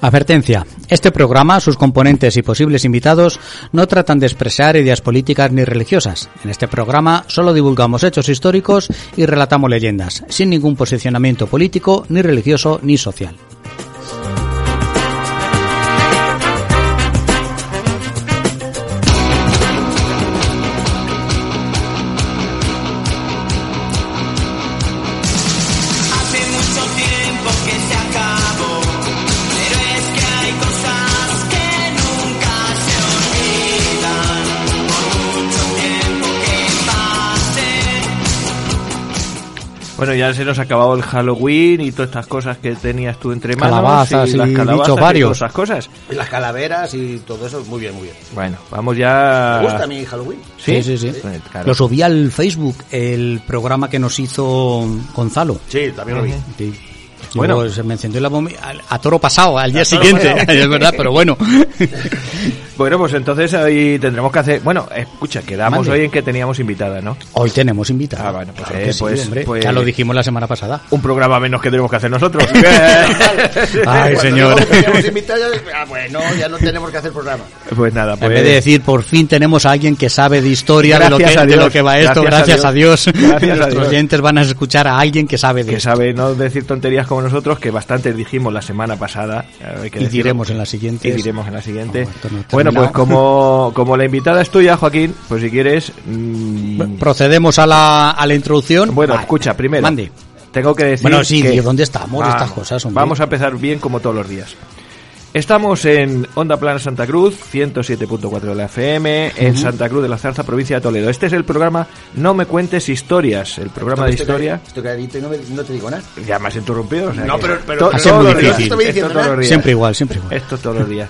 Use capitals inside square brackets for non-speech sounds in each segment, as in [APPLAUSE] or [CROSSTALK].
Advertencia. Este programa, sus componentes y posibles invitados no tratan de expresar ideas políticas ni religiosas. En este programa solo divulgamos hechos históricos y relatamos leyendas, sin ningún posicionamiento político, ni religioso, ni social. Bueno, ya se nos ha acabado el Halloween y todas estas cosas que tenías tú entre manos. Calabazas y las calabazas bichos y varios. todas esas cosas. Y las calaveras y todo eso, muy bien, muy bien. Bueno, vamos ya. Me gusta mi Halloween. ¿Sí? Sí, sí, sí. Pues, claro. Lo subí al Facebook, el programa que nos hizo Gonzalo. Sí, también lo vi. Sí. Bueno. Bueno, se me encendió la bomba a, a toro pasado, al día siguiente, [LAUGHS] es verdad, pero bueno. [LAUGHS] Bueno, pues entonces hoy tendremos que hacer. Bueno, escucha, quedamos Mande. hoy en que teníamos invitada, ¿no? Hoy tenemos invitado. Ah, bueno, pues, Claro eh, que sí, pues- hombre. pues- Ya lo dijimos la semana pasada. Un programa menos que tenemos que hacer nosotros. [LAUGHS] [LAUGHS] Ay, señor. [LAUGHS] invitados, ah, bueno, ya no tenemos que hacer programa. pues nada, pues. En vez de decir, por fin tenemos a alguien que sabe de historia, de lo que, de lo que va esto, Gracias a gracias a Dios. Dios. Gracias a Nuestros Dios. oyentes van a escuchar a alguien que sabe de que esto. sabe no decir tonterías como nosotros, que bastantes dijimos la semana pasada. hay que Y diremos en la siguiente. Y diremos en la siguiente. No, no ha bueno, pues como, [LAUGHS] como la invitada es tuya, Joaquín, pues si quieres... mm, Procedemos a la, a la introducción. bueno, Vale. escucha, primero. Mande. Tengo que decir Bueno, sí, que- tío, ¿dónde estamos? Vamos, Estas cosas, hombre. Vamos a empezar bien como todos los días. Estamos en Onda Plana Santa Cruz, 107.4 de la FM, en Santa Cruz de la Zarza, provincia de Toledo. Este es el programa No me cuentes historias, el programa de historia. Estoy calladito y no, me- no te digo nada. Ya me has interrumpido. o sea No, pero- pero- días. Siempre igual, siempre igual. Esto todos los días.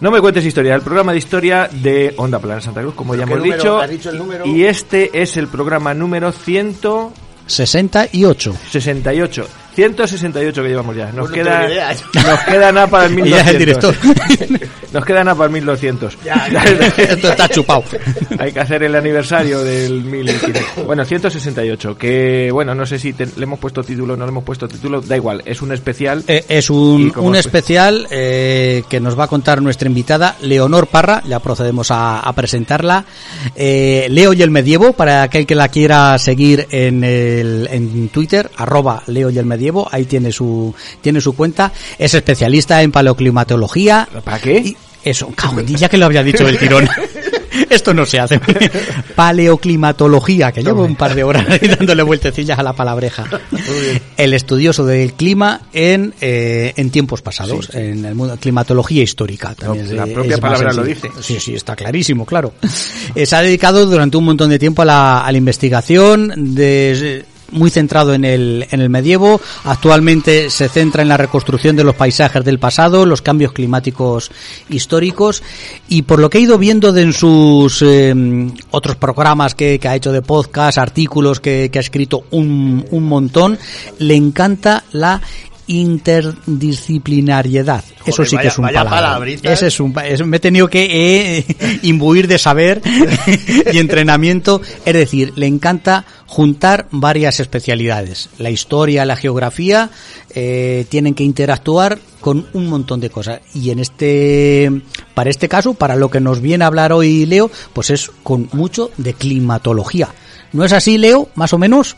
No me cuentes historia, el programa de historia de Onda Plana Santa Cruz, como ya ¿Qué hemos número? dicho. ¿Has dicho el número? Y este es el programa número 168. 68. 168 que llevamos ya. Nos Pues no queda nos queda nada para el [LAUGHS] Y ya es 1200. el director. Nos queda nada para el 1200. [LAUGHS] Esto está chupado. Hay que hacer el aniversario del 1500. Bueno, 168, que bueno, no sé si te- le hemos puesto título o no le hemos puesto título, da igual, es un especial. Eh, es un, un espe- especial eh, que nos va a contar nuestra invitada, Leonor Parra. Ya procedemos a, a presentarla. Eh, Leo y el Medievo, para aquel que la quiera seguir en, el, en Twitter, arroba Leo y el Medievo. Ahí tiene su, tiene su cuenta. Es especialista en paleoclimatología. ¿Para qué? Y eso, ya que lo había dicho del tirón. [LAUGHS] Esto no se hace. Paleoclimatología, que llevo un par de horas ahí dándole vueltecillas a la palabreja. [LAUGHS] El estudioso del clima en, eh, en tiempos pasados, en el mundo, climatología histórica. También la es propia palabra lo dice. Sí, sí, está clarísimo, claro. Eh, se ha dedicado durante un montón de tiempo a la, a la investigación de muy centrado en el, en el medievo. Actualmente se centra en la reconstrucción de los paisajes del pasado, los cambios climáticos históricos y por lo que he ido viendo de en sus eh, otros programas que, que ha hecho de podcast, artículos que, que ha escrito un, un montón, le encanta la interdisciplinariedad. Eso sí que es un palabra. Ese es un, pa- es- me he tenido que eh, [LAUGHS] imbuir de saber [LAUGHS] y entrenamiento. Es decir, le encanta juntar varias especialidades. La historia, la geografía, eh, tienen que interactuar con un montón de cosas. Y en este, para este caso, para lo que nos viene a hablar hoy Leo, pues es con mucho de climatología. ¿No es así, Leo? Más o menos.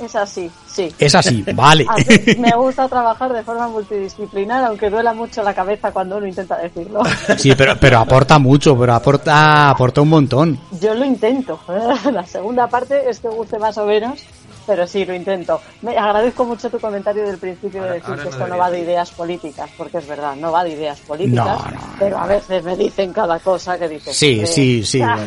Es así, sí. Es así, [LAUGHS] vale. Así, me gusta trabajar de forma multidisciplinar, aunque duela mucho la cabeza cuando uno intenta decirlo. Sí, pero, pero aporta mucho, pero aporta, aporta un montón. Yo lo intento. [LAUGHS] La segunda parte es que guste más o menos, pero sí, lo intento. Me agradezco mucho tu comentario del principio de decir que no esto no va de ideas políticas, porque es verdad, no va de ideas políticas, No, no, pero a veces me dicen cada cosa que dices. Sí, sí, sí. ah,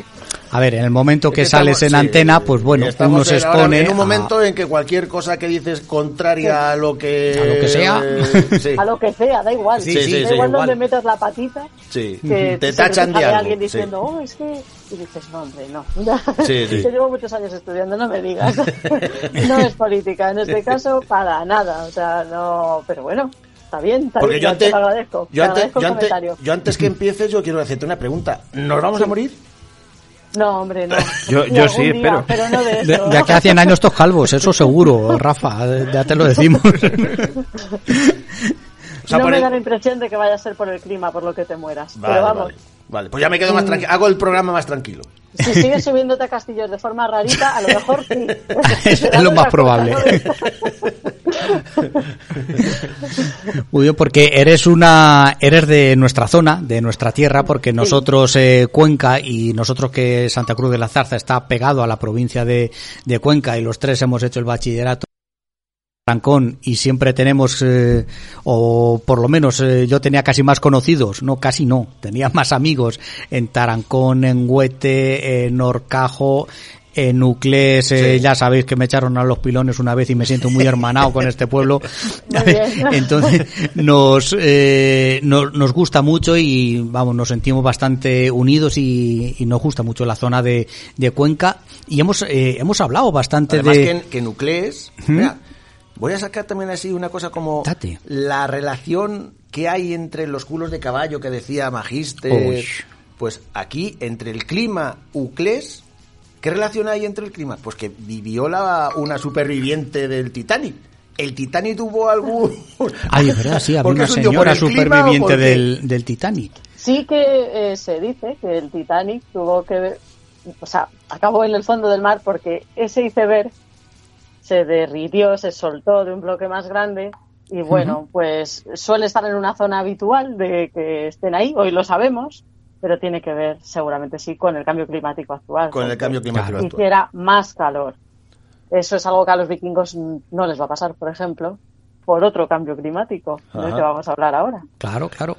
A ver, en el momento que Es sales en sí, antena, pues bueno, uno se expone En un a- momento en que cualquier cosa que dices contraria a lo que. A lo que sea. eh, sí. A lo que sea, da igual. Sí, sí, da sí, igual igual. donde metas la patita. Sí. que Te tachan de algo. alguien sí. diciendo, oh, es que... Y dices, no, hombre, no. [LAUGHS] Sí, sí. Yo llevo muchos años estudiando, no me digas. [LAUGHS] no es política, en este caso, para nada. O sea, no... Pero bueno, está bien, está Porque bien, yo te antes, lo agradezco. yo, te antes, agradezco yo, antes, comentario. yo antes que empieces, yo quiero hacerte una pregunta. ¿Nos vamos a morir? No, hombre, no. Yo- yo sí, día, espero. Pero no de De, eso. de aquí a 100 años estos calvos, eso seguro, Rafa, ya te lo decimos. [LAUGHS] O sea, no me el- da la impresión de que vaya a ser por el clima, por lo que te mueras. Vale, Pero vamos, vale. Vale, pues ya me quedo más tranquilo. Hago el programa más tranquilo. si sigues subiéndote a castillos de forma rarita, a lo mejor sí. [LAUGHS] Es lo más probable. Muy bien, porque eres una, eres de nuestra zona, de nuestra tierra, porque nosotros eh, Cuenca y nosotros que Santa Cruz de la Zarza está pegado a la provincia de, de Cuenca y los tres hemos hecho el bachillerato en Tarancón y siempre tenemos, eh, o por lo menos eh, yo tenía casi más conocidos, no, casi no, tenía más amigos en Tarancón, en Huete, en Orcajo, en Nuclés, eh, Sí. ya sabéis que me echaron a los pilones una vez y me siento muy hermanado con este pueblo. [LAUGHS] [LAUGHS] Entonces nos, eh, nos, nos gusta mucho y vamos, nos sentimos bastante unidos y, y nos gusta mucho la zona de, de Cuenca y hemos, eh, hemos hablado bastante Además de... que, que. Mira, voy a sacar también así una cosa como Date. la relación que hay entre los culos de caballo que decía Magister. Uy. Pues aquí, entre el clima Uclés... ¿Qué relación hay entre el clima? Pues que vivió la, una superviviente del Titanic. ¿El Titanic tuvo algún...? [LAUGHS] Ay, es verdad, sí, había ¿Por qué una señora superviviente del, del Titanic. Sí que eh, se dice que el Titanic tuvo que ver, o sea, acabó en el fondo del mar porque ese iceberg se derritió, se soltó de un bloque más grande y bueno, pues suele estar en una zona habitual de que estén ahí, hoy lo sabemos, pero tiene que ver seguramente sí con el cambio climático actual. Con el cambio climático actual. Hiciera más calor. Eso es algo que a los vikingos no les va a pasar, por ejemplo, por otro cambio climático, del Ajá. que vamos a hablar ahora. Claro, claro.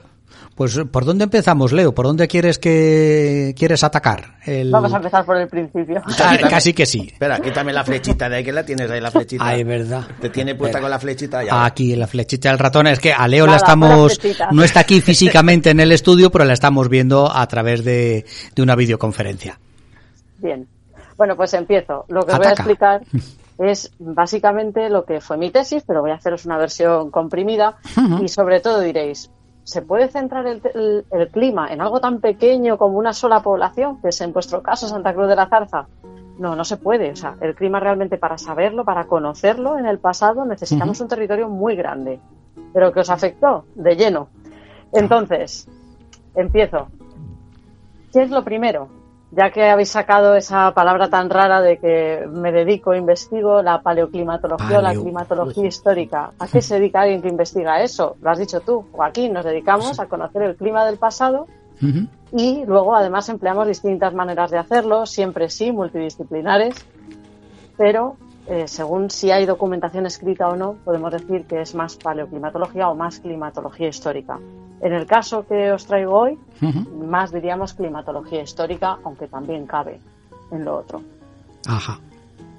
Pues ¿por dónde empezamos, Leo? ¿Por dónde quieres que quieres atacar? El... Vamos a empezar por el principio. [LAUGHS] Ah, casi que sí. Espera, quítame la flechita de ahí que la tienes ahí la flechita. Ay, verdad. Te tiene puesta Espera. con la flechita ya. Aquí la flechita del ratón es que a Leo Nada, la estamos no está aquí [LAUGHS] físicamente en el estudio, pero la estamos viendo a través de, de una videoconferencia. Bien. Bueno, pues empiezo. Lo que voy a explicar [LAUGHS] es básicamente lo que fue mi tesis, pero voy a haceros una versión comprimida y sobre todo diréis, ¿se puede centrar el, el- el clima en algo tan pequeño como una sola población, que es en vuestro caso Santa Cruz de la Zarza? No, no se puede. O sea, el clima realmente para saberlo, para conocerlo en el pasado, necesitamos un territorio muy grande, pero que os afectó de lleno. Entonces, empiezo. ¿Qué es lo primero? Ya que habéis sacado esa palabra tan rara de que me dedico, investigo la paleoclimatología o la climatología histórica. ¿A qué se dedica alguien que investiga eso? Lo has dicho tú. O aquí nos dedicamos a conocer el clima del pasado y luego además empleamos distintas maneras de hacerlo, siempre sí, multidisciplinares, pero eh, según si hay documentación escrita o no, podemos decir que es más paleoclimatología o más climatología histórica. En el caso que os traigo hoy, más diríamos climatología histórica, aunque también cabe en lo otro. Ajá.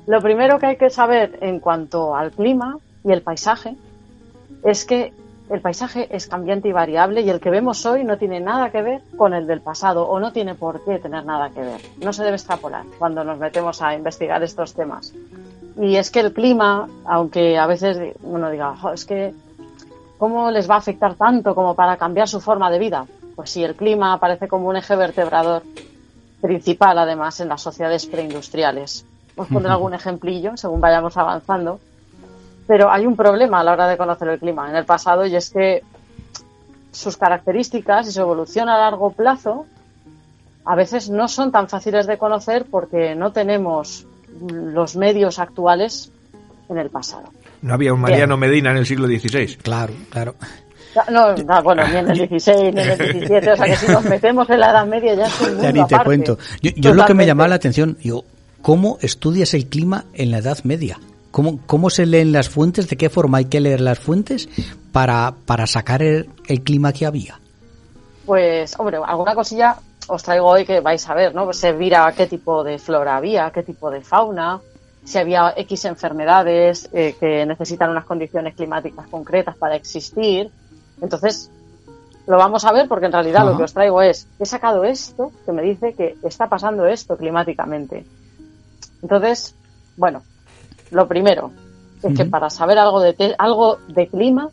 Lo primero que hay que saber en cuanto al clima y el paisaje es que el paisaje es cambiante y variable y el que vemos hoy no tiene nada que ver con el del pasado o no tiene por qué tener nada que ver. No se debe extrapolar cuando nos metemos a investigar estos temas. Y es que el clima, aunque a veces uno diga, "Jo, es que ¿cómo les va a afectar tanto como para cambiar su forma de vida? Pues sí, el clima aparece como un eje vertebrador principal además en las sociedades preindustriales. Os pondré algún ejemplillo según vayamos avanzando. Pero hay un problema a la hora de conocer el clima en el pasado y es que sus características y su evolución a largo plazo a veces no son tan fáciles de conocer porque no tenemos los medios actuales en el pasado. No había un Mariano Medina en el siglo XVI. Claro, claro. No, no, bueno, ni en el 16, ni en el 17, o sea que si nos metemos en la Edad Media ya es un mundo Ya ni te aparte. cuento. Yo, yo lo que me llamaba la atención, yo, ¿cómo estudias el clima en la Edad Media? ¿Cómo, ¿Cómo se leen las fuentes? ¿De qué forma hay que leer las fuentes para, para sacar el, el clima que había? Pues, hombre, alguna cosilla os traigo hoy que vais a ver, ¿no? Pues se mira qué tipo de flora había, qué tipo de fauna, si había X enfermedades eh, que necesitan unas condiciones climáticas concretas para existir. Entonces, lo vamos a ver porque en realidad Ajá. lo que os traigo es, he sacado esto que me dice que está pasando esto climáticamente. Entonces, bueno, lo primero es que para saber algo de, algo de clima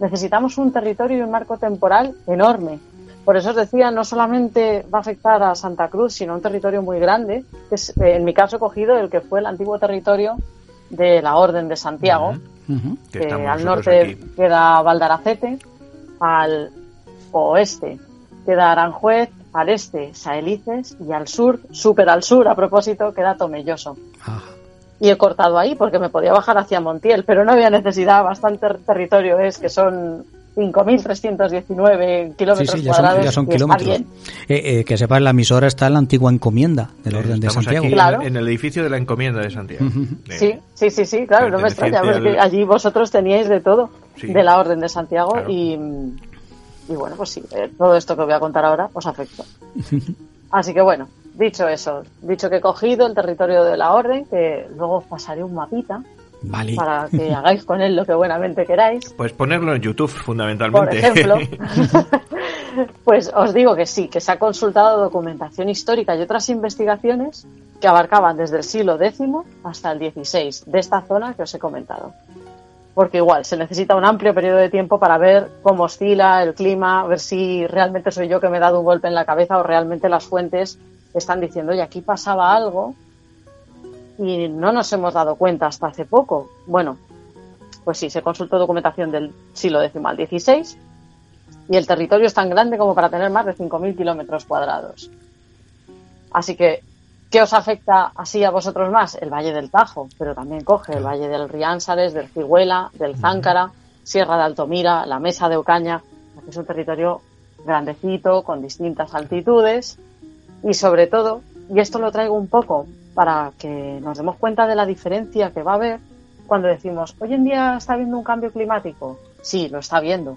necesitamos un territorio y un marco temporal enorme. Por eso os decía, no solamente va a afectar a Santa Cruz, sino a un territorio muy grande, que es, eh, en mi caso he cogido el que fue el antiguo territorio de la Orden de Santiago. Que al norte aquí. queda Valdaracete Al oeste queda Aranjuez, al este Saelices y al sur, súper al sur a propósito, queda Tomelloso. Ajá. Y he cortado ahí porque me podía bajar hacia Montiel, pero no había necesidad, bastante territorio es, que son 5.319 Sí, kilómetros sí, ya son, cuadrados. ya son está kilómetros. bien. Eh, eh, que sepas, la emisora está en la antigua encomienda del Orden de Santiago. aquí Claro. en, el edificio de la encomienda de Santiago. Sí, sí, sí, sí, claro, no me extraña, porque al- allí vosotros teníais de todo, Sí. de la Orden de Santiago Claro. y, y bueno, pues sí, eh, todo esto que voy a contar ahora os afecta. [LAUGHS] Así que bueno, dicho eso, dicho que he cogido el territorio de la Orden, que luego os pasaré un mapita Vale. para que hagáis con él lo que buenamente queráis. Pues ponerlo en YouTube, Por fundamentalmente. ejemplo, [LAUGHS] [LAUGHS] pues os digo que sí, que se ha consultado documentación histórica y otras investigaciones que abarcaban desde el siglo X hasta el XVI de esta zona que os he comentado. Porque igual se necesita un amplio periodo de tiempo para ver cómo oscila el clima, ver si realmente soy yo que me he dado un golpe en la cabeza o realmente las fuentes están diciendo, oye, aquí pasaba algo y no nos hemos dado cuenta hasta hace poco. Bueno, pues sí, se consultó documentación del siglo X al XVI y el territorio es tan grande como para tener más de 5.000 kilómetros cuadrados. Así que, ¿qué os afecta así a vosotros más? El Valle del Tajo, pero también coge el Valle del Riánsares, del Cigüela, del Záncara, Sierra de Altomira, la Mesa de Ocaña, que es un territorio grandecito, con distintas altitudes y sobre todo, y esto lo traigo un poco para que nos demos cuenta de la diferencia que va a haber cuando decimos, hoy en día está habiendo un cambio climático. Sí, lo está viendo.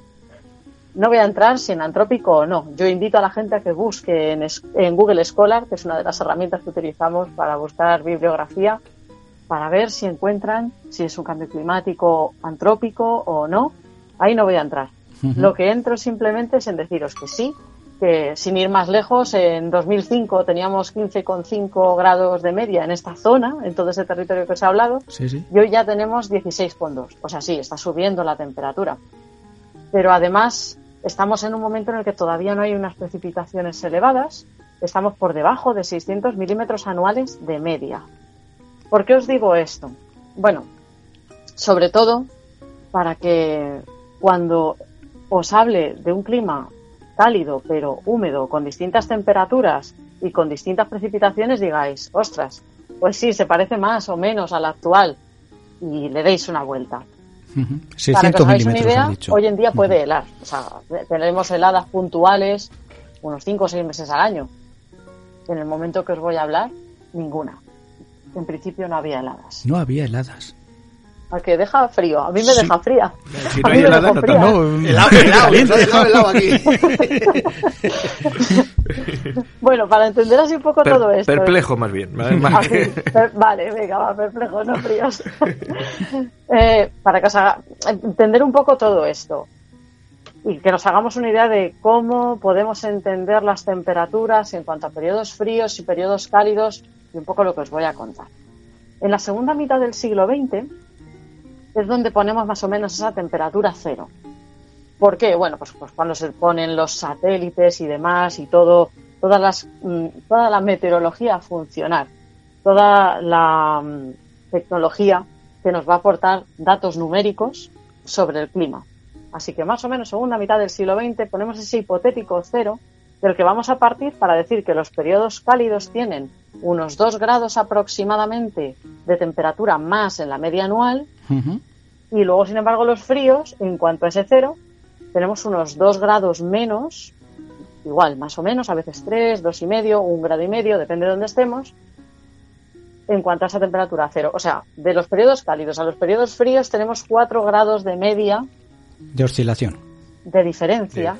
No voy a entrar si en antrópico o no. Yo invito a la gente a que busque en, en Google Scholar, que es una de las herramientas que utilizamos para buscar bibliografía, para ver si encuentran si es un cambio climático antrópico o no. Ahí no voy a entrar. Lo que entro simplemente es en deciros que sí, que sin ir más lejos, en 2005 teníamos 15,5 grados de media en esta zona, en todo ese territorio que os he hablado, Sí, sí. y hoy ya tenemos 16,2. O sea, sí, está subiendo la temperatura. Pero además estamos en un momento en el que todavía no hay unas precipitaciones elevadas. Estamos por debajo de 600 milímetros anuales de media. ¿Por qué os digo esto? Bueno, sobre todo para que cuando os hable de un clima cálido pero húmedo, con distintas temperaturas y con distintas precipitaciones, digáis, ostras, pues sí, se parece más o menos al actual y le deis una vuelta. Para que 600 os hagáis una idea, hoy en día puede helar. O sea, tenemos heladas puntuales unos 5 o 6 meses al año. En el momento que os voy a hablar, ninguna. En principio no había heladas. No había heladas. ¿A que deja frío? A mí me Sí. deja fría. Si no hay helada, no. No, Helado, helado, dejado helado aquí. [LAUGHS] Bueno, para entender así un poco Per- todo esto. perplejo, más bien. per- vale, venga, va, perplejo, no fríos. [LAUGHS] Eh, para que os haga entender un poco todo esto y que nos hagamos una idea de cómo podemos entender las temperaturas en cuanto a periodos fríos y periodos cálidos y un poco lo que os voy a contar. En la segunda mitad del siglo XX es donde ponemos más o menos esa temperatura cero. ¿Por qué? Bueno, pues, pues cuando se ponen los satélites y demás y todo, todas las, mm, toda la meteorología a funcionar, toda la mm, tecnología que nos va a aportar datos numéricos sobre el clima. Así que más o menos segunda mitad del siglo XX ponemos ese hipotético cero del que vamos a partir para decir que los periodos cálidos tienen unos 2 grados aproximadamente de temperatura más en la media anual y luego, sin embargo, los fríos, en cuanto a ese cero, tenemos unos 2 grados menos, igual, más o menos, a veces 3, dos y medio, un grado y medio, depende de dónde estemos, en cuanto a esa temperatura cero. O sea, de los periodos cálidos a los periodos fríos tenemos 4 grados de media De oscilación. De diferencia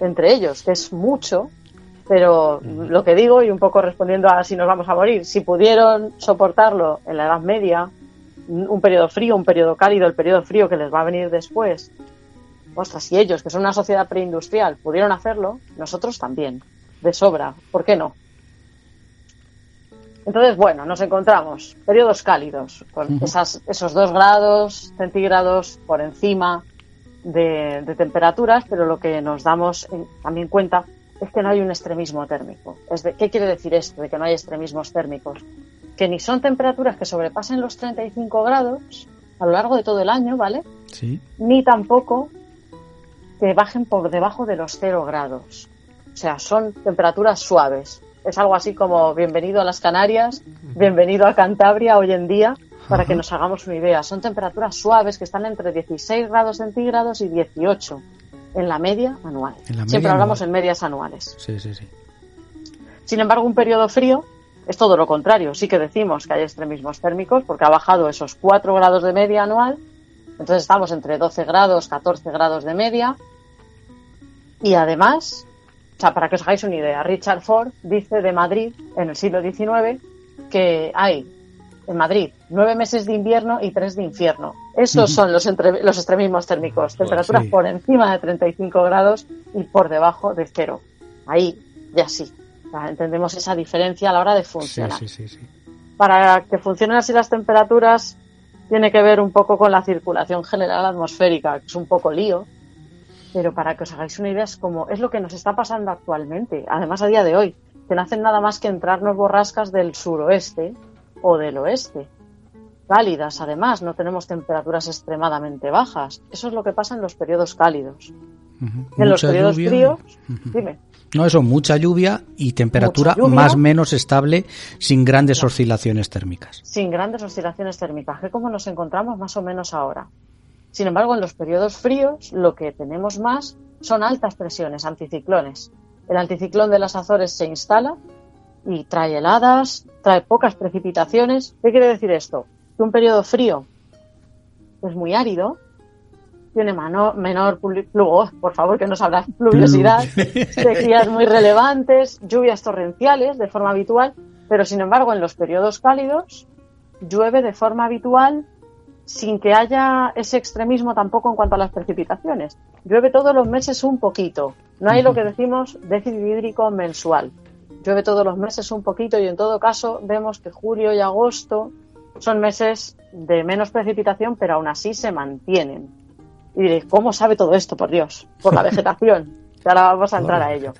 entre ellos, que es mucho, pero lo que digo, y un poco respondiendo a si nos vamos a morir, si pudieron soportarlo en la Edad Media, un periodo frío, un periodo cálido, el periodo frío que les va a venir después, ostras, si ellos, que son una sociedad preindustrial, pudieron hacerlo, nosotros también, de sobra, ¿por qué no? Entonces, bueno, nos encontramos periodos cálidos, con esas, esos dos grados centígrados por encima de, de temperaturas, pero lo que nos damos en- también cuenta es que no hay un extremismo térmico. Es de- ¿Qué quiere decir esto de que no hay extremismos térmicos? Que ni son temperaturas que sobrepasen los 35 grados a lo largo de todo el año, ¿vale? Sí. Ni tampoco que bajen por debajo de los 0 grados. O sea, son temperaturas suaves. Es algo así como bienvenido a las Canarias, bienvenido a Cantabria hoy en día, para que nos hagamos una idea. Son temperaturas suaves que están entre 16 grados centígrados y 18 en la media anual. Siempre hablamos anual. en medias anuales. Sí, sí, sí. Sin embargo, un periodo frío es todo lo contrario. Sí que decimos que hay extremismos térmicos porque ha bajado esos 4 grados de media anual. Entonces estamos entre 12 grados, 14 grados de media. Y además, o sea, para que os hagáis una idea, Richard Ford dice de Madrid en el siglo XIX que hay en Madrid nueve meses de invierno y tres de infierno. Esos son los, entre- los extremismos térmicos. Temperaturas sí. por encima de 35 grados y por debajo de cero. Ahí ya sí. Entendemos esa diferencia a la hora de Sí, funcionar. sí, sí, sí. Para que funcionen así las temperaturas, tiene que ver un poco con la circulación general atmosférica, que es un poco lío. Pero para que os hagáis una idea, es como es lo que nos está pasando actualmente, además a día de hoy, que no hacen nada más que entrarnos borrascas del suroeste o del oeste. Cálidas, además, no tenemos temperaturas extremadamente bajas. Eso es lo que pasa en los periodos cálidos. En los periodos lluvia. fríos, dime. No, eso, mucha lluvia y temperatura lluvia. más o menos estable sin grandes oscilaciones térmicas. sin grandes oscilaciones térmicas, que como nos encontramos más o menos ahora. Sin embargo, en los periodos fríos lo que tenemos más son altas presiones, anticiclones. El anticiclón de las Azores se instala y trae heladas, trae pocas precipitaciones. ¿Qué quiere decir esto? Que un periodo frío es muy árido, tiene mano- menor oh, por favor que nos hablas pluviosidad, sequías [LAUGHS] muy relevantes, lluvias torrenciales de forma habitual, pero sin embargo en los periodos cálidos llueve de forma habitual sin que haya ese extremismo tampoco en cuanto a las precipitaciones. Llueve todos los meses un poquito. No hay lo que decimos déficit hídrico mensual. Llueve todos los meses un poquito y en todo caso vemos que julio y agosto son meses de menos precipitación, pero aún así se mantienen. Y diréis, ¿cómo sabe todo esto? Por Dios, por la [LAUGHS] vegetación. Que ahora vamos a entrar a ello.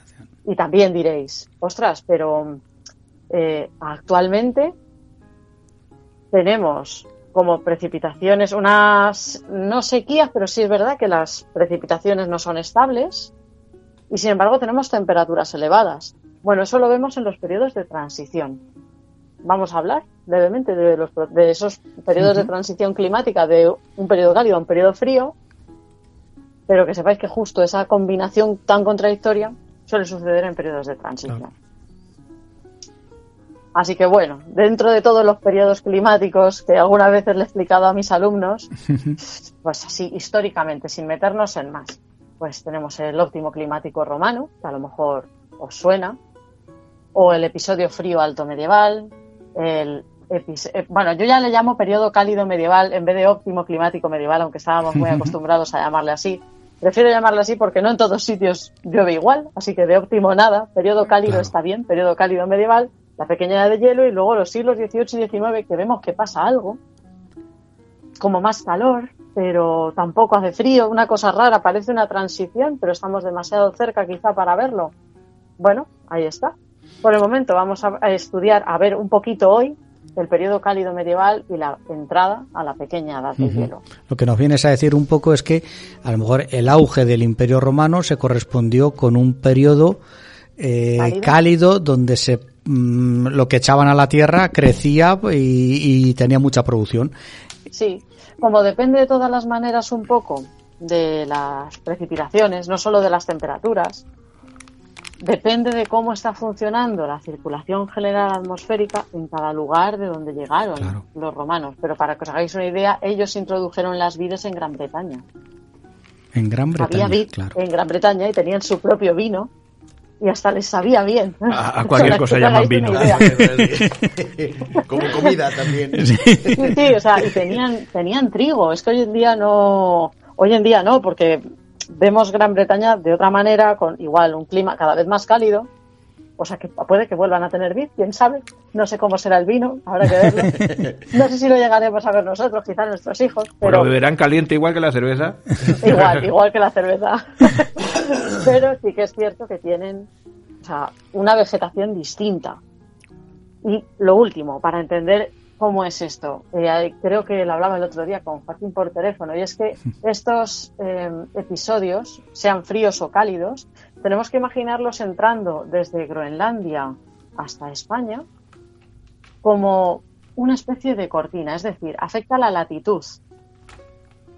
Y también diréis, ostras, pero eh, actualmente tenemos como precipitaciones unas, no sequías, pero sí es verdad que las precipitaciones no son estables y sin embargo tenemos temperaturas elevadas. Bueno, eso lo vemos en los periodos de transición. Vamos a hablar brevemente de, los, de esos periodos de transición climática de un periodo cálido a un periodo frío, pero que sepáis que justo esa combinación tan contradictoria suele suceder en periodos de transición. Claro. Así que bueno, dentro de todos los periodos climáticos que algunas veces le he explicado a mis alumnos, [LAUGHS] pues así históricamente, sin meternos en más, pues tenemos el óptimo climático romano, que a lo mejor os suena, o el episodio frío alto medieval, el eh, bueno, yo ya le llamo periodo cálido medieval en vez de óptimo climático medieval, aunque estábamos muy [LAUGHS] acostumbrados a llamarle así. Prefiero llamarle así porque no en todos sitios llueve igual, así que de óptimo nada. Periodo cálido Claro. está bien, periodo cálido medieval, la pequeña edad de hielo y luego los siglos XVIII y XIX que vemos que pasa algo, como más calor, pero tampoco hace frío, una cosa rara, parece una transición, pero estamos demasiado cerca quizá para verlo. Bueno, ahí está. Por el momento vamos a a estudiar, a ver un poquito hoy el periodo cálido medieval y la entrada a la pequeña edad de hielo. Lo que nos vienes a decir un poco es que a lo mejor el auge del Imperio Romano se correspondió con un periodo eh, ¿Cálido? cálido donde se mm, lo que echaban a la tierra [LAUGHS] crecía y, y tenía mucha producción. Sí, como depende de todas las maneras un poco de las precipitaciones, no solo de las temperaturas, depende de cómo está funcionando la circulación general atmosférica en cada lugar de donde llegaron Claro. los romanos. Pero para que os hagáis una idea, ellos introdujeron las vides en Gran Bretaña. En Gran Bretaña, Había vid claro. en Gran Bretaña y tenían su propio vino y hasta les sabía bien. A- a cualquier [LAUGHS] cosa llaman vino. [LAUGHS] Como comida también. Sí, sí, o sea, y tenían, tenían trigo. Es que hoy en día no, hoy en día no, porque vemos Gran Bretaña de otra manera, con igual un clima cada vez más cálido. O sea que puede que vuelvan a tener vid, quién sabe. No sé cómo será el vino, habrá que verlo. [LAUGHS] No sé si lo llegaremos a ver nosotros, quizás nuestros hijos, ¿O pero lo beberán caliente igual que la cerveza? [LAUGHS] igual, igual que la cerveza. [LAUGHS] Pero sí que es cierto que tienen o sea, una vegetación distinta. Y lo último, para entender ¿Cómo es esto? Eh, creo que lo hablaba el otro día con Joaquín por teléfono, y es que [LAUGHS] estos eh, episodios, sean fríos o cálidos, tenemos que imaginarlos entrando desde Groenlandia hasta España como una especie de cortina, es decir, afecta la latitud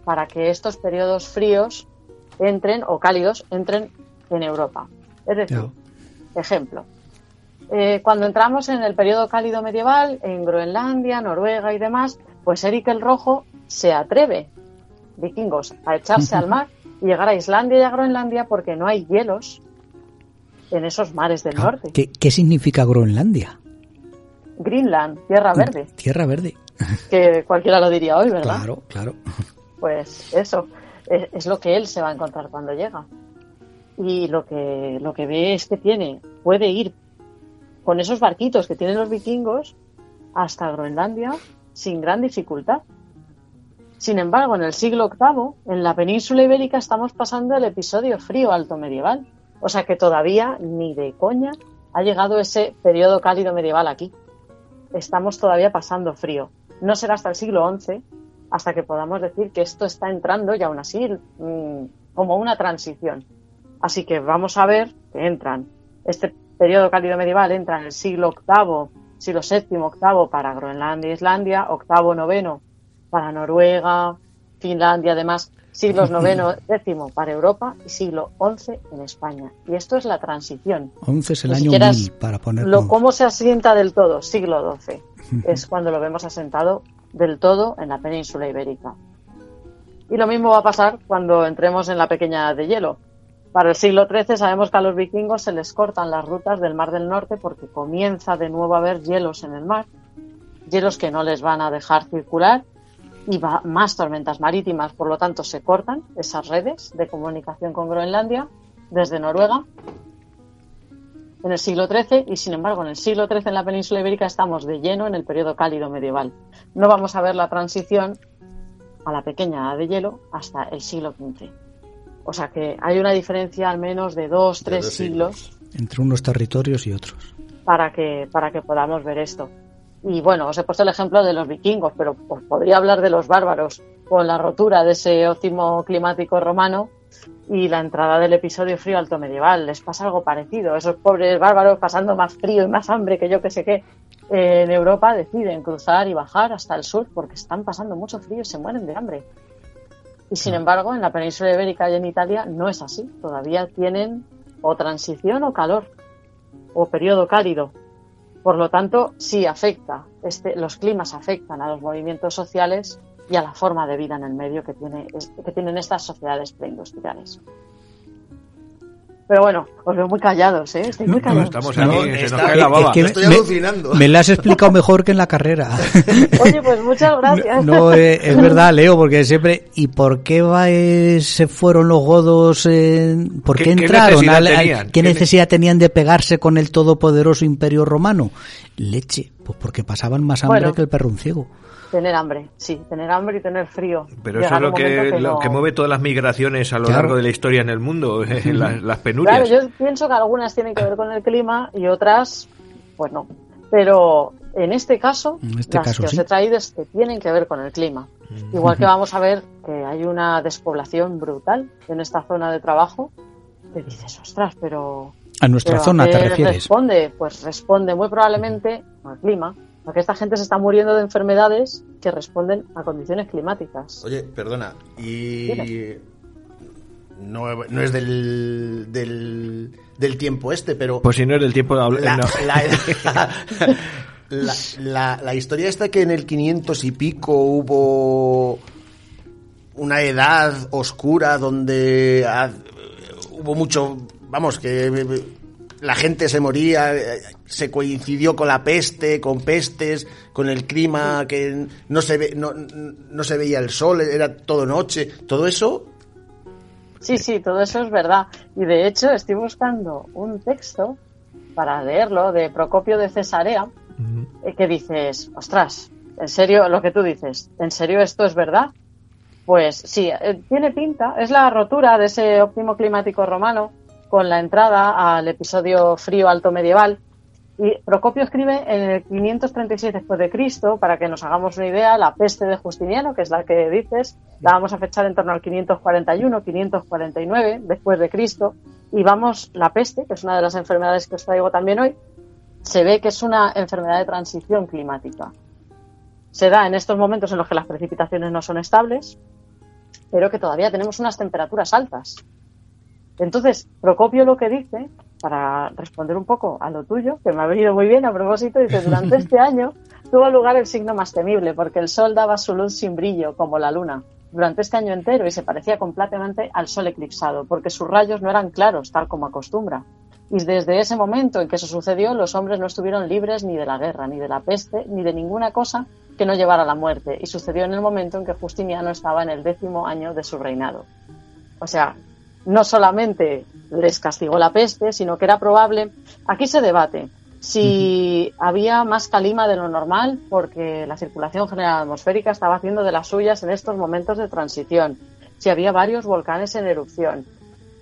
para que estos periodos fríos entren o cálidos entren en Europa. Es decir, ejemplo, eh, cuando entramos en el periodo cálido medieval, en Groenlandia, Noruega y demás, pues Eric el Rojo se atreve, vikingos, a echarse al mar [LAUGHS] y llegar a Islandia y a Groenlandia porque no hay hielos en esos mares del Ah, norte. ¿Qué, qué significa Groenlandia? Greenland, tierra verde, Tierra verde. [LAUGHS] que cualquiera lo diría hoy, ¿verdad? Claro, claro. Pues eso, es, es lo que él se va a encontrar cuando llega. Y lo que, lo que ve es que tiene, puede ir con esos barquitos que tienen los vikingos hasta Groenlandia sin gran dificultad. Sin embargo, en el siglo VIII, en la península ibérica estamos pasando el episodio frío alto medieval. O sea que todavía ni de coña ha llegado ese periodo cálido medieval aquí. Estamos todavía pasando frío. No será hasta el siglo XI hasta que podamos decir que esto está entrando y aún así mm, como una transición. Así que vamos a ver que entran. Este periodo cálido medieval entra en el siglo VIII, siglo VII, VIII para Groenlandia e Islandia, octavo, noveno para Noruega, Finlandia, además, siglos [LAUGHS] noveno, décimo para Europa y siglo XI en España. Y esto es la transición. 11 es el Ni año siquiera 1000 es para ponerlo. Lo, ¿Cómo se asienta del todo? Siglo XII. [LAUGHS] es cuando lo vemos asentado del todo en la península ibérica. Y lo mismo va a pasar cuando entremos en la pequeña edad de hielo. Para el siglo XIII sabemos que a los vikingos se les cortan las rutas del Mar del Norte porque comienza de nuevo a haber hielos en el mar, hielos que no les van a dejar circular y va, más tormentas marítimas, por lo tanto se cortan esas redes de comunicación con Groenlandia desde Noruega en el siglo XIII y sin embargo en el siglo XIII en la península ibérica estamos de lleno en el periodo cálido medieval. No vamos a ver la transición a la pequeña edad de hielo hasta el siglo XV. O sea que hay una diferencia al menos de dos, De tres dos siglos Entre unos territorios y otros. para que, para que podamos ver esto. Y bueno, os he puesto el ejemplo de los vikingos, pero os podría hablar de los bárbaros con la rotura de ese óptimo climático romano y la entrada del episodio frío alto medieval. Les pasa algo parecido. Esos pobres bárbaros pasando más frío y más hambre que yo que sé qué en Europa deciden cruzar y bajar hasta el sur porque están pasando mucho frío y se mueren de hambre. Y sin embargo, en la península ibérica y en Italia no es así. Todavía tienen o transición o calor o periodo cálido. Por lo tanto, sí afecta. Este, los climas afectan a los movimientos sociales y a la forma de vida en el medio que, tiene, que tienen estas sociedades preindustriales. Pero bueno, os veo muy callados, ¿eh? Estoy muy No, callados. estamos No, aquí, se nos está- cae la es baba. que Estoy me, alucinando. me la has explicado mejor que en la carrera. [LAUGHS] Oye, pues muchas gracias. No, eh, es verdad, Leo, porque siempre. ¿Y por qué va, eh, se fueron los godos? eh, ¿Por qué, ¿Qué- qué entraron? necesidad? ¿Qué ¿Qué ne- necesidad tenían de pegarse con el todopoderoso imperio romano? Leche, pues porque pasaban más hambre Bueno. que el perro un ciego. Tener hambre, sí, tener hambre y tener frío. Pero eso es lo que, lo no- que mueve todas las migraciones a lo Claro. largo de la historia en el mundo, [LAUGHS] las, las Claro, penurias. yo pienso que algunas tienen que ver con el clima y otras, pues no. Pero en este caso, En este las caso, que sí. os he traído es que tienen que ver con el clima. Igual que vamos a ver que hay una despoblación brutal en esta zona de trabajo, que dices, ostras, pero... A nuestra pero ¿a zona, qué ¿te refieres? responde? Pues responde muy probablemente al clima, porque esta gente se está muriendo de enfermedades que responden a condiciones climáticas. Oye, perdona, y no, no es del, del, del tiempo este, pero Pues si no es del tiempo de hablar. la, no. la- [LAUGHS] la- la- la historia esta que en el 500 y pico hubo una edad oscura donde hubo mucho, vamos, que la gente se moría, eh, se coincidió con la peste, con pestes, con el clima que no se ve, no, no se veía el sol, era todo noche, todo eso Sí, sí, todo eso es verdad. Y de hecho estoy buscando un texto para leerlo de Procopio de Cesarea eh, que dices, ostras, en serio, lo que tú dices, ¿en serio esto es verdad? Pues sí, eh, tiene pinta, es la rotura de ese óptimo climático romano con la entrada al episodio frío alto medieval Y Procopio escribe en el 536 después de Cristo, para que nos hagamos una idea, la peste de Justiniano, que es la que dices, la vamos a fechar en torno al 541, 549 después de Cristo, y vamos, la peste, que es una de las enfermedades que os traigo también hoy, se ve que es una enfermedad de transición climática. Se da en estos momentos en los que las precipitaciones no son estables, pero que todavía tenemos unas temperaturas altas. Entonces, Procopio lo que dice, para responder un poco a lo tuyo, que me ha venido muy bien a propósito, dice, durante este [LAUGHS] año tuvo lugar el signo más temible, porque el sol daba su luz sin brillo, como la luna, durante este año entero y se parecía completamente al sol eclipsado, porque sus rayos no eran claros, tal como acostumbra. Y desde ese momento en que eso sucedió, los hombres no estuvieron libres ni de la guerra, ni de la peste, ni de ninguna cosa que no llevara a la muerte. Y sucedió en el momento en que Justiniano estaba en el décimo año de su reinado. O sea, no solamente les castigó la peste, sino que era probable. Aquí se debate si había más calima de lo normal porque la circulación general atmosférica estaba haciendo de las suyas en estos momentos de transición, si había varios volcanes en erupción.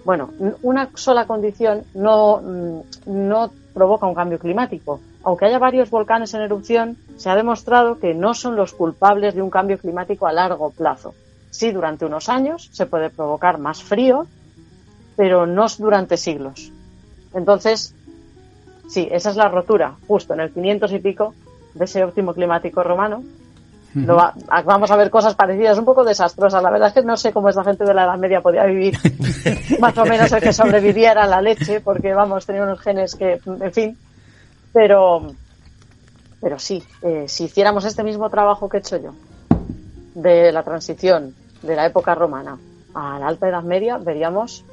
Bueno, una sola condición no, mm, no provoca un cambio climático. Aunque haya varios volcanes en erupción, se ha demostrado que no son los culpables de un cambio climático a largo plazo. Sí, durante unos años se puede provocar más frío, pero no durante siglos. Entonces, sí, esa es la rotura, justo en el 500 y pico de ese óptimo climático romano. Va- vamos a ver cosas parecidas, un poco desastrosas. La verdad es que no sé cómo esta gente de la Edad Media podía vivir [LAUGHS] más o menos el que sobreviviera a la leche, porque vamos, tenía unos genes que, en fin. Pero, pero sí, eh, si hiciéramos este mismo trabajo que he hecho yo, de la transición de la época romana a la Alta Edad Media, veríamos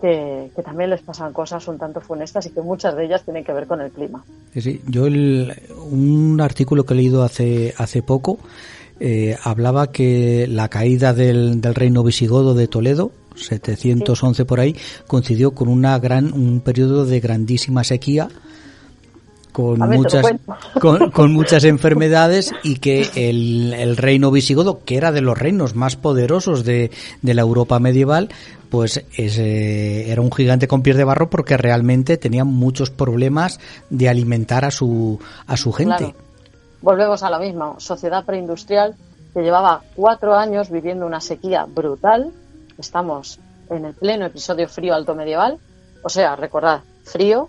que, también les pasan cosas un tanto funestas y que muchas de ellas tienen que ver con el clima. Sí. Yo el- un artículo que he leído hace hace poco eh, hablaba que la caída del, del reino visigodo de Toledo 711 por ahí coincidió con una gran un periodo de grandísima sequía con ver, muchas [LAUGHS] con, con muchas [LAUGHS] enfermedades y que el, el reino visigodo que era de los reinos más poderosos de, de la Europa medieval pues es, eh, era un gigante con pies de barro porque realmente tenía muchos problemas de alimentar a su a su gente Claro. Volvemos a lo mismo, sociedad preindustrial que llevaba cuatro años viviendo una sequía brutal. Estamos en el pleno episodio frío alto medieval, o sea, recordad, frío,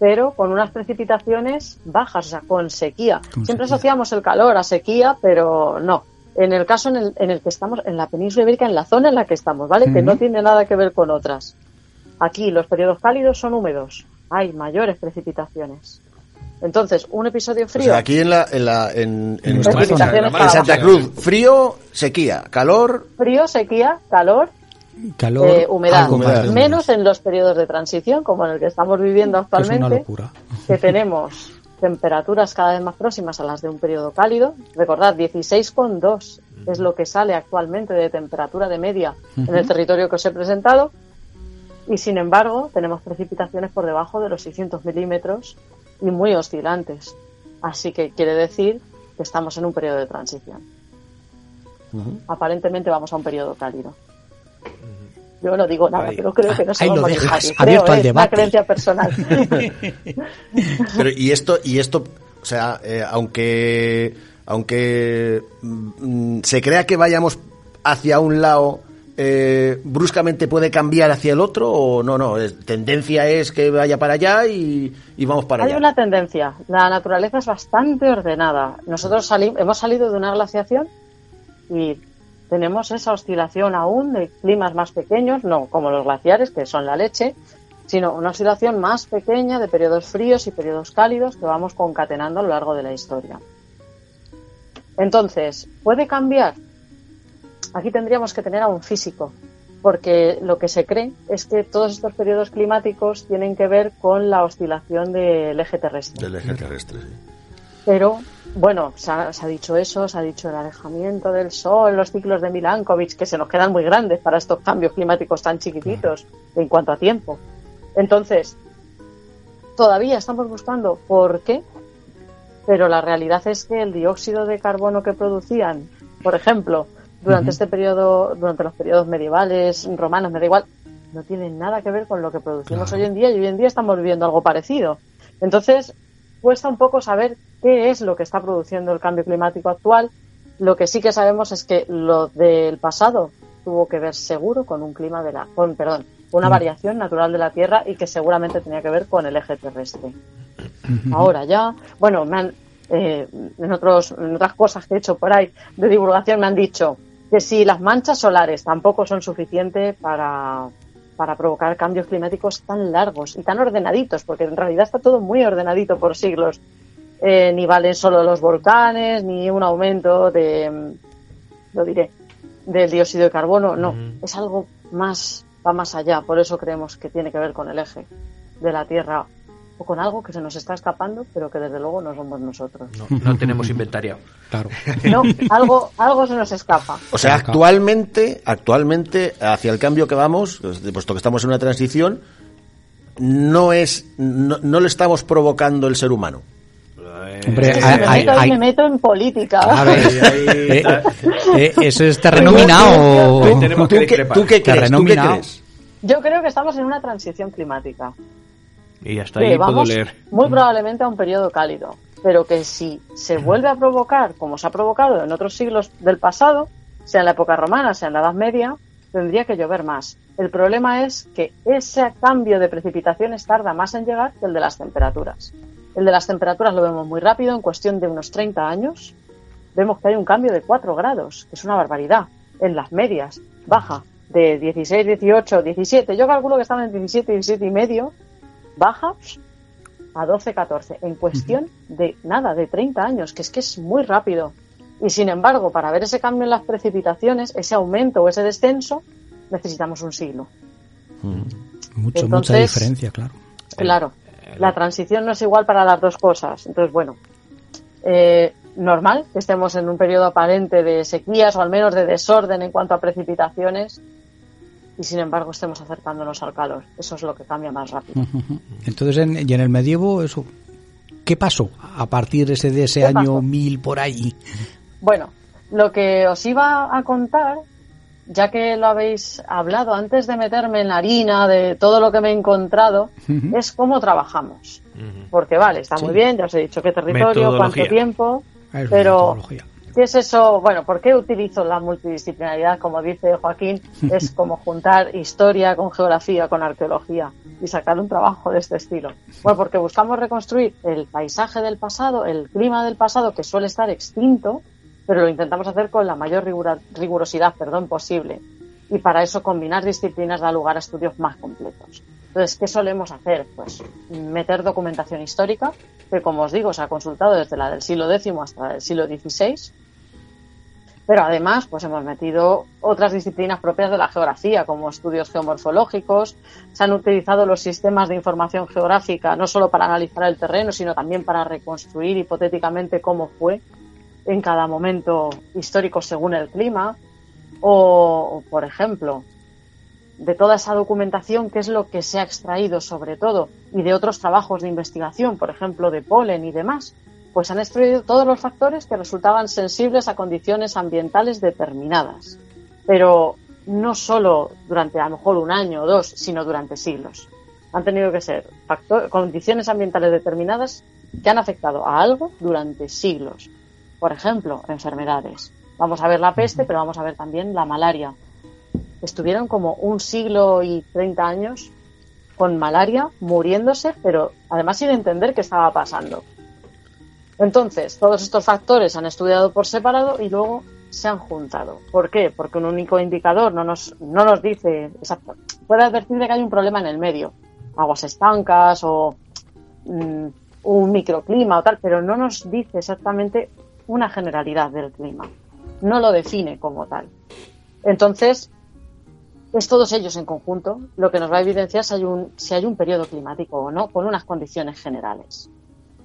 pero con unas precipitaciones bajas, o sea, con sequía. Con Siempre sequía. asociamos el calor a sequía, pero no. En el caso en el, en el que estamos, en la península ibérica, en la zona en la que estamos, ¿vale? Que no tiene nada que ver con otras. Aquí los periodos cálidos son húmedos, hay mayores precipitaciones. Entonces, un episodio O frío. sea, aquí en la, en la, en, en, nuestra nuestra- zona, en Santa. Cruz, frío, sequía, calor, frío, sequía, calor, calor eh, humedad. Menos en los periodos de transición, como en el que estamos viviendo que es una actualmente, locura que tenemos temperaturas cada vez más próximas a las de un periodo cálido. Recordad, 16,2 es lo que sale actualmente de temperatura de media en el territorio que os he presentado. Y sin embargo, tenemos precipitaciones por debajo de los 600 milímetros y muy oscilantes. Así que quiere decir que estamos en un periodo de transición. Aparentemente vamos a un periodo cálido. Yo no digo nada, Ahí. pero creo que no Ahí lo somos dejas, mayoritarios. abierto Creo, al es debate. una creencia personal. [LAUGHS] Pero y esto, y esto, o sea, eh, aunque, aunque mm, se crea que vayamos hacia un lado, eh, bruscamente puede cambiar hacia el otro o no, no, es- tendencia es que vaya para allá y, y vamos para Hay allá. una tendencia. La naturaleza es bastante ordenada. Nosotros sali- hemos salido de una glaciación y tenemos esa oscilación aún de climas más pequeños, no como los glaciares, que son la leche, sino una oscilación más pequeña de periodos fríos y periodos cálidos que vamos concatenando a lo largo de la historia. Entonces, ¿puede cambiar? Aquí tendríamos que tener a un físico, porque lo que se cree es que todos estos periodos climáticos tienen que ver con la oscilación del eje terrestre. Del eje terrestre, sí. Pero, bueno, se ha, se ha dicho eso, se ha dicho el alejamiento del Sol, los ciclos de Milankovitch, que se nos quedan muy grandes para estos cambios climáticos tan chiquititos en cuanto a tiempo. Entonces, todavía estamos buscando por qué, pero la realidad es que el dióxido de carbono que producían, por ejemplo, durante este periodo, durante los periodos medievales, romanos, me da igual, no tiene nada que ver con lo que producimos hoy en día y hoy en día estamos viviendo algo parecido. Entonces, cuesta un poco saber qué es lo que está produciendo el cambio climático actual. Lo que sí que sabemos es que lo del pasado tuvo que ver seguro con un clima de la, con, perdón, una Mm. variación natural de la Tierra y que seguramente tenía que ver con el eje terrestre. Ahora ya, bueno, me han, eh, en, otros, en otras cosas que he hecho por ahí de divulgación me han dicho que si las manchas solares tampoco son suficientes para, para provocar cambios climáticos tan largos y tan ordenaditos, porque en realidad está todo muy ordenadito por siglos. Eh, ni valen solo los volcanes, ni un aumento de, mm, lo diré, del dióxido de carbono, no, es algo más, va más allá, por eso creemos que tiene que ver con el eje de la Tierra o con algo que se nos está escapando, pero que desde luego no somos nosotros. No, no tenemos inventariado. Claro. No, [LAUGHS] algo, algo se nos escapa. O sea, actualmente, actualmente, hacia el cambio que vamos, pues, puesto que estamos en una transición, no es, no, no lo estamos provocando el ser humano. Hombre, Si hay- me, hay- meto, ahí hay- me meto en política. A ver, [LAUGHS] eh, eh, eso es terreno minado. ¿Tú tú qué crees? Yo creo que estamos en una transición climática. Y hasta ahí puedo leer. muy probablemente a un periodo cálido, pero que si se vuelve a provocar, como se ha provocado en otros siglos del pasado, sea en la época romana, sea en la Edad Media, tendría que llover más. El problema es que ese cambio de precipitaciones tarda más en llegar que el de las temperaturas. El de las temperaturas lo vemos muy rápido, en cuestión de unos 30 años, vemos que hay un cambio de 4 grados, que es una barbaridad. En las medias, baja de 16, 18, 17. Yo calculo que estaban en 17, 17 y medio, baja a 12, 14, en cuestión de nada, de 30 años, que es que es muy rápido. Y sin embargo, para ver ese cambio en las precipitaciones, ese aumento o ese descenso, necesitamos un siglo. Mucho, mucha diferencia, claro. Claro, la transición no es igual para las dos cosas. Entonces, bueno, eh, normal que estemos en un periodo aparente de sequías o al menos de desorden en cuanto a precipitaciones y sin embargo estemos acercándonos al calor. Eso es lo que cambia más rápido. Entonces, en, y en el medievo, eso, ¿qué pasó a partir de ese, de ese ¿Qué año pasó? 1000 por ahí? Bueno, lo que os iba a contar, ya que lo habéis hablado antes de meterme en la harina de todo lo que me he encontrado, es cómo trabajamos. Porque vale, está Sí. muy bien, ya os he dicho qué territorio, cuánto tiempo, es pero metodología. ¿Qué es eso? Bueno, ¿por qué utilizo la multidisciplinaridad? Como dice Joaquín, es [LAUGHS] como juntar historia con geografía, con arqueología y sacar un trabajo de este estilo. Bueno, porque buscamos reconstruir el paisaje del pasado, el clima del pasado que suele estar extinto, pero lo intentamos hacer con la mayor rigura- rigurosidad perdón, posible. Y para eso combinar disciplinas da lugar a estudios más completos. Entonces, ¿qué solemos hacer? Pues meter documentación histórica, que como os digo, se ha consultado desde la del siglo X hasta el siglo XVI. Pero además, pues hemos metido otras disciplinas propias de la geografía, como estudios geomorfológicos. Se han utilizado los sistemas de información geográfica no solo para analizar el terreno, sino también para reconstruir hipotéticamente cómo fue en cada momento histórico según el clima. O, por ejemplo, de toda esa documentación, qué es lo que se ha extraído sobre todo, y de otros trabajos de investigación, por ejemplo, de polen y demás, pues han extraído todos los factores que resultaban sensibles a condiciones ambientales determinadas. Pero no solo durante a lo mejor un año o dos, sino durante siglos. Han tenido que ser factor- condiciones ambientales determinadas que han afectado a algo durante siglos. Por ejemplo, enfermedades. Vamos a ver la peste, pero vamos a ver también la malaria. Estuvieron como un siglo y 30 años con malaria, muriéndose, pero además sin entender qué estaba pasando. Entonces, todos estos factores han estudiado por separado y luego se han juntado. ¿Por qué? Porque un único indicador no nos, no nos dice exacto. Puede advertir de que hay un problema en el medio, aguas estancas o mm, un microclima o tal, pero no nos dice exactamente una generalidad del clima. No lo define como tal. Entonces, es todos ellos en conjunto lo que nos va a evidenciar si hay un, si hay un periodo climático o no, con unas condiciones generales.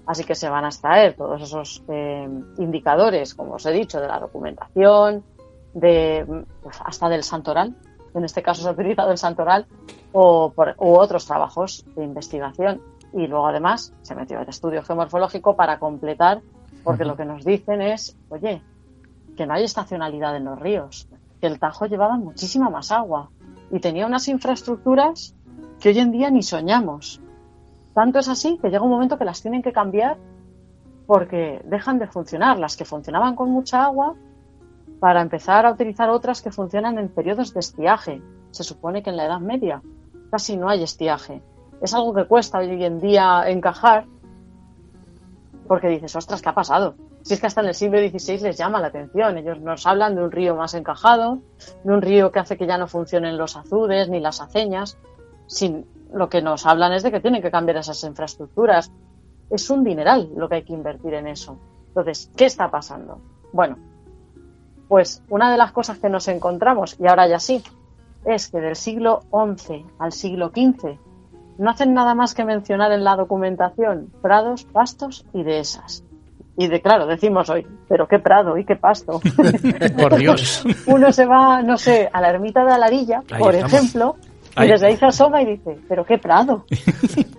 Así que se van a extraer todos esos eh, indicadores, como os he dicho, de la documentación, de pues, hasta del santoral. En este caso se ha utilizado el santoral o por, u otros trabajos de investigación. Y luego además se metió el estudio geomorfológico para completar, porque lo que nos dicen es, oye, que no hay estacionalidad en los ríos, que el Tajo llevaba muchísima más agua y tenía unas infraestructuras que hoy en día ni soñamos. Tanto es así que llega un momento que las tienen que cambiar porque dejan de funcionar. Las que funcionaban con mucha agua para empezar a utilizar otras que funcionan en periodos de estiaje. Se supone que en la Edad Media casi no hay estiaje. Es algo que cuesta hoy en día encajar porque dices, ostras, ¿qué ha pasado? Si es que hasta en el siglo XVI les llama la atención. Ellos nos hablan de un río más encajado, de un río que hace que ya no funcionen los azudes ni las aceñas. Sin, lo que nos hablan es de que tienen que cambiar esas infraestructuras. Es un dineral lo que hay que invertir en eso. Entonces, ¿qué está pasando? Bueno, pues una de las cosas que nos encontramos, y ahora ya sí, es que del siglo XI al siglo XV no hacen nada más que mencionar en la documentación prados, pastos y dehesas. Y de claro, decimos hoy, pero qué prado y qué pasto. [LAUGHS] Por Dios. Uno se va, no sé, a la ermita de Alarilla, Ahí por estamos. ejemplo, Ahí. y desde ahí se asoma y dice, pero qué prado. [LAUGHS]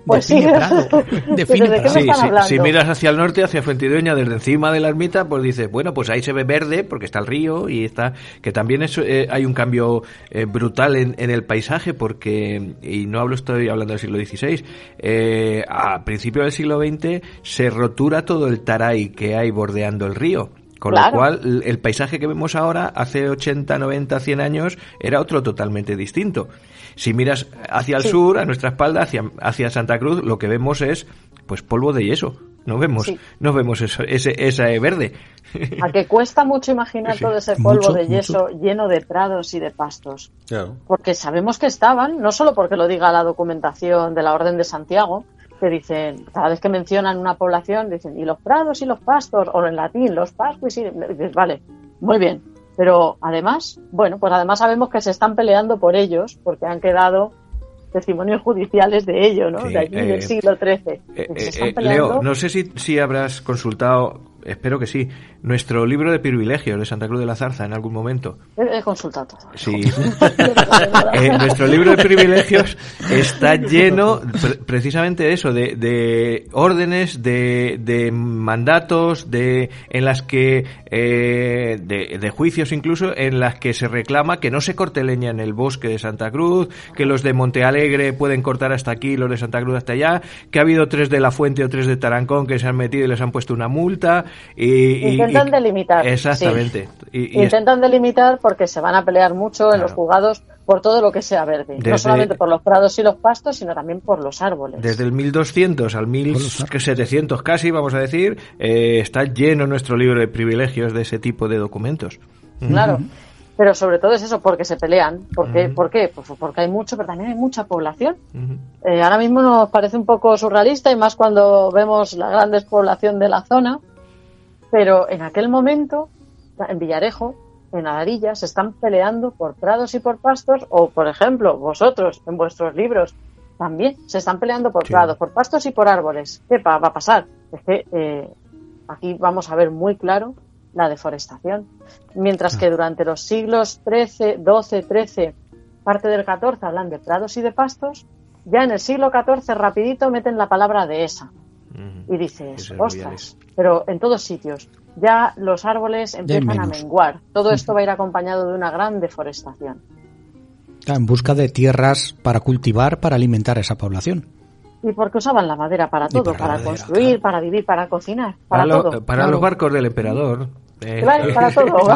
Pues sí, prado. [LAUGHS] Define ¿de qué me. Sí, están sí, hablando? si miras hacia el norte, hacia Fuentidueña, desde encima de la ermita, pues dices, bueno, pues ahí se ve verde porque está el río y está, que también es, eh, hay un cambio eh, brutal en, en el paisaje porque, y no hablo, estoy hablando del siglo XVI, eh, a principios del siglo XX se rotura todo el taray que hay bordeando el río. Con Claro. lo cual, el- paisaje que vemos ahora, hace 80, 90, 100 años, era otro totalmente distinto. Si miras hacia el Sí. sur, a nuestra espalda, hacia, hacia Santa Cruz, lo que vemos es pues polvo de yeso. No vemos, Sí. no vemos eso, ese, ese verde. [LAUGHS] A que cuesta mucho imaginar Sí. todo ese polvo Mucho, de yeso lleno de prados y de pastos. Claro. Porque sabemos que estaban, no solo porque lo diga la documentación de la Orden de Santiago, que dicen, cada vez que mencionan una población, dicen, y los prados y los pastos, o en latín, los pastos y... dices, vale, muy bien. Pero además, bueno, pues además sabemos que se están peleando por ellos, porque han quedado testimonios judiciales de ello, ¿no? Sí, de eh, del siglo XIII. Eh, eh, eh. Leo, no sé si, si habrás consultado, espero que sí, nuestro libro de privilegios de Santa Cruz de la Zarza en algún momento. He, consultado. Sí. Eh, nuestro libro de privilegios está lleno pre- precisamente de eso, de, de órdenes, de, de mandatos, de en las que eh, de, de juicios incluso en las que se reclama que no se corte leña en el bosque de Santa Cruz, que los de Monte Alegre pueden cortar hasta aquí, los de Santa Cruz hasta allá, que ha habido tres de la Fuente o tres de Tarancón que se han metido y les han puesto una multa y, Intentan y- delimitar, Exactamente. Y- y es- Intentan delimitar porque se van a pelear mucho en los juzgados por todo lo que sea verde. Desde- No solamente por los prados y los pastos, sino también por los árboles. Desde el 1200 al 1700 casi, vamos a decir, eh, está lleno nuestro libro de privilegios de ese tipo de documentos. Claro. Pero sobre todo es eso, porque se pelean. ¿Por qué? ¿Por qué? Pues porque hay mucho, pero también hay mucha población. Eh, ahora mismo nos parece un poco surrealista y más cuando vemos la gran despoblación de la zona. Pero en aquel momento, en Villarejo, en Adarilla, se están peleando por prados y por pastos, o por ejemplo, vosotros en vuestros libros también se están peleando por Sí. prados, por pastos y por árboles. ¿Qué va a pasar? Es que eh, aquí vamos a ver muy claro la deforestación. Mientras que durante los siglos XIII, XII, XIII, parte del XIV hablan de prados y de pastos, ya en el siglo XIV rapidito meten la palabra dehesa. Y dices, Esos ostras, pero en todos sitios. Ya los árboles empiezan a menguar. Todo esto va a ir acompañado de una gran deforestación. En busca de tierras para cultivar, para alimentar a esa población. Y porque usaban la madera para Y todo, para para, la madera, construir, claro. para vivir, para cocinar, para, Para, lo- todo. para Claro. los barcos del emperador. eh, Claro, para [LAUGHS] todo.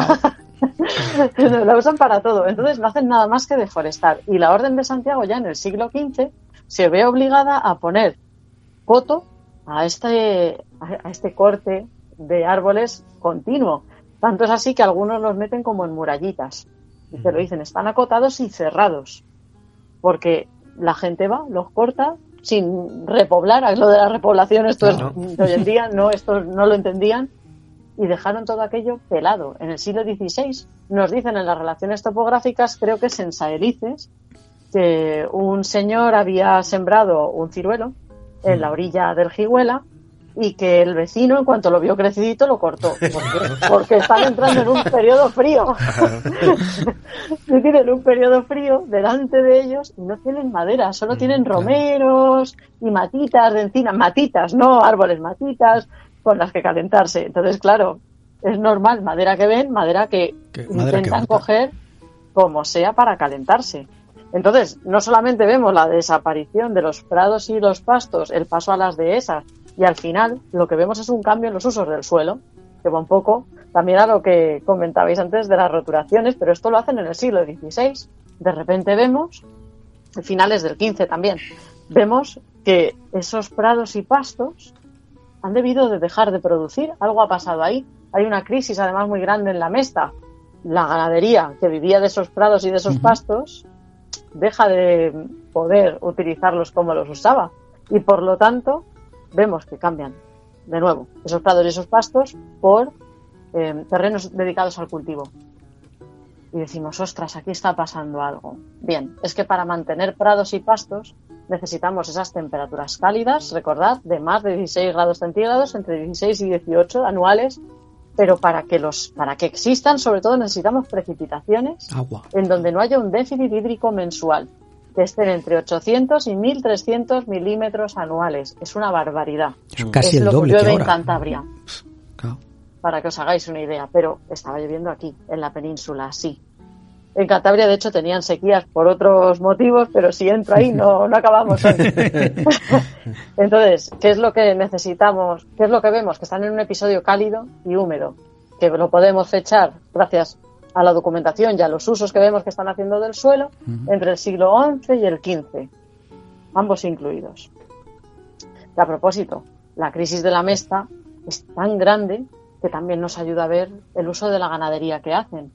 [LAUGHS] la usan para todo. Entonces no hacen nada más que deforestar. Y la Orden de Santiago ya en el siglo XV se ve obligada a poner coto a este, a este corte de árboles continuo. Tanto es así que algunos los meten como en murallitas. Y te lo dicen, están acotados y cerrados. Porque la gente va, los corta sin repoblar. Lo de la repoblación, esto es Claro. de hoy en día, no, esto no lo entendían y dejaron todo aquello pelado. En el siglo XVI nos dicen en las relaciones topográficas, creo que es en Saelices, que un señor había sembrado un ciruelo en la orilla del Jiguela y que el vecino, en cuanto lo vio crecidito, lo cortó. Porque, porque están entrando en un periodo frío. Y [LAUGHS] tienen un periodo frío delante de ellos y no tienen madera, solo tienen romeros y matitas de encina, matitas, no árboles, matitas con las que calentarse. Entonces, claro, es normal, madera que ven, madera que Que- madera que intentan coger como sea para calentarse. Entonces, no solamente vemos la desaparición de los prados y los pastos, el paso a las dehesas, y al final lo que vemos es un cambio en los usos del suelo, que va un poco también a lo que comentabais antes de las roturaciones, pero esto lo hacen en el siglo XVI. De repente vemos, finales del XV también, vemos que esos prados y pastos han debido de dejar de producir, algo ha pasado ahí. Hay una crisis además muy grande en la mesta. La ganadería que vivía de esos prados y de esos pastos deja de poder utilizarlos como los usaba. Y por lo tanto, vemos que cambian de nuevo esos prados y esos pastos por eh, terrenos dedicados al cultivo. Y decimos, ostras, aquí está pasando algo. Bien, es que para mantener prados y pastos necesitamos esas temperaturas cálidas, recordad, de más de 16 grados centígrados, entre 16 y 18 anuales, pero para que los, para que existan, sobre todo necesitamos precipitaciones Agua. en donde no haya un déficit hídrico mensual, que estén entre 800 y 1300 milímetros anuales. Es una barbaridad. Es casi es el lo doble que que llueve en. Cantabria, Claro. para que os hagáis una idea, pero estaba lloviendo aquí, en la península, sí. En Cantabria, de hecho, tenían sequías por otros motivos, pero si entro ahí no, no acabamos [LAUGHS] hoy. [LAUGHS] Entonces, ¿qué es lo que necesitamos? ¿Qué es lo que vemos? Que están en un episodio cálido y húmedo, que lo podemos fechar gracias a la documentación y a los usos que vemos que están haciendo del suelo entre el siglo XI y el XV, ambos incluidos. Y a propósito, la crisis de la mesta es tan grande que también nos ayuda a ver el uso de la ganadería que hacen.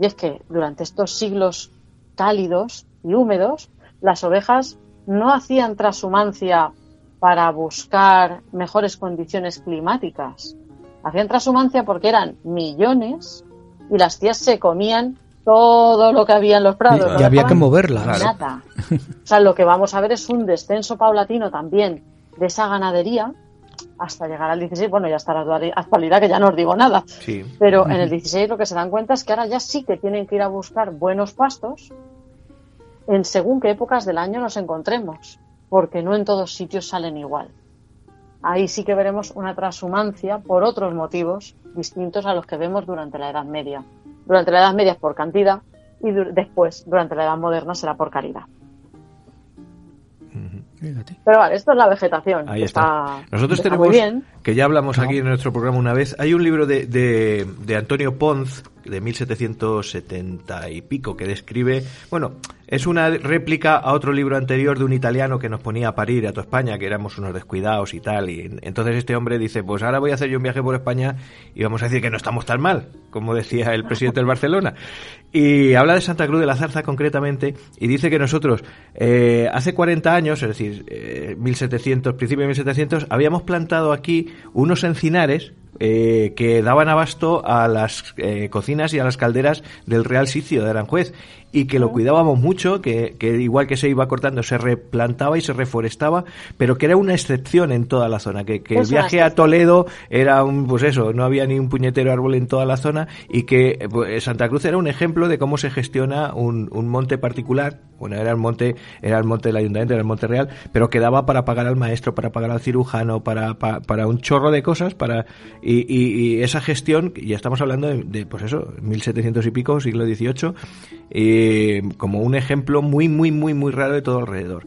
Y es que durante estos siglos cálidos y húmedos, las ovejas no hacían transhumancia para buscar mejores condiciones climáticas. Hacían transhumancia porque eran millones y las tías se comían todo lo que había en los prados. Y había que. Nada. O sea, lo que vamos a ver es un descenso paulatino también de esa ganadería hasta llegar al 16, bueno, ya hasta la actuali- actualidad que ya no os digo nada. Sí. Pero [LAUGHS] en el 16 lo que se dan cuenta es que ahora ya sí que tienen que ir a buscar buenos pastos en según qué épocas del año nos encontremos, porque no en todos sitios salen igual. Ahí sí que veremos una transhumancia por otros motivos distintos a los que vemos durante la Edad Media. Durante la Edad Media es por cantidad y du- después, durante la Edad Moderna, será por calidad. Fíjate. Pero vale, esto es la vegetación. Ahí está. Nosotros está tenemos, muy bien. que ya hablamos aquí en nuestro programa una vez, hay un libro de, de, de Antonio Ponz, de 1770 y pico, que describe, bueno, es una réplica a otro libro anterior de un italiano que nos ponía a parir a toda España, que éramos unos descuidados y tal, y entonces este hombre dice, pues ahora voy a hacer yo un viaje por España y vamos a decir que no estamos tan mal, como decía el presidente del Barcelona. Y habla de Santa Cruz de la Zarza concretamente y dice que nosotros eh, hace 40 años, es decir, eh, 1700, principio de 1700, habíamos plantado aquí unos encinares eh, que daban abasto a las eh, cocinas y a las calderas del Real Sitio de Aranjuez y que lo cuidábamos mucho, que, que igual que se iba cortando se replantaba y se reforestaba, pero que era una excepción en toda la zona, que, que el viaje a. Toledo era un, pues eso, no había ni un puñetero árbol en toda la zona y que eh, pues, Santa Cruz era un ejemplo de cómo se gestiona un, un monte particular, bueno, era el monte, era el monte del ayuntamiento, era el monte real, pero que daba para pagar al maestro, para pagar al cirujano, para, pa- para un chorro de cosas, para, y, y- y esa gestión, ya estamos hablando de, de, pues eso, 1700 y pico, siglo XVIII, eh, como un ejemplo muy, muy, muy, muy raro de todo alrededor.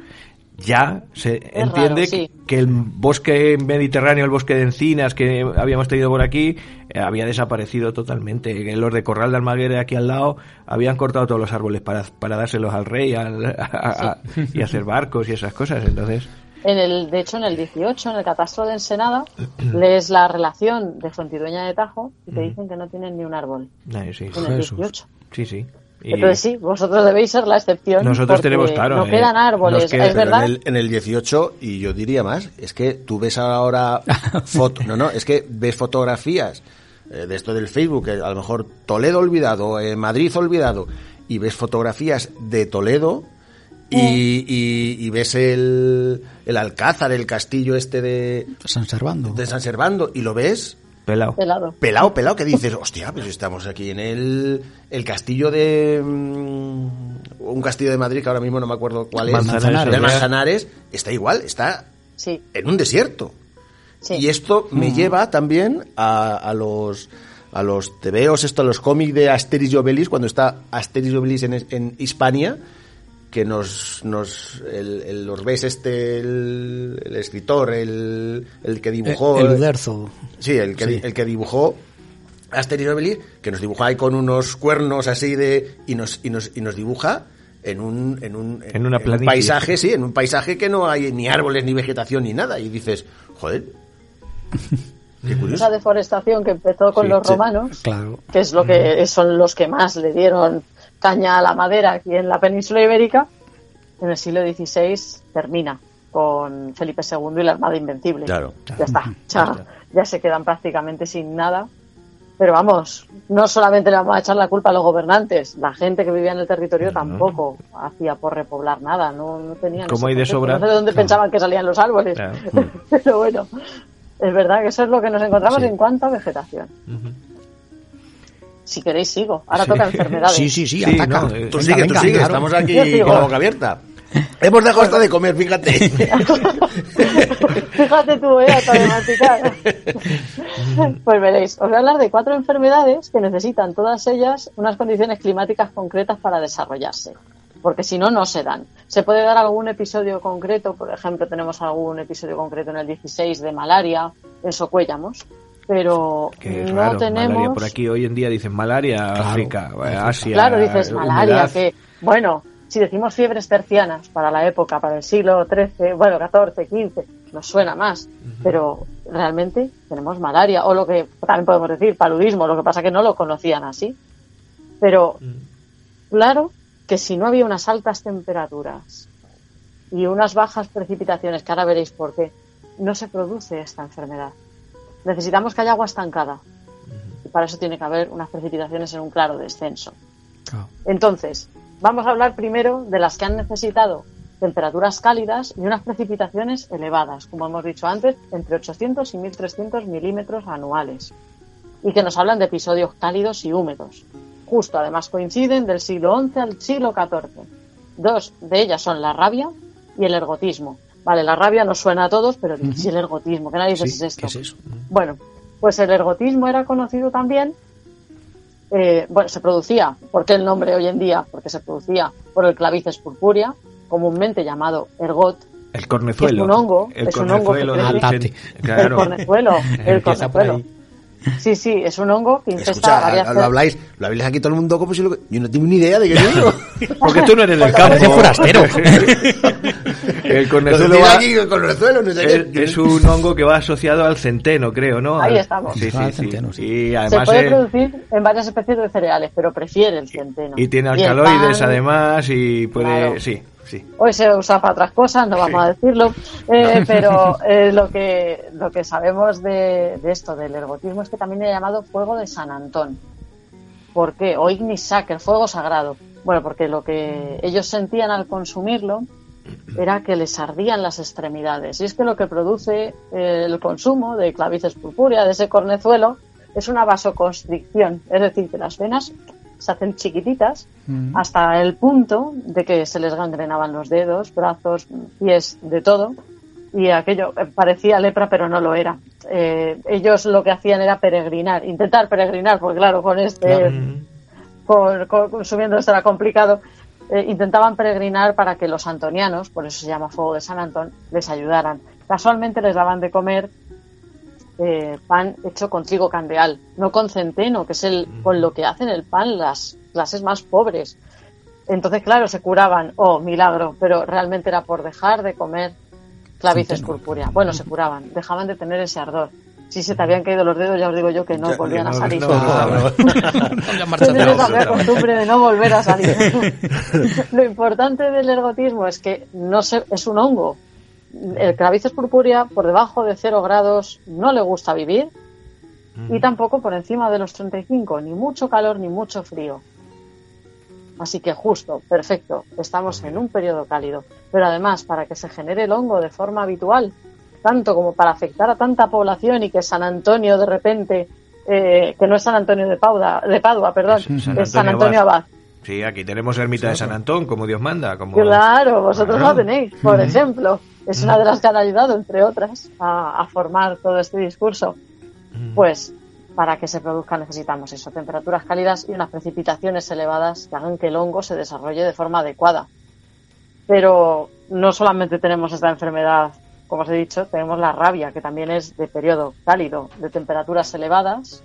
Ya se entiende raro, sí. que el bosque mediterráneo, el bosque de encinas que habíamos tenido por aquí, eh, había desaparecido totalmente. Los de Corral de Almaguer, aquí al lado, habían cortado todos los árboles para, para dárselos al rey al- [LAUGHS] a- a- y hacer barcos y esas cosas. Entonces, En el, de hecho, en el 18, en el catastro de Ensenada, [CLEARS THROAT] lees la relación de Fuentidueña de Tajo y te dicen que no tienen ni un árbol. ay, sí, En el Jesús. 18. sí, sí. Y Entonces sí, vosotros debéis ser la excepción. Nosotros tenemos, claro, No eh, quedan árboles, queda- es verdad. En el, en el 18, y yo diría más, es que tú ves ahora [LAUGHS] foto, no, no, es que ves fotografías eh, de esto del Facebook, que a lo mejor Toledo olvidado, eh, Madrid olvidado, y ves fotografías de Toledo y, y- y ves el, el Alcázar, el castillo este de, San Servando. de San Servando, y lo ves pelado. Pelado. pelado, pelado, que dices, hostia, pues estamos aquí en el, el castillo de... mm, un castillo de Madrid que ahora mismo no me acuerdo cuál es. Manzanares. De Manzanares. Está igual, está Sí, en un desierto. sí. Y esto me lleva también a, a los a los tebeos, esto, a los cómics de Asterix y Obelix, cuando está Asterix y Obelix en, en Hispania, que nos, nos el, el Orbés este, el, el escritor, el, el que dibujó... El, el Uderzo. Sí, el que, Sí. el que dibujó Asterix Obelix, que nos dibujó ahí con unos cuernos así de... y nos, y nos, y nos dibuja en un, en un, En una un paisaje, sí, en un paisaje que no hay ni árboles, ni vegetación, ni nada. Y dices, joder, [LAUGHS] qué curioso. Esa deforestación que empezó con Sí, los sí. romanos, Claro. que es lo que son los que más le dieron caña a la madera aquí en la península ibérica, en el siglo XVI termina con Felipe II y la Armada Invencible. Claro. Ya está, ya, ya se quedan prácticamente sin nada. Pero vamos, no solamente le vamos a echar la culpa a los gobernantes, la gente que vivía en el territorio tampoco hacía por repoblar nada, no, no tenían. Como hay de sobra. No sé de dónde pensaban que salían los árboles. Claro. [LAUGHS] Pero bueno, es verdad que eso es lo que nos encontramos Sí. en cuanto a vegetación. Si queréis, sigo. Ahora toca enfermedades. Sí, sí, sí, Sí, ataca. no, Tú Venga, sigue, tú sigue, claro. estamos aquí con la boca abierta. Hemos dejado hasta de comer, fíjate. [LAUGHS] Fíjate tú, eh, hasta de masticar. [LAUGHS] Pues veréis, os voy a hablar de cuatro enfermedades que necesitan todas ellas unas condiciones climáticas concretas para desarrollarse. Porque si no, no se dan. Se puede dar algún episodio concreto, por ejemplo, tenemos algún episodio concreto en el 16 de malaria, en Socuéllamos, pero no raro, tenemos. malaria por aquí hoy en día dicen malaria, África, eh, Asia. Claro, dices malaria, humedad. que, bueno, si decimos fiebres tercianas para la época, para el siglo XIII, bueno, XIV, XV, nos suena más, pero realmente tenemos malaria, o lo que también podemos decir, paludismo, lo que pasa que no lo conocían así. Pero, claro que si no había unas altas temperaturas y unas bajas precipitaciones, que ahora veréis por qué, no se produce esta enfermedad. Necesitamos que haya agua estancada. Y para eso tiene que haber unas precipitaciones en un claro descenso. Claro. Entonces, vamos a hablar primero de las que han necesitado temperaturas cálidas y unas precipitaciones elevadas, como hemos dicho antes, entre 800 y 1300 milímetros anuales, y que nos hablan de episodios cálidos y húmedos. Justo, además, coinciden del siglo XI al siglo XIV. Dos de ellas son la rabia y el ergotismo. Vale, la rabia nos suena a todos, pero ¿y el ergotismo? Que nadie dice Sí, "¿Qué es esto. ¿qué es eso? Bueno, pues el ergotismo era conocido también, eh, bueno, se producía, ¿por qué el nombre hoy en día? Porque se producía por el clavices purpúrea, comúnmente llamado ergot, El cornezuelo. Es un hongo, El es un hongo que crece. cen- el Claro. cornezuelo, [LAUGHS] el cornezuelo. Sí, sí, es un hongo que infesta Escucha, varias lo habláis, lo habláis aquí todo el mundo como si lo... Yo no tengo ni idea de qué digo. [LAUGHS] Porque tú no eres del campo. Parece forastero. [LAUGHS] El Lo cornezuelo va- aquí el no sé es, qué. es un hongo que va asociado al centeno, creo, ¿no? Ahí estamos. Sí, sí, Ah, sí. centeno, sí. Y Se además puede eh, producir en varias especies de cereales, pero prefiere el centeno. y tiene alcaloides pan, además y puede, Claro. sí, sí. Hoy se usa para otras cosas, no vamos a decirlo, eh, pero eh, lo que lo que sabemos de, de esto del ergotismo es que también era llamado fuego de San Antón. ¿Por qué? O Ignis Sacer, fuego sagrado. Bueno, porque lo que ellos sentían al consumirlo era que les ardían las extremidades. Y es que lo que produce eh, el consumo de clavices purpúrea, de ese cornezuelo, es una vasoconstricción. Es decir, que las venas se hacen chiquititas hasta el punto de que se les gangrenaban los dedos, brazos, pies, de todo. Y aquello eh, parecía lepra, pero no lo era. Eh, ellos lo que hacían era peregrinar, intentar peregrinar, porque claro, con este, con, con- consumiendo esto era complicado. Eh, intentaban peregrinar para que los antonianos, por eso se llama Fuego de San Antón, les ayudaran. Casualmente les daban de comer eh, pan hecho con trigo candeal, no con centeno, que es el con lo que hacen el pan las clases más pobres. Entonces, claro, se curaban, oh, milagro, pero realmente era por dejar de comer clavices Centeno. purpúrea. Bueno, se curaban, dejaban de tener ese ardor. Si se te habían caído los dedos, ya os digo yo que no Ya, volvían a no, salir. no, no, esa [LAUGHS] fea costumbre de no volver a salir. [LAUGHS] Lo importante del ergotismo es que no se, es un hongo. El clavices purpúrea por debajo de 0 grados no le gusta vivir y tampoco por encima de los 35, ni mucho calor ni mucho frío. Así que justo, perfecto, estamos en un periodo cálido. Pero además, para que se genere el hongo de forma habitual, tanto como para afectar a tanta población y que San Antonio de repente, eh, que no es San Antonio de Padua, de Padua perdón, Es San es San Antonio Abad. Sí, aquí tenemos ermita de San Antón, como Dios manda. Como... Claro, vosotros Claro. lo tenéis, por ejemplo. Es una de las que han ayudado, entre otras, a, a formar todo este discurso. Pues para que se produzca necesitamos eso, temperaturas cálidas y unas precipitaciones elevadas que hagan que el hongo se desarrolle de forma adecuada. Pero no solamente tenemos esta enfermedad, como os he dicho, tenemos la rabia, que también es de periodo cálido, de temperaturas elevadas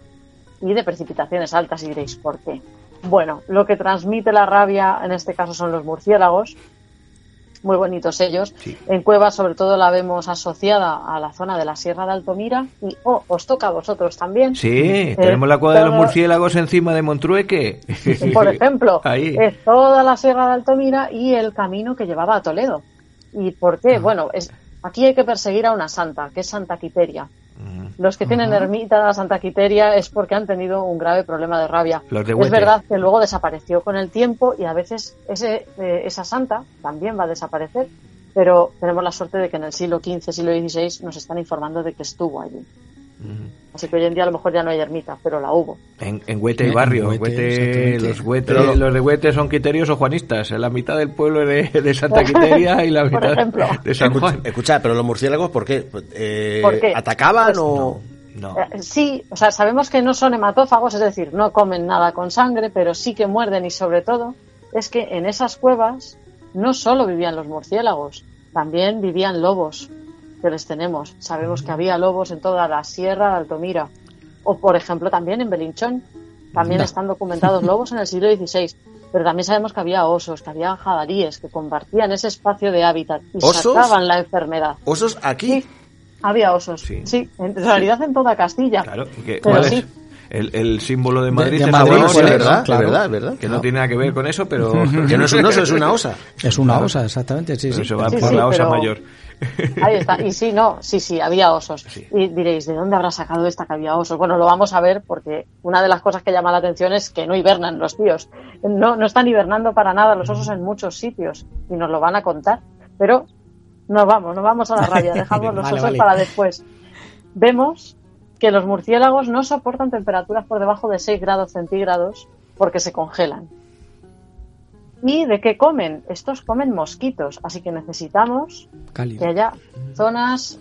y de precipitaciones altas. Y diréis, ¿por qué? Bueno, lo que transmite la rabia en este caso son los murciélagos, muy bonitos ellos. Sí. En cuevas, sobre todo, la vemos asociada a la zona de la Sierra de Altomira. Y, oh, os toca a vosotros también. Sí, tenemos la cueva de los murciélagos encima de Montrueque. Por ejemplo, [LAUGHS] Ahí. es toda la Sierra de Altomira y el camino que llevaba a Toledo. ¿Y por Ah. qué? Bueno, es, aquí hay que perseguir a una santa, que es Santa Quiteria. Los que tienen ermita de Santa Quiteria es porque han tenido un grave problema de rabia. De es verdad que luego desapareció con el tiempo y a veces ese, eh, esa santa también va a desaparecer, pero tenemos la suerte de que en el siglo XV, siglo XVI nos están informando de que estuvo allí. Así que hoy en día a lo mejor ya no hay ermita, pero la hubo. En, en Huete y En barrio. Huete, Huete, los, Huete- Pero- los de Huete son quiterios o juanistas. La mitad del pueblo de, de Santa Quiteria y la [LAUGHS] Por mitad ejemplo. de San Juan. escucha, pero los murciélagos, ¿por qué? Eh, ¿Por qué? ¿Atacaban Pues o...? No. Eh, Sí, o sea, sabemos que no son hematófagos, es decir, no comen nada con sangre, pero sí que muerden y sobre todo es que en esas cuevas no solo vivían los murciélagos, también vivían lobos que les tenemos. Sabemos que había lobos en toda la sierra de Altomira o, por ejemplo, también en Belinchón. También están documentados [LAUGHS] lobos en el siglo XVI. Pero también sabemos que había osos, que había jabalíes que compartían ese espacio de hábitat y ¿Osos? sacaban la enfermedad. ¿Osos aquí? Sí, había osos. Sí. Sí, en realidad en toda Castilla. Claro. que- Pero ¿Cuál sí. es? El, el símbolo de Madrid de es Madrid, es verdad, claro. verdad, verdad. Que no tiene nada que ver con eso, pero... [LAUGHS] Que no es un oso, es una osa. Es una osa, exactamente, sí, pero sí. se va Sí, por sí, la osa pero- mayor. Ahí está. Y sí, no, sí, sí, había osos. Sí. Y diréis, ¿de dónde habrá sacado esta que había osos? Bueno, lo vamos a ver porque una de las cosas que llama la atención es que no hibernan los tíos. No, no están hibernando para nada los osos en muchos sitios y nos lo van a contar. Pero nos vamos, nos vamos a la rabia. [LAUGHS] Dejamos los Vale, osos vale. para después. Vemos que los murciélagos no soportan temperaturas por debajo de 6 grados centígrados porque se congelan. ¿Y de qué comen? Estos comen mosquitos, así que necesitamos Cálido. que haya zonas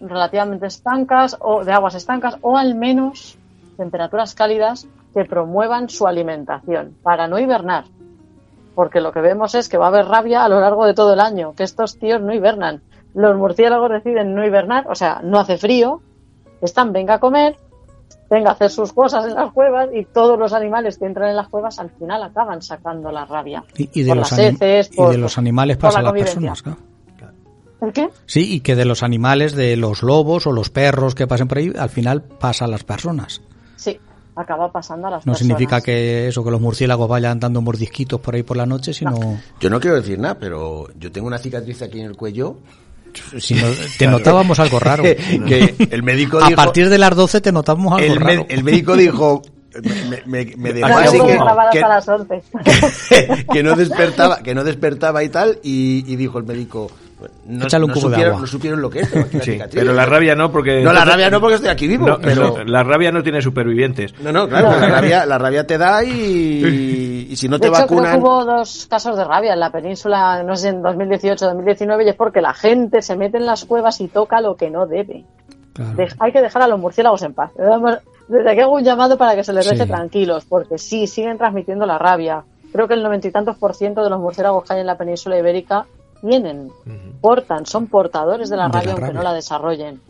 relativamente estancas o de aguas estancas o al menos temperaturas cálidas que promuevan su alimentación para no hibernar. Porque lo que vemos es que va a haber rabia a lo largo de todo el año, que estos tíos no hibernan. Los murciélagos deciden no hibernar, o sea, no hace frío, están venga a comer, venga a hacer sus cosas en las cuevas y todos los animales que entran en las cuevas al final acaban sacando la rabia. Y, y de por los las anim- heces, y por- de los animales pasa a la las personas. ¿El qué? Sí, y que de los animales, de los lobos o los perros que pasen por ahí, al final pasa a las personas. Sí, acaba pasando a las No personas. significa que eso, que los murciélagos vayan dando mordisquitos por ahí por la noche, sino... Yo no quiero decir nada, pero yo tengo una cicatriz aquí en el cuello. Si no- te notábamos algo raro. [LAUGHS] que el médico A dijo... partir de las 12 te notamos algo el, raro. el médico dijo... Me, me- me dejó así que- que, hasta las 11. [LAUGHS] que no despertaba que no despertaba y tal y, y dijo el médico no, Échale un no cubo de supieron, agua. no supieron lo que es [LAUGHS] Sí, pero la rabia no, porque... no la rabia no porque estoy aquí vivo No, pero no, la rabia no tiene supervivientes. no no claro la rabia la rabia te da y, y si no te hecho, creo que vacunan hubo dos casos de rabia en la península, no sé, en 2018 o 2019, y es porque la gente se mete en las cuevas y toca lo que no debe. Claro. De- hay que dejar a los murciélagos en paz. Desde aquí hago un llamado para que se les deje Sí. tranquilos, porque sí, siguen transmitiendo la rabia. Creo que el noventa y tantos por ciento de los murciélagos que hay en la península ibérica tienen, portan, son portadores de la De la rabia aunque rabia. no la desarrollen.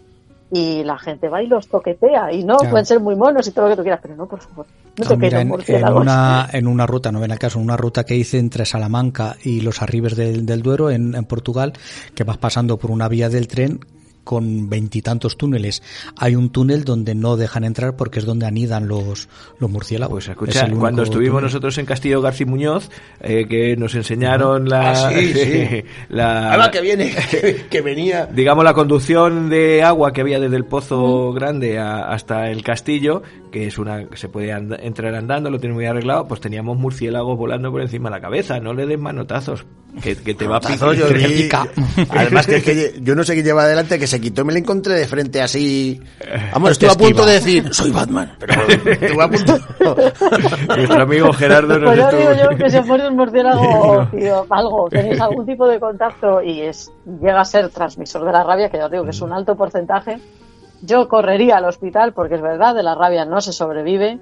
Y la gente va y los toquetea. Y no, Claro. pueden ser muy monos y todo lo que tú quieras, pero no, por favor. No Ah, mira, en, en una, [LAUGHS] en una ruta, no ven el caso, en una ruta que hice entre Salamanca y los arribes del, del Duero, en, en Portugal, que vas pasando por una vía del tren con veintitantos túneles. Hay un túnel donde no dejan entrar porque es donde anidan los, los murciélagos. Pues Es escucha, cuando estuvimos túnel. nosotros en Castillo García Muñoz, eh, que nos enseñaron la, Ah, sí, [LAUGHS] sí. la- Ahora que viene [LAUGHS] que, que venía digamos la conducción de agua que había desde el pozo grande a- hasta el castillo, que es una que se puede and- entrar andando, lo tiene muy arreglado, pues teníamos murciélagos volando por encima de la cabeza, no le des manotazos, que, que te va a picar. yo te vi- pica. [LAUGHS] Además que, es que yo no sé qué lleva adelante, que se quitó y me la encontré de frente así. Vamos, estuve a punto de decir, soy Batman, pero estuve a punto. [LAUGHS] Nuestro amigo Gerardo nos Pues yo estuvo- digo yo que si fuese un murciélago, [LAUGHS] tío, algo, tenéis algún tipo de contacto y es llega a ser transmisor de la rabia, que ya os digo que es un alto porcentaje, yo correría al hospital porque es verdad, de la rabia no se sobrevive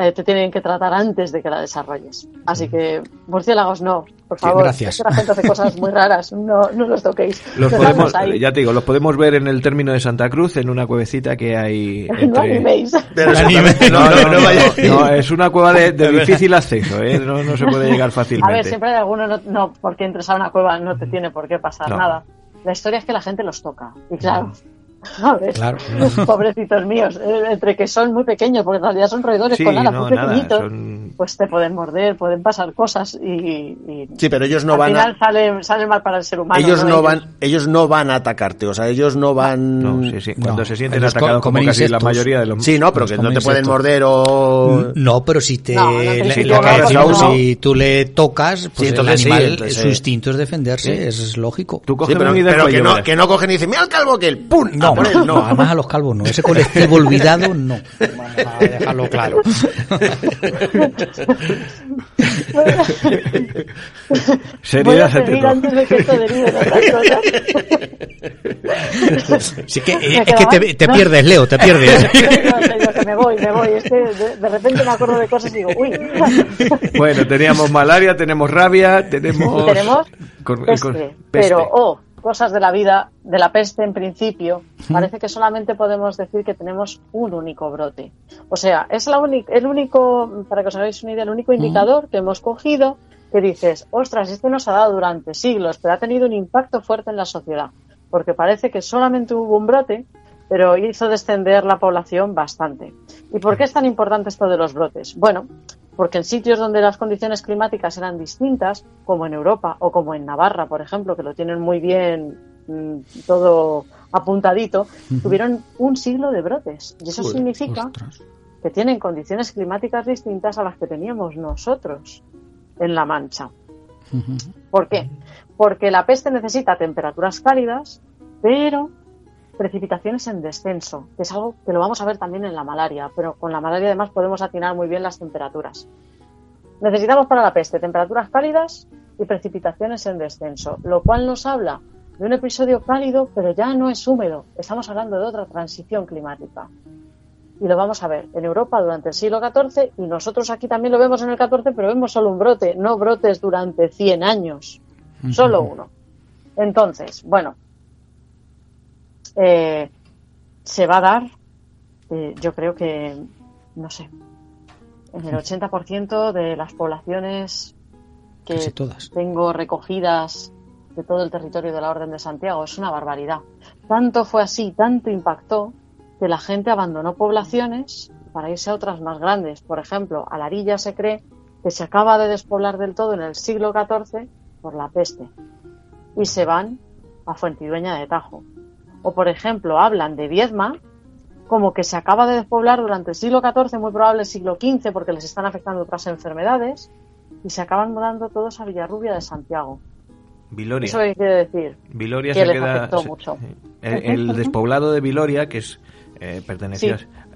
eh, te tienen que tratar antes de que la desarrolles. Así que, murciélagos no, por Sí, favor. gracias. Es que la gente hace cosas muy raras, no, no los toquéis. Los podemos, ahí. ya te digo, los podemos ver en el término de Santa Cruz, en una cuevecita que hay [LAUGHS] No entre... animéis. Pero Anime. exactamente, No, no, no, vaya- [LAUGHS] no, es una cueva de, de [LAUGHS] difícil acceso, ¿eh? no, no se puede llegar A fácilmente. ver, siempre hay alguno, no, no, porque entres a una cueva no te tiene por qué pasar No. nada. La historia es que la gente los toca. Y claro, [LAUGHS] Claro. [LAUGHS] pobrecitos míos, eh, entre que son muy pequeños, porque en realidad son roedores Sí, con alas no, muy nada, pequeñitos, son- pues te pueden morder, pueden pasar cosas y, y Sí, pero ellos no al van final a... sale, sale mal para el ser humano. Ellos no Ellos. van, ellos no van a atacarte, o sea, ellos no van... No, sí, sí. Cuando No, se sienten ellos atacados como comen casi la mayoría de los... Sí, no, pero que no te pueden morder o... No, pero si te si tú si le tocas, pues Sí, el animal, entonces, su eh. instinto es defenderse, Sí. eso es lógico. Tú Sí, coges pero, que, no, que no cogen y dicen, mira el calvo que el ¡pum! No, no, no. además a los calvos no. Ese colectivo olvidado, no. Vamos a dejarlo claro. [LAUGHS] Seriedad Voy a ante seguir todo. antes de que esto. Sí [LAUGHS] Me es que te, te no. pierdes, Leo, te pierdes. [LAUGHS] No, que me voy, me voy. Es que de, de repente me acuerdo de cosas y digo, uy. Bueno, teníamos malaria, tenemos rabia, tenemos... Peste, peste. pero oh, cosas de la vida, de la peste en principio, parece que solamente podemos decir que tenemos un único brote. O sea, es la el único, para que os hagáis una idea, el único indicador que hemos cogido que dices, ostras, este nos ha dado durante siglos, pero ha tenido un impacto fuerte en la sociedad, porque parece que solamente hubo un brote, pero hizo descender la población bastante. ¿Y por qué es tan importante esto de los brotes? Bueno, porque en sitios donde las condiciones climáticas eran distintas, como en Europa o como en Navarra, por ejemplo, que lo tienen muy bien mm, todo apuntadito, tuvieron un siglo de brotes. Y eso significa Ostras. que tienen condiciones climáticas distintas a las que teníamos nosotros en La Mancha. ¿Por qué? Porque la peste necesita temperaturas cálidas, pero precipitaciones en descenso, que es algo que lo vamos a ver también en la malaria, pero con la malaria además podemos atinar muy bien las temperaturas. Necesitamos para la peste temperaturas cálidas y precipitaciones en descenso, lo cual nos habla de un episodio cálido, pero ya no es húmedo. Estamos hablando de otra transición climática. Y lo vamos a ver en Europa durante el siglo XIV y nosotros aquí también lo vemos en el XIV, pero vemos solo un brote, no brotes durante 100 años, solo uno. Entonces, bueno, eh, se va a dar, eh, yo creo que, no sé, en el 80% de las poblaciones que Casi todas. tengo recogidas de todo el territorio de la Orden de Santiago. Es una barbaridad. Tanto fue así, tanto impactó, que la gente abandonó poblaciones para irse a otras más grandes. Por ejemplo, Alarilla se cree que se acaba de despoblar del todo en el siglo XIV por la peste y se van a Fuentidueña de Tajo. O, por ejemplo, hablan de Viedma como que se acaba de despoblar durante el siglo XIV, muy probable el siglo XV, porque les están afectando otras enfermedades, y se acaban mudando todos a Villarrubia de Santiago. Viloria. Eso hay que decir. Viloria que se les queda. afectó se- mucho. El, el despoblado de Viloria, que es. Eh. Sí.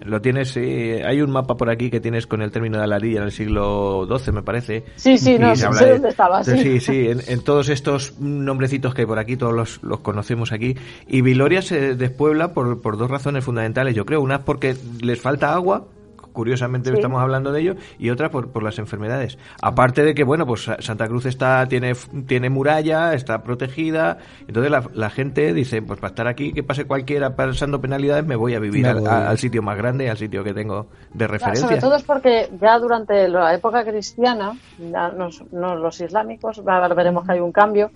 Lo tienes. eh, hay un mapa por aquí que tienes con el término de Alarilla en el siglo XII, me parece. Sí, sí, no, sé de- dónde estaba, sí. Sí, sí, en, en todos estos nombrecitos que hay por aquí, todos los, los conocemos aquí. Y Viloria se despuebla por, por dos razones fundamentales, yo creo. Una es porque les falta agua. Curiosamente Sí. estamos hablando de ello y otra por, por las enfermedades. Aparte de que, bueno, pues Sa- Santa Cruz está tiene tiene muralla, está protegida, entonces la, la gente dice, pues para estar aquí, que pase cualquiera pasando penalidades, me voy a vivir al, sitio más grande, al sitio que tengo de referencia. Sobre todo es porque ya durante la época cristiana, ya los islámicos, ahora veremos que hay un cambio,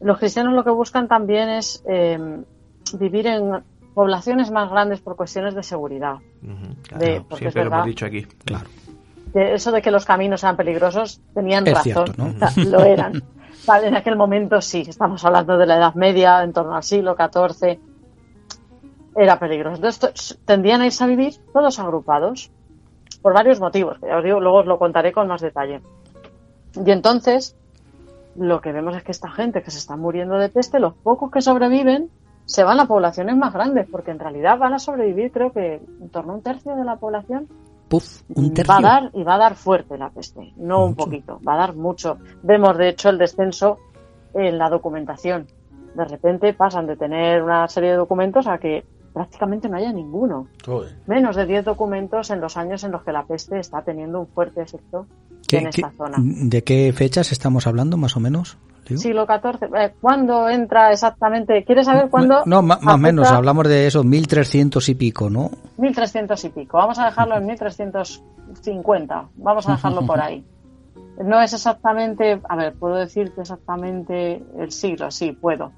los cristianos lo que buscan también es eh, vivir en poblaciones más grandes por cuestiones de seguridad. De- claro, porque es siempre lo hemos verdad. dicho aquí. Claro. Que eso de que los caminos eran peligrosos, tenían Es razón, cierto, ¿no? O sea, lo eran. [LAUGHS] Vale, en aquel momento sí, estamos hablando de la Edad Media, en torno al siglo XIV, era peligroso. Entonces tendían a irse a vivir todos agrupados, por varios motivos, que ya os digo, luego os lo contaré con más detalle. Y entonces, lo que vemos es que esta gente que se está muriendo de peste, los pocos que sobreviven, se van a poblaciones más grandes, porque en realidad van a sobrevivir, creo que en torno a un tercio de la población Puf, un tercio. va a dar y va a dar fuerte la peste, no un poquito, va a dar mucho. Vemos de hecho el descenso en la documentación. De repente pasan de tener una serie de documentos a que prácticamente no haya ninguno. Menos de 10 documentos en los años en los que la peste está teniendo un fuerte efecto ¿Qué- en esta zona. ¿De qué fechas estamos hablando, más o menos? Siglo XIV. Eh, ¿Cuándo entra exactamente? ¿Quieres saber cuándo? No, más o menos, hablamos de esos 1300 y pico, ¿no? 1300 y pico. Vamos a dejarlo en 1350. Vamos a dejarlo por ahí. No es exactamente, a ver, puedo decirte exactamente el siglo, sí, puedo.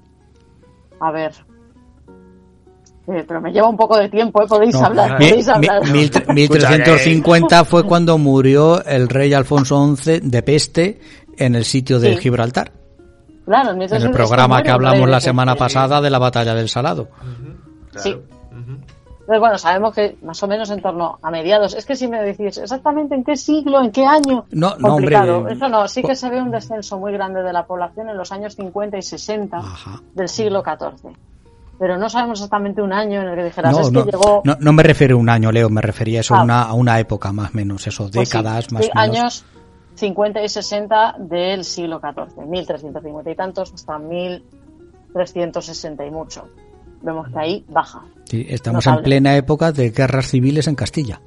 A ver. Eh, pero me lleva un poco de tiempo, ¿eh? Podéis No, hablar, mi- podéis mi- hablar. mil- 1350 fue cuando murió el rey Alfonso XI de peste en el sitio de Sí. Gibraltar. Claro, en En el 1300 programa que hablamos la semana pasada de la batalla del Salado. Sí. Entonces, bueno, sabemos que más o menos en torno a mediados. Es que si me decís exactamente en qué siglo, en qué año. No, no, complicado. Eso no, sí que se ve un descenso muy grande de la población en los años 50 y 60 Ajá. del siglo XIV. Pero no sabemos exactamente un año en el que dijeras, No, es que no, llegó. no, no me refiero a un año, Leo, me refería eso a, Ah. una, a una época más o menos, eso, pues sí, décadas más sí, o menos. años 50 y 60 del siglo XIV, 1350 y tantos hasta 1360 y mucho. Vemos que ahí baja. Sí, estamos Notable. en plena época de guerras civiles en Castilla.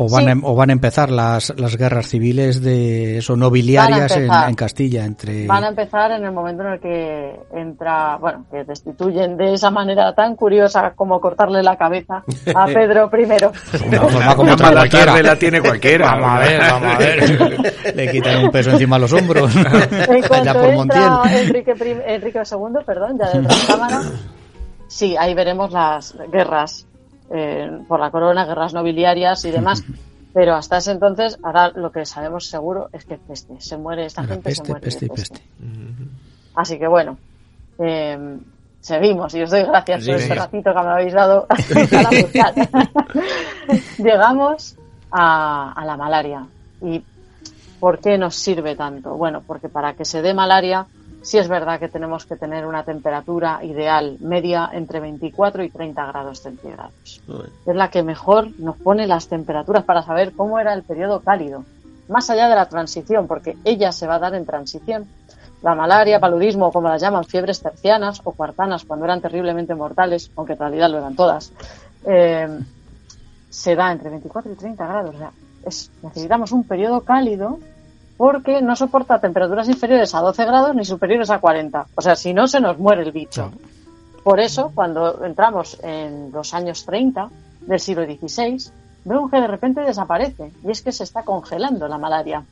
O van, Sí. a, o van a empezar las, las guerras civiles de eso, nobiliarias en, empezar. en Castilla entre Van a empezar en el momento en el que entra, bueno, que destituyen de esa manera tan curiosa como cortarle la cabeza a [LAUGHS] Pedro I. una forma como otra cualquiera. la tiene cualquiera. Vamos a ver, vamos a ver. [LAUGHS] Le quitan un peso encima de los hombros. En [LAUGHS] Allá cuanto por Montiel. entra Enrique, Enrique II, perdón, ya de otra cámara, sí, ahí veremos las guerras eh, por la corona, guerras nobiliarias y demás. [LAUGHS] Pero hasta ese entonces, ahora lo que sabemos seguro es que peste, se muere esta gente, se peste, muere peste peste. Así que bueno, eh, seguimos y os doy gracias Sí, por este ratito que me habéis dado. [LAUGHS] [LAUGHS] Llegamos a, a la malaria. ¿Y por qué nos sirve tanto? Bueno, porque para que se dé malaria, sí es verdad que tenemos que tener una temperatura ideal media entre 24 y 30 grados centígrados es la que mejor nos pone las temperaturas para saber cómo era el periodo cálido, más allá de la transición, porque ella se va a dar en transición. La malaria, paludismo, como las llaman, fiebres tercianas o cuartanas, cuando eran terriblemente mortales, aunque en realidad lo eran todas, eh, se da entre 24 y 30 grados. O sea, es- necesitamos un periodo cálido porque no soporta temperaturas inferiores a 12 grados ni superiores a 40. O sea, si no, se nos muere el bicho. Por eso, cuando entramos en los años 30 del siglo XVI, vemos que de repente desaparece y es que se está congelando la malaria.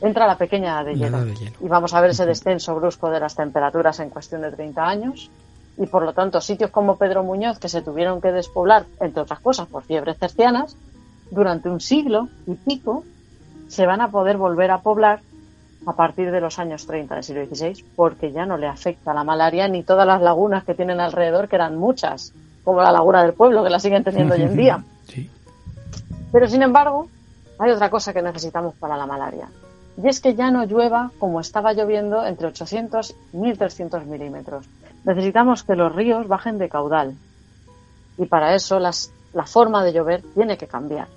Entra la pequeña hielo, de hielo. y vamos a ver ese descenso brusco de las temperaturas en cuestión de 30 años y por lo tanto sitios como Pedro Muñoz que se tuvieron que despoblar, entre otras cosas, por fiebres tercianas, durante un siglo y pico se van a poder volver a poblar a partir de los años 30 del siglo XVI, porque ya no le afecta la malaria ni todas las lagunas que tienen alrededor, que eran muchas, como la laguna del pueblo, que la siguen teniendo hoy en día. [LAUGHS] Sí. Pero sin embargo, hay otra cosa que necesitamos para la malaria. Y es que ya no llueva como estaba lloviendo entre 800 y 1300 milímetros. Necesitamos que los ríos bajen de caudal. Y para eso las- la forma de llover tiene que cambiar.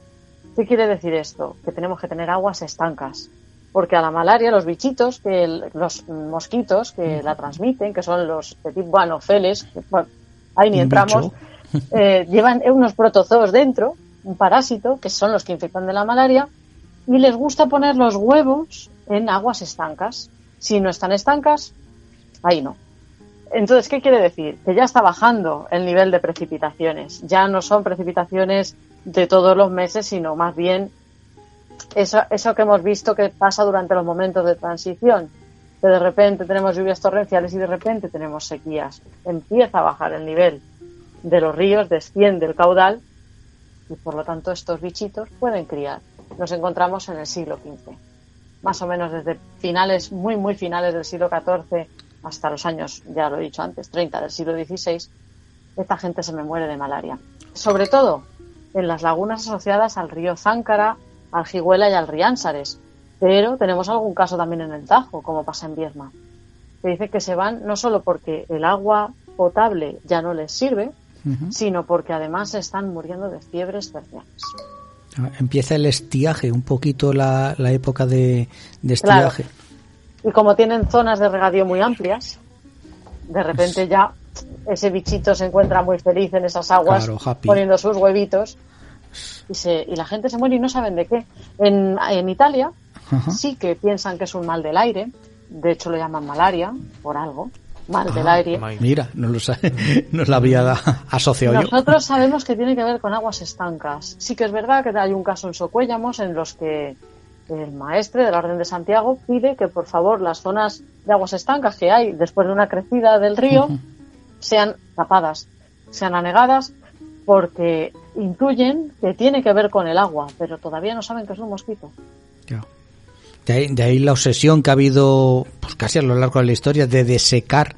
¿Qué quiere decir esto? Que tenemos que tener aguas estancas. Porque a la malaria, los bichitos, que el- los mosquitos que la transmiten, que son los petit guanofeles, que, bueno, ahí ni entramos, [LAUGHS] eh, llevan unos protozoos dentro, un parásito, que son los que infectan de la malaria, y les gusta poner los huevos en aguas estancas. Si no están estancas, ahí no. Entonces, ¿qué quiere decir? Que ya está bajando el nivel de precipitaciones. Ya no son precipitaciones de todos los meses, sino más bien eso, eso que hemos visto que pasa durante los momentos de transición. Que de repente tenemos lluvias torrenciales y de repente tenemos sequías. Empieza a bajar el nivel de los ríos, desciende el caudal y por lo tanto estos bichitos pueden criar. Nos encontramos en el siglo XV, más o menos desde finales, muy muy finales del siglo XIV hasta los años, ya lo he dicho antes, 30 del siglo XVI, esta gente se me muere de malaria. Sobre todo en las lagunas asociadas al río Záncara, al Jiguela y al Riánsares. Pero tenemos algún caso también en el Tajo, como pasa en Viedma. Que dice que se van no solo porque el agua potable ya no les sirve, sino porque además se están muriendo de fiebres tercianas. Empieza el estiaje, un poquito la, la época de, de Claro. estiaje. Y como tienen zonas de regadío muy amplias, de repente ya ese bichito se encuentra muy feliz en esas aguas Claro, poniendo sus huevitos y, se, y la gente se muere y no saben de qué. En, en Italia Ajá. sí que piensan que es un mal del aire, de hecho lo llaman malaria por algo, mal Ah, del aire. my- Mira, no lo sabe, [LAUGHS] no la había asociado yo. Nosotros sabemos que tiene que ver con aguas estancas. Sí que es verdad que hay un caso en Socuéllamos en los que el maestre de la Orden de Santiago pide que por favor las zonas de aguas estancas que hay después de una crecida del río sean tapadas, sean anegadas, porque intuyen que tiene que ver con el agua, pero todavía no saben que es un mosquito. Ya. De ahí, de ahí la obsesión que ha habido pues casi a lo largo de la historia de desecar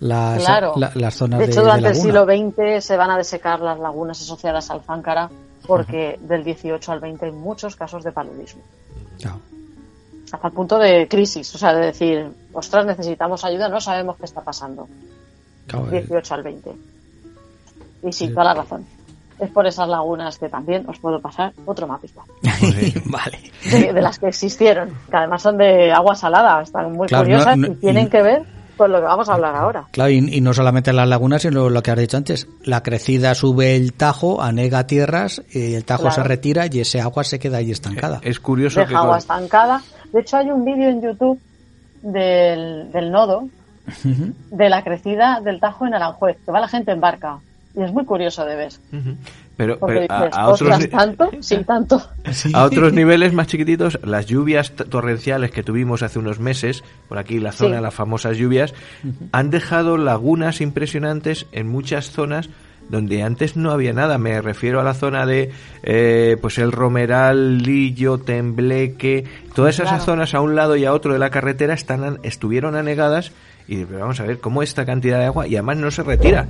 las, Claro. la- las zonas de de, hecho, de durante el siglo XX se van a desecar las lagunas asociadas al Záncara porque del 18 al 20 hay muchos casos de paludismo. Ya. hasta el punto de crisis, o sea, de decir, ostras, necesitamos ayuda, no sabemos qué está pasando. Claro, eh, 18 al 20. Y sí, toda la razón. Es por esas lagunas que también os puedo pasar otro mapita. [LAUGHS] vale. De, de las que existieron, que además son de agua salada, están muy Claro, curiosas no- no- y tienen y- que ver con lo que vamos a hablar ahora. Claro, y, y no solamente las lagunas, sino lo que has dicho antes. La crecida sube el Tajo, anega tierras, y el Tajo Claro. se retira y ese agua se queda ahí estancada. Es curioso que Deja agua con- estancada. De hecho, hay un vídeo en YouTube del, del nodo De la crecida del Tajo en Aranjuez, que va la gente en barca. Y es muy curioso de ver. Pero, dices, a otros, [LAUGHS] ¿tanto? Sí, tanto. a otros niveles más chiquititos, las lluvias torrenciales que tuvimos hace unos meses, por aquí la zona, Sí. las famosas lluvias, han dejado lagunas impresionantes en muchas zonas donde antes no había nada. Me refiero a la zona de eh, pues el Romeral, Lillo, Tembleque, todas esas Claro. zonas a un lado y a otro de la carretera están an- estuvieron anegadas y pero vamos a ver cómo esta cantidad de agua y además no se retira.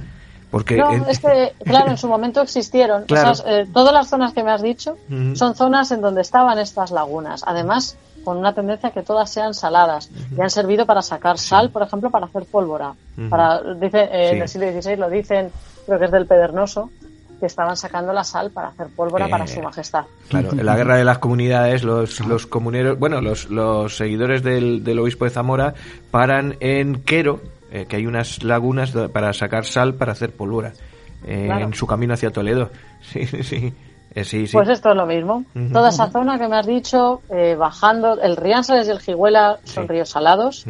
Porque No, es que, claro, en su momento existieron. Claro. Esas, eh, todas las zonas que me has dicho son zonas en donde estaban estas lagunas. Además, con una tendencia a que todas sean saladas. Y han servido para sacar sal, por ejemplo, para hacer pólvora. Para, dice, eh, En el siglo XVI lo dicen, creo que es del Pedernoso, que estaban sacando la sal para hacer pólvora Eh, para su majestad. Claro, en la guerra de las comunidades, los, los comuneros, bueno, los, los seguidores del, del obispo de Zamora paran en Quero, eh, que hay unas lagunas para sacar sal para hacer pólvora, eh, Claro. en su camino hacia Toledo. Sí, [LAUGHS] sí, sí. Eh, sí. Pues esto es lo mismo. Toda esa zona que me has dicho, eh, bajando, el Riánsares y el Jiguela son Sí. ríos salados.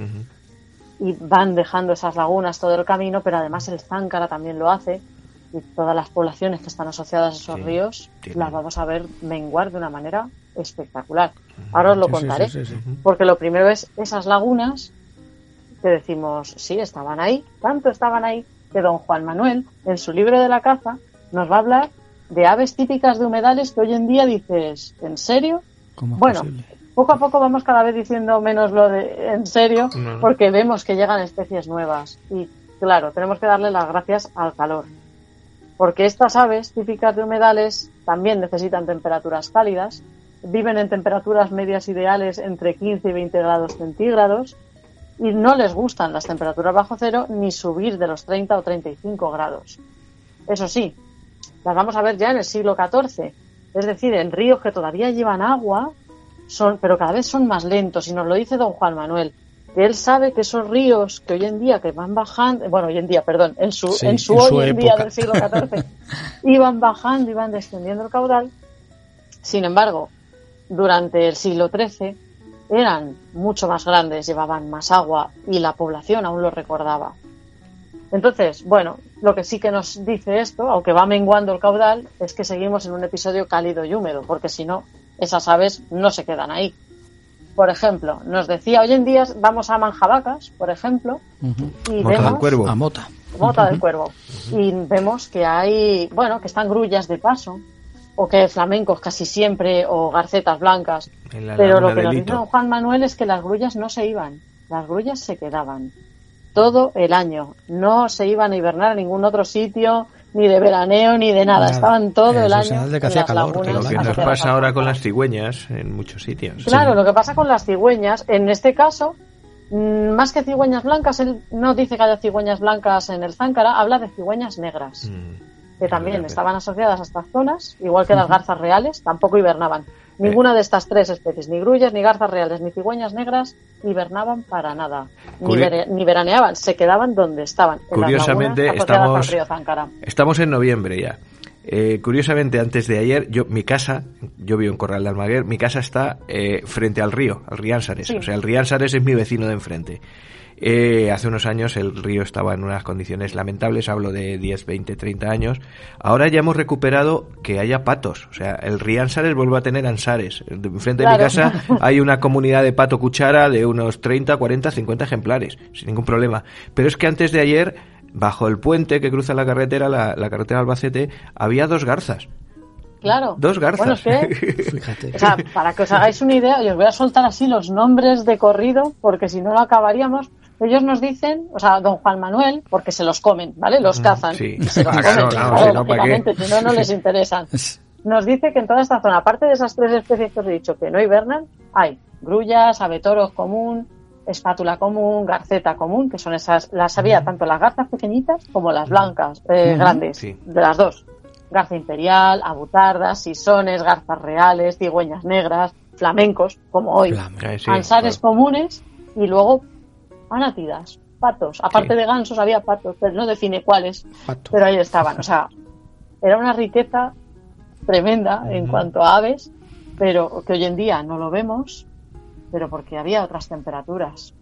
Y van dejando esas lagunas todo el camino, pero además el Záncara también lo hace y todas las poblaciones que están asociadas a esos Sí, ríos las vamos a ver menguar de una manera espectacular. Ahora os lo Sí, contaré, sí, sí, sí. porque lo primero es esas lagunas que decimos, sí, estaban ahí, tanto estaban ahí, que don Juan Manuel, en su libro de la caza, nos va a hablar de aves típicas de humedales que hoy en día dices, ¿en serio? ¿Cómo es Bueno, posible? poco a poco vamos cada vez diciendo menos lo de en serio, No. porque vemos que llegan especies nuevas. Y claro, tenemos que darle las gracias al calor. Porque estas aves típicas de humedales también necesitan temperaturas cálidas, viven en temperaturas medias ideales entre 15 y 20 grados centígrados y no les gustan las temperaturas bajo cero ni subir de los 30 o 35 grados. Eso sí, las vamos a ver ya en el siglo XIV, es decir, en ríos que todavía llevan agua, son, pero cada vez son más lentos y nos lo dice don Juan Manuel él sabe que esos ríos que hoy en día que van bajando, bueno, hoy en día, perdón, en su, Sí, en su en hoy su en día del siglo XIV, [LAUGHS] iban bajando, iban descendiendo el caudal. Sin embargo, durante el siglo XIII eran mucho más grandes, llevaban más agua y la población aún lo recordaba. Entonces, bueno, lo que sí que nos dice esto, aunque va menguando el caudal, es que seguimos en un episodio cálido y húmedo, porque si no, esas aves no se quedan ahí. Por ejemplo, nos decía, hoy en día vamos a Manjabacas, por ejemplo, y Mota del vemos Cuervo. A mota. Mota del Cuervo. Y vemos que hay, bueno, que están grullas de paso, o que flamencos casi siempre, o garcetas blancas. Pero lo que nos don Juan Manuel es que las grullas no se iban, las grullas se quedaban todo el año. No se iban a hibernar a ningún otro sitio, ni de veraneo, ni de nada. Nada. Estaban todo Eso el año. de que en hacía las calor, lagunas Lo que nos pasa ahora con las cigüeñas en muchos sitios. Claro, lo que pasa con las cigüeñas, en este caso, mm, más que cigüeñas blancas, él no dice que haya cigüeñas blancas en el Záncara, habla de cigüeñas negras, Mm. que también estaban asociadas a estas zonas, igual que las garzas reales, tampoco hibernaban. Ninguna de estas tres especies, ni grullas, ni garzas reales, ni cigüeñas negras, hibernaban para nada. Ni, ni veraneaban, se quedaban donde estaban. en Curiosamente, estamos- río. Estamos en noviembre ya. Eh, curiosamente, antes de ayer, yo mi casa, yo vivo en Corral de Almaguer, mi casa está eh, frente al río, al Riánsares. Sí. O sea, el Riánsares es mi vecino de enfrente. Eh, hace unos años el río estaba en unas condiciones lamentables, hablo de 10, 20, 30 años. Ahora ya hemos recuperado que haya patos. O sea, el Riánsares vuelve a tener ansares. Enfrente de mi casa hay una comunidad de pato cuchara de unos 30, 40, 50 ejemplares, sin ningún problema. Pero es que antes de ayer, bajo el puente que cruza la carretera, la, la carretera de Albacete, había dos garzas. Claro. Dos garzas. Bueno, es que [LAUGHS] Fíjate. O sea, para que os hagáis una idea, y os voy a soltar así los nombres de corrido, porque si no lo acabaríamos. Ellos nos dicen, o sea, don Juan Manuel, porque se los comen, ¿vale? Los cazan. sí. se los [LAUGHS] comen, claro, no, si no, no les [LAUGHS] interesan. Nos dice que en toda esta zona, aparte de esas tres especies que os he dicho que no hibernan, hay grullas, abetoros común, espátula común, garceta común, que son esas, las había tanto las garzas pequeñitas como las blancas, eh, grandes, sí. de las dos. Garza imperial, abutardas, sisones, garzas reales, cigüeñas negras, flamencos, como hoy, Flamenco. Eh, sí, ansares claro. comunes y luego anátidas, patos. Aparte Sí. de gansos había patos, pero no define cuáles, Pato. pero ahí estaban. O sea, era una riqueza tremenda en cuanto a aves, pero que hoy en día no lo vemos, pero porque había otras temperaturas.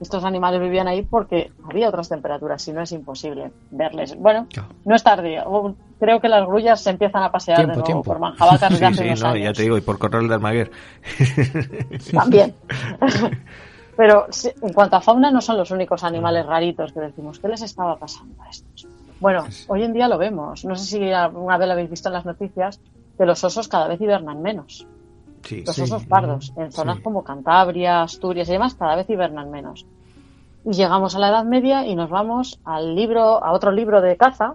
Estos animales vivían ahí porque había otras temperaturas, si no es imposible verles. Bueno, no es tardía. O- Creo que las grullas se empiezan a pasear Tiempo, de nuevo tiempo. por Manjabacas [LAUGHS] Sí, sí, no, ya te digo, y por Corral de Almaguer. también. [LAUGHS] Pero en cuanto a fauna, no son los únicos animales raritos que decimos. ¿Qué les estaba pasando a estos? Bueno, hoy en día lo vemos. No sé si alguna vez lo habéis visto en las noticias, que los osos cada vez hibernan menos. Sí. Los Sí. osos pardos, en zonas Sí. como Cantabria, Asturias y demás, cada vez hibernan menos. Y llegamos a la Edad Media y nos vamos al libro, a otro libro de caza,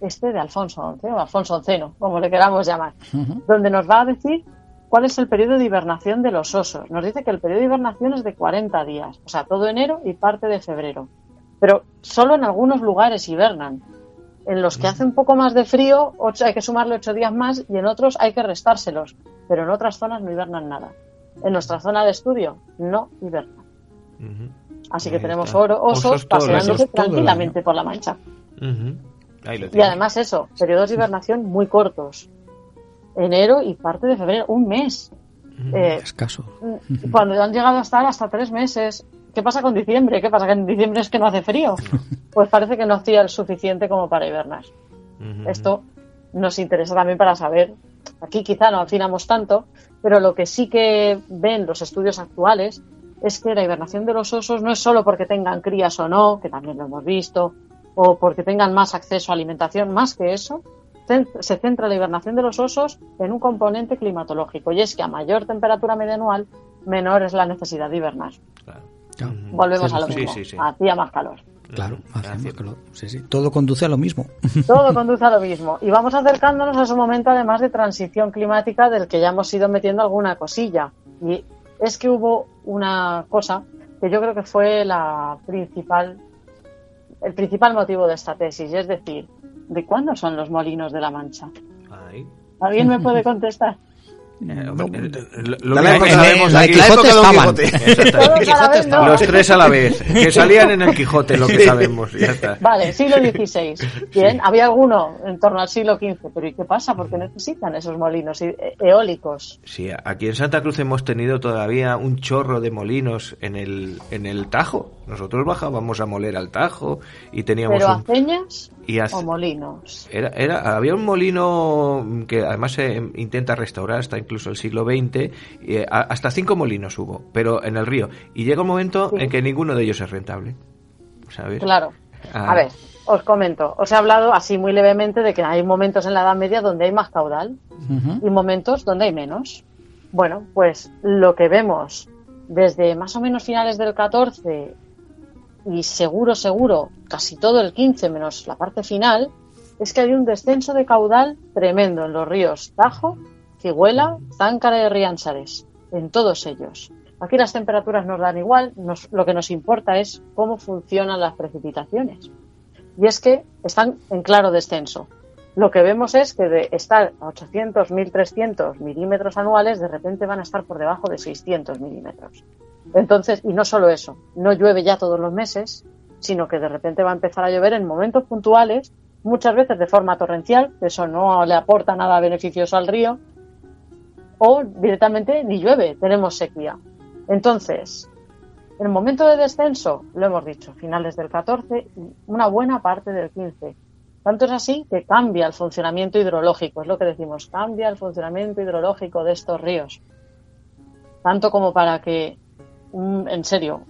este de Alfonso XI, o Alfonso XI, como le queramos llamar donde nos va a decir cuál es el periodo de hibernación de los osos. Nos dice que el periodo de hibernación es de 40 días, o sea, todo enero y parte de febrero. Pero solo en algunos lugares hibernan. En los que hace un poco más de frío, ocho- hay que sumarle 8 días más y en otros hay que restárselos. Pero en otras zonas no hibernan nada. En nuestra zona de estudio no hibernan. Así que Ahí tenemos está. oro- osos, paseándose tranquilamente por la mancha. Ujú. Ahí lo Y además eso, periodos de hibernación muy cortos. Enero y parte de febrero, un mes. Eh, Escaso. cuando han llegado a estar hasta tres meses. ¿Qué pasa con diciembre? ¿Qué pasa? ¿Que en diciembre es que no hace frío? [LAUGHS] Pues parece que no hacía el suficiente como para hibernar. Esto nos interesa también para saber. Aquí quizá no afinamos tanto, pero lo que sí que ven los estudios actuales es que la hibernación de los osos no es solo porque tengan crías o no, que también lo hemos visto, o porque tengan más acceso a alimentación, más que eso, se centra la hibernación de los osos en un componente climatológico, y es que a mayor temperatura media anual, menor es la necesidad de hibernar. Claro. Claro. Ujú. Volvemos Sí, a lo sí, mismo, sí, sí. hacía más calor. Claro. Todo conduce a lo mismo. [LAUGHS] Todo conduce a lo mismo. Y vamos acercándonos a ese momento, además de transición climática, del que ya hemos ido metiendo alguna cosilla. Y es que hubo una cosa que yo creo que fue la principal, el principal motivo de esta tesis, es decir, ¿de cuándo son los molinos de la Mancha? ¿Alguien me puede contestar? Lo- La época- [LAUGHS] la aquí- época de Don. Quijote. No. Los tres a la vez, que [LAUGHS] salían en el Quijote, lo que sabemos, ya está. Vale, siglo XVI. Bien, había alguno en torno al siglo XV, pero ¿y qué pasa? Porque necesitan esos molinos e- eólicos. Sí, aquí en Santa Cruz hemos tenido todavía un chorro de molinos en el, en el Tajo. Nosotros bajábamos a moler al Tajo y teníamos ¿Pero un... aceñas y hace- o molinos? Era, era, había un molino que además se intenta restaurar hasta incluso el siglo XX, y, eh, hasta cinco molinos hubo, pero en el río. Y llega un momento Sí. en que ninguno de ellos es rentable. ¿Sabes? Claro. Ah. A ver, os comento. Os he hablado así muy levemente de que hay momentos en la Edad Media donde hay más caudal y momentos donde hay menos. Bueno, pues lo que vemos desde más o menos finales del 14 y seguro, seguro, casi todo el 15 menos la parte final, es que hay un descenso de caudal tremendo en los ríos Tajo, Ciguela, Záncara y Riánsares, en todos ellos. Aquí las temperaturas nos dan igual, nos- lo que nos importa es cómo funcionan las precipitaciones. Y es que están en claro descenso. lo que vemos es que de estar a 800, 1300 milímetros anuales, de repente van a estar por debajo de 600 milímetros. Entonces, y no solo eso, no llueve ya todos los meses, sino que de repente va a empezar a llover en momentos puntuales, muchas veces de forma torrencial, eso no le aporta nada beneficioso al río, o directamente ni llueve, tenemos sequía. Entonces, el momento de descenso, lo hemos dicho, finales del 14 y una buena parte del 15. Tanto es así que cambia el funcionamiento hidrológico, es lo que decimos, cambia el funcionamiento hidrológico de estos ríos. Tanto como para que, en serio,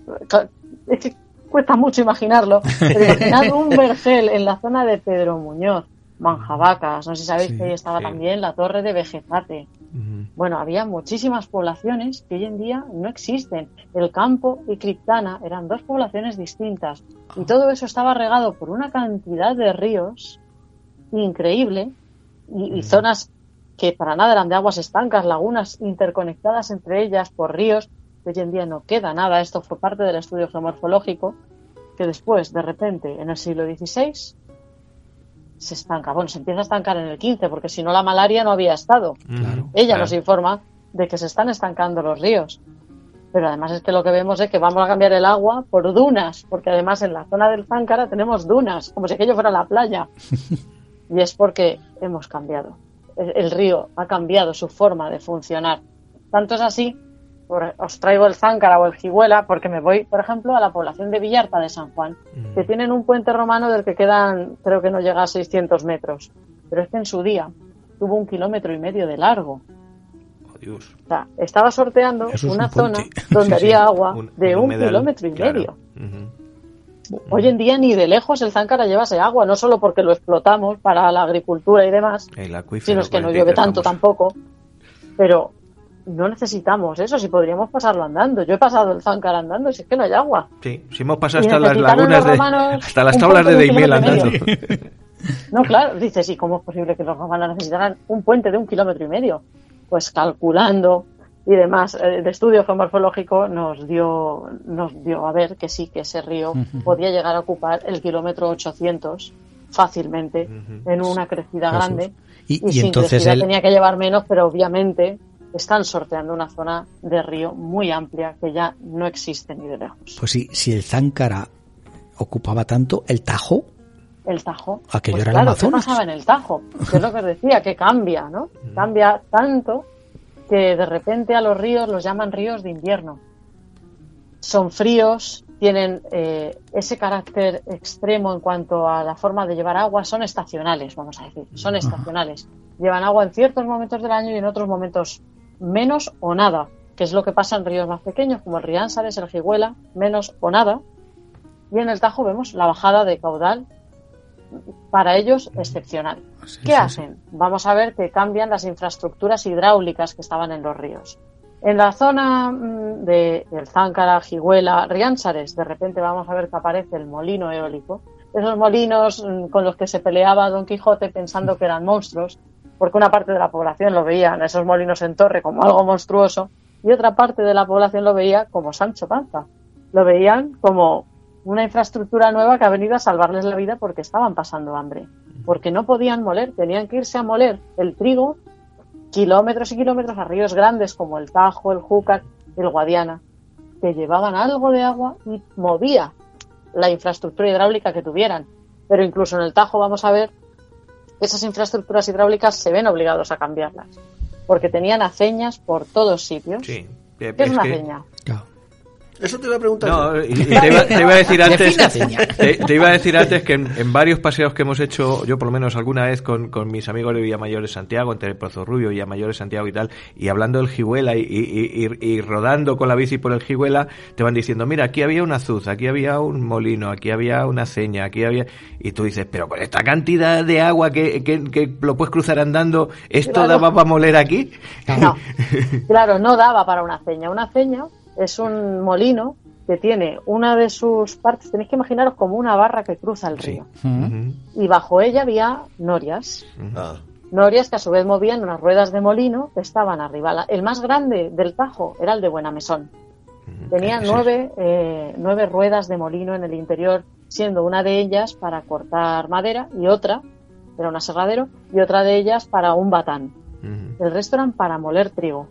es que cuesta mucho imaginarlo, pero [LAUGHS] imaginad un vergel en la zona de Pedro Muñoz, Manjabacas, no sé si sabéis Sí, que ahí estaba sí. también la torre de Vegetate. Ujú. Bueno, había muchísimas poblaciones que hoy en día no existen. El campo y Criptana eran dos poblaciones distintas y todo eso estaba regado por una cantidad de ríos increíble y, y zonas que para nada eran de aguas estancas, lagunas interconectadas entre ellas por ríos. Que Hoy en día no queda nada. Esto fue parte del estudio geomorfológico que después, de repente, en el siglo XVI, se estanca. Bueno, se empieza a estancar en el XV porque si no la malaria no había estado. Ella Claro. nos informa de que se están estancando los ríos. Pero además es que lo que vemos es que vamos a cambiar el agua por dunas, porque además en la zona del Záncara tenemos dunas, como si aquello fuera la playa. [LAUGHS] Y es porque hemos cambiado. El, el río ha cambiado su forma de funcionar. Tanto es así, por- os traigo el Záncara o el Jiguela, porque me voy, por ejemplo, a la población de Villarta de San Juan, Mm. que tienen un puente romano del que quedan, creo que no llega a 600 metros. Pero es que en su día tuvo un kilómetro y medio de largo. Oh, Dios. O sea, estaba sorteando es una un zona donde [LAUGHS] Sí, sí. había agua Un- de un, humedal, kilómetro y claro. medio. Hoy en día ni de lejos el Záncara lleva ese agua, no solo porque lo explotamos para la agricultura y demás, sino es que con no llueve tanto tampoco. Pero no necesitamos eso, si podríamos pasarlo andando. Yo he pasado el Záncara andando, si es que no hay agua. Sí, si hemos pasado Y hasta las lagunas de [LAUGHS] hasta las tablas de Daimiel andando. y No, claro, dices, ¿y cómo es posible que los romanos necesitaran un puente de un kilómetro y medio? Pues calculando y demás, eh, el estudio geomorfológico nos dio, nos dio a ver que sí, que ese río podía llegar a ocupar el kilómetro 800 fácilmente en una crecida Jesús. grande. Y- y sin entonces crecida él- tenía que llevar menos, pero obviamente están sorteando una zona de río muy amplia que ya no existe ni de lejos. Pues sí, si el Záncara ocupaba tanto, el Tajo, El Tajo. Aquello Pues era el claro, Amazonas. ¿qué pasaba en el Tajo? Que es lo que os decía, que cambia, ¿no? Cambia tanto que de repente a los ríos los llaman ríos de invierno. Son fríos, tienen eh, ese carácter extremo en cuanto a la forma de llevar agua, son estacionales, vamos a decir, son estacionales. Llevan agua en ciertos momentos del año y en otros momentos menos o nada, que es lo que pasa en ríos más pequeños como el Riánsares, el Jiguela, menos o nada. Y en el Tajo vemos la bajada de caudal para ellos excepcional. Sí, ¿Qué sí, hacen? Vamos a ver que cambian las infraestructuras hidráulicas que estaban en los ríos. En la zona mm, de, del Záncara, Jiguela, Riánsares, de repente vamos a ver que aparece el molino eólico. Esos molinos mm, con los que se peleaba Don Quijote pensando que eran monstruos, porque una parte de la población lo veían esos molinos en torre como algo monstruoso y otra parte de la población lo veía como Sancho Panza. Lo veían como una infraestructura nueva que ha venido a salvarles la vida porque estaban pasando hambre, porque no podían moler, tenían que irse a moler el trigo kilómetros y kilómetros a ríos grandes como el Tajo, el Júcar, el Guadiana, que llevaban algo de agua y movía la infraestructura hidráulica que tuvieran. Pero incluso en el Tajo vamos a ver esas infraestructuras hidráulicas se ven obligados a cambiarlas, porque tenían aceñas por todos sitios. Sí. ¿Qué es una que- aceña? Eso te lo he preguntado. No, y- y [LAUGHS] te, iba, te iba a decir antes, [LAUGHS] te, te iba a decir antes que en, en varios paseos que hemos hecho, yo por lo menos alguna vez con, con mis amigos de Villamayor de Santiago, entre el Pozo Rubio, Villamayor de Santiago y tal, y hablando del Jihuela y, y- y- y rodando con la bici por el Jihuela, te van diciendo, mira, aquí había una azuz, aquí había un molino, aquí había una ceña, aquí había... Y tú dices, pero con esta cantidad de agua que, que, que lo puedes cruzar andando, ¿esto Claro. daba para moler aquí? No, [LAUGHS] claro, no daba para una ceña. Una ceña es un molino que tiene una de sus partes, tenéis que imaginaros como una barra que cruza el río. Y bajo ella había norias. Ah, Norias que a su vez movían unas ruedas de molino que estaban arriba. El más grande del Tajo era el de Buenamesón. Tenía Sí. nueve, eh, nueve ruedas de molino en el interior, siendo una de ellas para cortar madera y otra era un aserradero, y otra de ellas para un batán. El resto eran para moler trigo.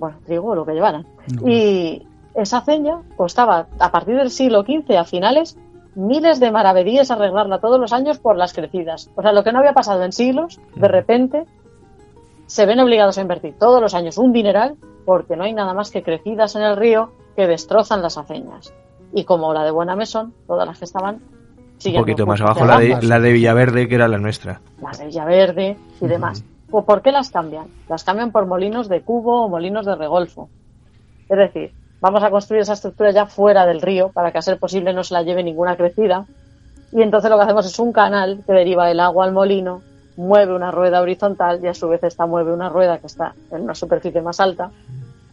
Bueno, trigo o lo que llevaran. Y esa aceña costaba, a partir del siglo XV, a finales, miles de maravedíes arreglarla todos los años por las crecidas. O sea, lo que no había pasado en siglos, de repente se ven obligados a invertir todos los años un dineral porque no hay nada más que crecidas en el río que destrozan las aceñas. Y como la de Buena Mesón, todas las que estaban Un poquito más abajo la de, la de Villaverde, que era la nuestra. las de Villaverde y demás. ¿Por por qué las cambian? Las cambian por molinos de cubo o molinos de regolfo. Es decir, vamos a construir esa estructura ya fuera del río para que a ser posible no se la lleve ninguna crecida. Y entonces lo que hacemos es un canal que deriva el agua al molino, mueve una rueda horizontal y a su vez esta mueve una rueda que está en una superficie más alta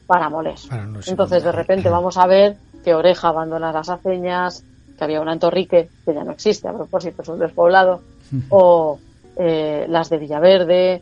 para moler. Para no ser Entonces de repente vamos a ver que Oreja abandona las aceñas, que había una en Torrique, que ya no existe a propósito, es un despoblado, [LAUGHS] o eh, las de Villaverde,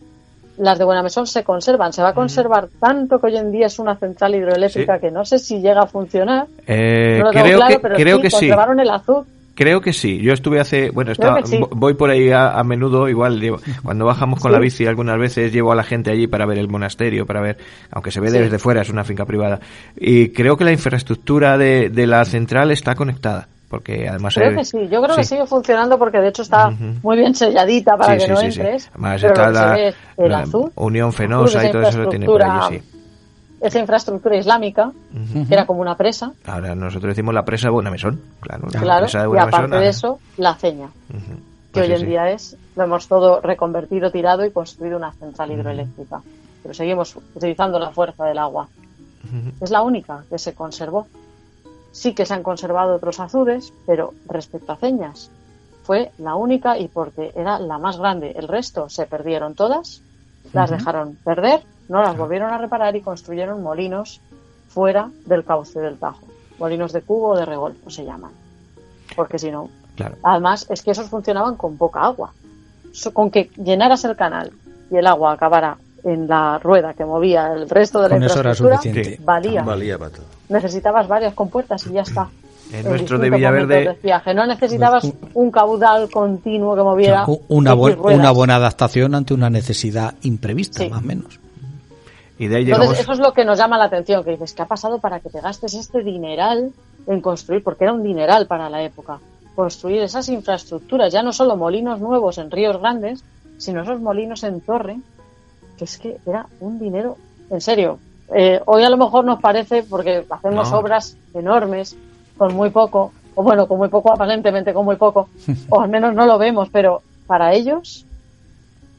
las de Buenamesón se conservan. Se va a conservar tanto que hoy en día es una central hidroeléctrica Sí. que no sé si llega a funcionar. Eh, No creo claro, que, pero creo sí, que sí. conservaron el azul. Creo que sí. Yo estuve hace, bueno, estaba, sí. voy por ahí a, a menudo, igual llevo- cuando bajamos con Sí. la bici algunas veces llevo a la gente allí para ver el monasterio, para ver, aunque se ve Sí. desde fuera, es una finca privada. Y creo que la infraestructura de, de la central está conectada, porque además Creo que sí. Yo creo que sigue funcionando porque de hecho está muy bien selladita para Sí, que sí, no entres. Además pero está la, ve es el la azul. Unión Fenosa y todo eso lo tiene por allí, sí. Esa infraestructura islámica, que era como una presa, Ahora nosotros decimos la presa de Buenamesón, claro. la claro, presa de y Buenamesón, aparte de eso, la ceña. Que Pues hoy en día es, lo hemos todo reconvertido, tirado y construido una central hidroeléctrica. Pero seguimos utilizando la fuerza del agua. Es la única que se conservó. Sí que se han conservado otros azudes, pero respecto a ceñas, fue la única y porque era la más grande. El resto se perdieron todas, las dejaron perder, no las volvieron a reparar y construyeron molinos fuera del cauce del Tajo. Molinos de cubo o de regolfo se llaman. Porque si no, Claro. Además, es que esos funcionaban con poca agua. Con que llenaras el canal y el agua acabara en la rueda que movía el resto de la Con eso era infraestructura, suficiente. Valía. Valía para todo. Necesitabas varias compuertas y ya está. En nuestro de Villaverde- de. No necesitabas un caudal continuo que moviera una, una buena adaptación ante una necesidad imprevista, Sí. más o menos. Y de ahí Entonces, llegamos... eso es lo que nos llama la atención, que dices, ¿qué ha pasado para que te gastes este dineral en construir? Porque era un dineral para la época. Construir esas infraestructuras, ya no solo molinos nuevos en ríos grandes, sino esos molinos en torre, que es que era un dinero, en serio. Eh, hoy a lo mejor nos parece, porque hacemos No. obras enormes, con muy poco, o bueno, con muy poco, aparentemente con muy poco, [LAUGHS] o al menos no lo vemos, pero para ellos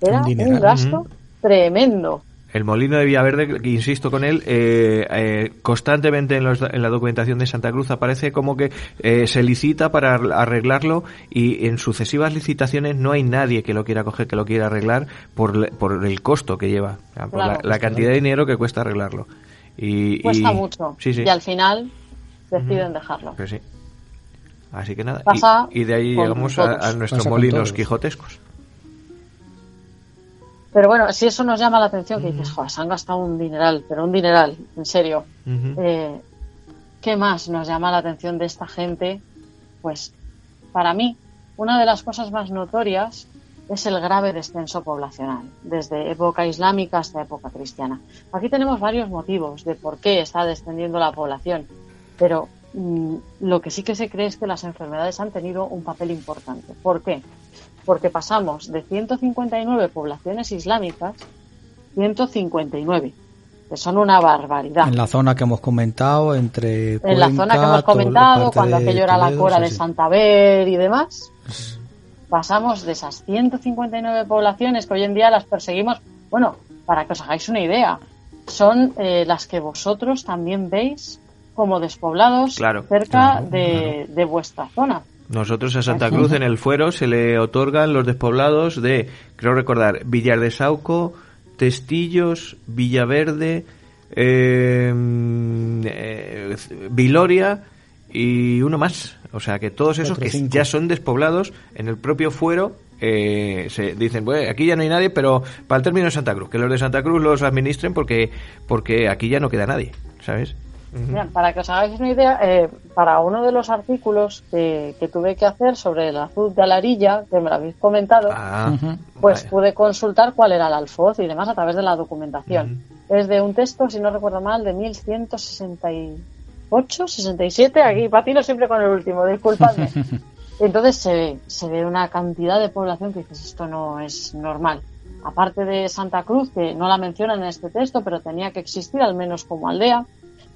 era Un gasto tremendo. El molino de Villaverde, que insisto con él, eh, eh, constantemente en, los- en la documentación de Santa Cruz aparece como que eh, se licita para arreglarlo y en sucesivas licitaciones no hay nadie que lo quiera coger, que lo quiera arreglar por, le- por el costo que lleva, o sea, por Claro. la, la cantidad de dinero que cuesta arreglarlo. Y, Cuesta y- mucho. Sí, sí. Y al final deciden dejarlo. Pues sí. Así que nada. Pasa y, y de ahí llegamos a, nuestros molinos todos. quijotescos. Pero bueno, si eso nos llama la atención, que dices, joder, se han gastado un dineral, pero un dineral, en serio. Eh, ¿Qué más nos llama la atención de esta gente? Pues, para mí, una de las cosas más notorias es el grave descenso poblacional, desde época islámica hasta época cristiana. Aquí tenemos varios motivos de por qué está descendiendo la población, pero mm, lo que sí que se cree es que las enfermedades han tenido un papel importante. ¿Por qué? Porque pasamos de 159 poblaciones islámicas, 159, que son una barbaridad. En la zona que hemos comentado, entre. En la zona que hemos comentado, cuando aquello era la cora sí, de sí. Santander y demás, pasamos de esas 159 poblaciones que hoy en día las perseguimos. Bueno, para que os hagáis una idea, son eh, las que vosotros también veis como despoblados Claro, cerca claro, de, de vuestra zona. Nosotros a Santa Cruz en el fuero se le otorgan los despoblados de, creo recordar, Villar de Sauco, Testillos, Villaverde, eh, eh, Viloria y uno más. O sea que todos esos que ya son despoblados en el propio fuero eh, se dicen, bueno, aquí ya no hay nadie, pero para el término de Santa Cruz, que los de Santa Cruz los administren porque porque aquí ya no queda nadie, ¿sabes? Bien, para que os hagáis una idea, eh, para uno de los artículos que, que tuve que hacer sobre el azul de alarilla, que me lo habéis comentado, Ah, pues vaya. pude consultar cuál era el alfoz y demás a través de la documentación. Es de un texto, si no recuerdo mal, de 1168, 67, aquí patino siempre con el último, disculpadme. [LAUGHS] Entonces se ve, se ve una cantidad de población que dices, esto no es normal. Aparte de Santa Cruz, que no la mencionan en este texto, pero tenía que existir al menos como aldea,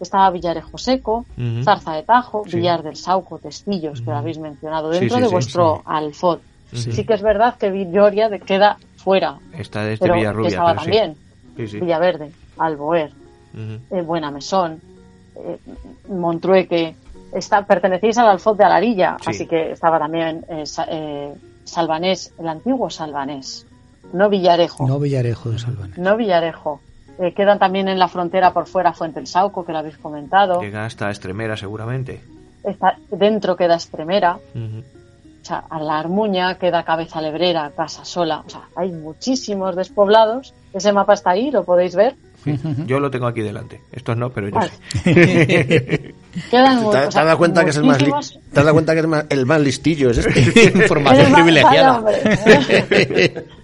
estaba Villarejo Seco. Zarza de Tajo, Sí. Villar del Sauco, Testillos, que lo habéis mencionado dentro sí, de sí, vuestro sí. alfoz. Sí. Sí que es verdad que Villoria de- queda fuera, Está desde pero Villarrubia. que estaba pero también. Sí, sí. Villaverde, Alboer, Ujú. eh, Buenamesón, eh, Montrueque, está, pertenecéis al alfoz de Alarilla, Sí. así que estaba también eh, eh, Salvanés, el antiguo Salvanés, no Villarejo, No no, Villarejo de Salvana. Villarejo. Eh, quedan también en la frontera por fuera Fuente el Sauco, que lo habéis comentado. Llega hasta Estremera, seguramente. Está, dentro queda Estremera, Ujú. o sea, a la Armuña queda Cabeza Lebrera, Casa Sola, o sea, hay muchísimos despoblados. Ese mapa está ahí, lo podéis ver. Yo lo tengo aquí delante. Estos no, pero yo Vale. sí. [LAUGHS] Quedan ¿Te, te has dado cuenta que es el más, li- te has dado cuenta que es más- el más listillo? Es este. [LAUGHS] Información privilegiada. [LAUGHS]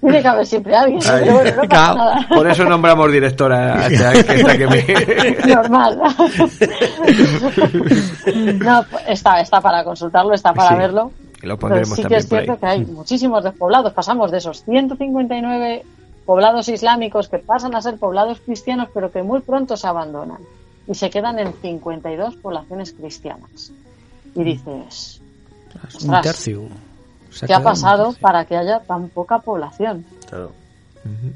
Tiene que haber siempre alguien, pero bueno, no pasa Claro. nada. Por eso nombramos directora a esta, que [LAUGHS] esta que me... Normal. no, está, está para consultarlo, está para Sí. verlo. Y lo Pero pondremos sí que es cierto que hay muchísimos despoblados. Pasamos de esos 159 poblados islámicos que pasan a ser poblados cristianos, pero que muy pronto se abandonan. Y se quedan en 52 poblaciones cristianas. Y dices, Un tercio. ¿Qué ha pasado para que haya tan poca población? Claro.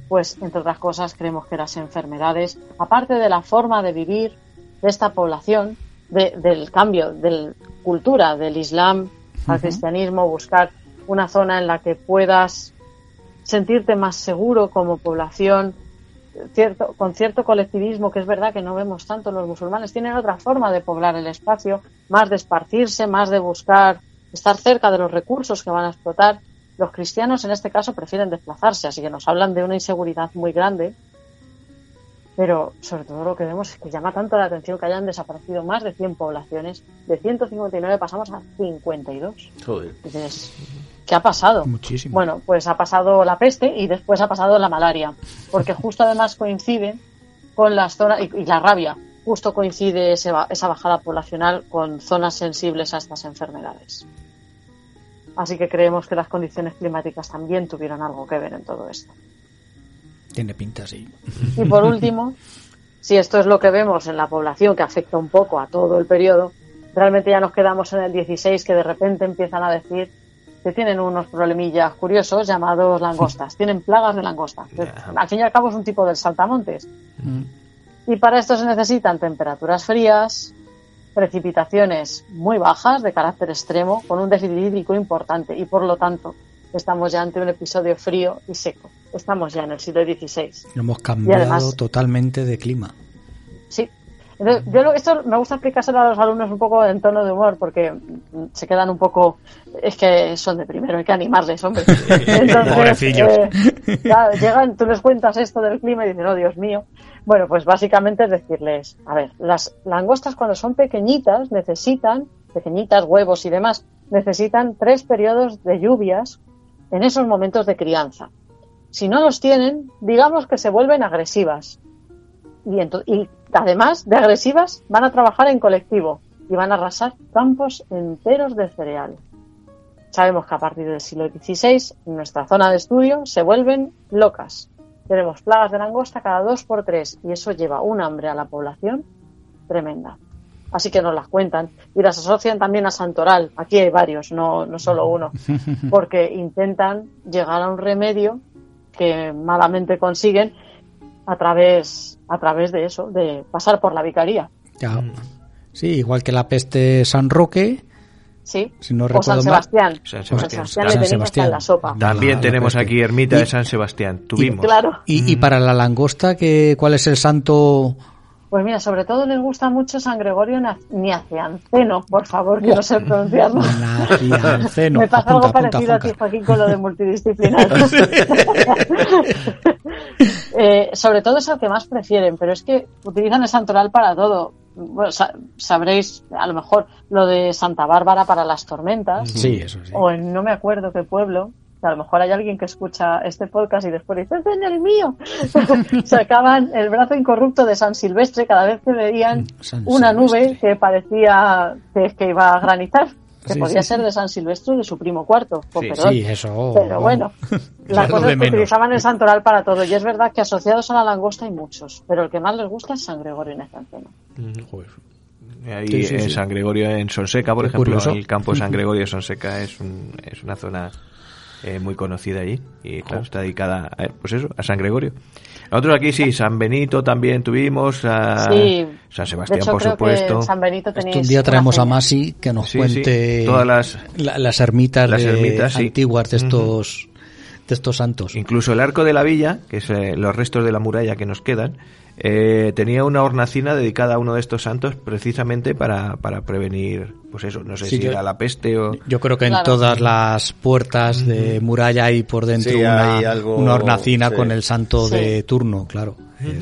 Pues, entre otras cosas, creemos que las enfermedades, aparte de la forma de vivir de esta población, de- del cambio de cultura del Islam al cristianismo, buscar una zona en la que puedas sentirte más seguro como población, cierto, con cierto colectivismo, que es verdad que no vemos tanto los musulmanes, tienen otra forma de poblar el espacio, más de esparcirse, más de buscar estar cerca de los recursos que van a explotar. Los cristianos en este caso prefieren desplazarse, así que nos hablan de una inseguridad muy grande. Pero sobre todo lo que vemos es que llama tanto la atención que hayan desaparecido más de 100 poblaciones. De 159 pasamos a 52. Joder. Dices, ¿qué ha pasado? Muchísimo. Bueno, pues ha pasado la peste y después ha pasado la malaria, porque justo además coincide con las zonas, y, y la rabia, justo coincide ese esa bajada poblacional con zonas sensibles a estas enfermedades. Así que creemos que las condiciones climáticas también tuvieron algo que ver en todo esto. Tiene pinta, sí. Y por último, [LAUGHS] si esto es lo que vemos en la población que afecta un poco a todo el periodo, realmente ya nos quedamos en el 16 que de repente empiezan a decir que tienen unos problemillas curiosos llamados langostas. [LAUGHS] Tienen plagas de langostas. Al fin y al cabo es un tipo del saltamontes. Y para esto se necesitan temperaturas frías, precipitaciones muy bajas de carácter extremo, con un déficit hídrico importante y por lo tanto estamos ya ante un episodio frío y seco. Estamos ya en el siglo XVI. Hemos cambiado además- totalmente de clima. Sí. Entonces, yo lo- esto me gusta explicárselo a los alumnos un poco en tono de humor porque se quedan un poco es que son de primero, hay que animarles, hombre. [LAUGHS] Entonces, eh, claro, llegan, tú les cuentas esto del clima y dicen, oh Dios mío. Bueno, pues básicamente es decirles, a ver, las langostas cuando son pequeñitas necesitan, pequeñitas, huevos y demás, necesitan tres periodos de lluvias en esos momentos de crianza. Si no los tienen, digamos que se vuelven agresivas. Y, y además de agresivas, van a trabajar en colectivo y van a arrasar campos enteros de cereal. Sabemos que a partir del siglo XVI, en nuestra zona de estudio, se vuelven locas. Tenemos plagas de langosta cada dos por tres y eso lleva un hambre a la población tremenda. Así que nos las cuentan y las asocian también a Santoral. Aquí hay varios, no, no solo uno, [LAUGHS] porque intentan llegar a un remedio que malamente consiguen a través, a través de eso, de pasar por la vicaría. Ya. Sí, igual que la peste San Roque, Sí. Si no o San mal. Sebastián. San San Sebastián. Sebastián le San tenemos hasta en la sopa. También tenemos aquí ermita Y- de San Sebastián. Tuvimos. Claro. y, y para la langosta, que, ¿cuál es el santo? Pues mira, sobre todo les gusta mucho San Gregorio Niacianceno, por favor, que no sé pronunciarlo. Nacianceno. [LAUGHS] Me pasa Apunta, algo apunta, parecido a ti. Joaquín, con lo de multidisciplinar. [LAUGHS] [LAUGHS] Eh, sobre todo es el que más prefieren, pero es que utilizan el santoral para todo. Bueno, sa- sabréis a lo mejor lo de Santa Bárbara para las tormentas. Sí, eso sí. o en no me acuerdo qué pueblo, a lo mejor hay alguien que escucha este podcast y después dice, ¡es en el mío! [LAUGHS] Sacaban el brazo incorrupto de San Silvestre cada vez que veían San una Silvestre. nube que parecía que, que iba a granizar, que Sí, podía sí, ser de San Silvestre de su primo cuarto, con Sí, perdón. Sí, eso. Pero bueno, [LAUGHS] la Eso cosa de es que menos. utilizaban el santoral para todo. Y es verdad que asociados a la langosta hay muchos, pero el que más les gusta es San Gregorio Nacianceno. Joder. Ahí Sí, sí, en sí. San Gregorio, en Sonseca, por Qué ejemplo, curioso. el campo de San [LAUGHS] Gregorio de Sonseca es, un, es una zona eh, muy conocida allí y claro, está dedicada a, pues eso, a San Gregorio. Nosotros aquí sí, San Benito también tuvimos, a Sí. San Sebastián, hecho, por supuesto. San Benito un día traemos a. Masi que nos Sí, cuente sí, todas las- la- las ermitas, las de- ermitas, sí. antiguas de estos estos santos. Incluso el arco de la villa, que es eh, los restos de la muralla que nos quedan, eh, tenía una hornacina dedicada a uno de estos santos precisamente para, para prevenir, pues eso, no sé Sí, si yo- era la peste o... Yo creo que en Claro. todas las puertas de muralla hay por dentro Sí, una, hay algo- una hornacina sí. con el santo Sí. de turno, claro.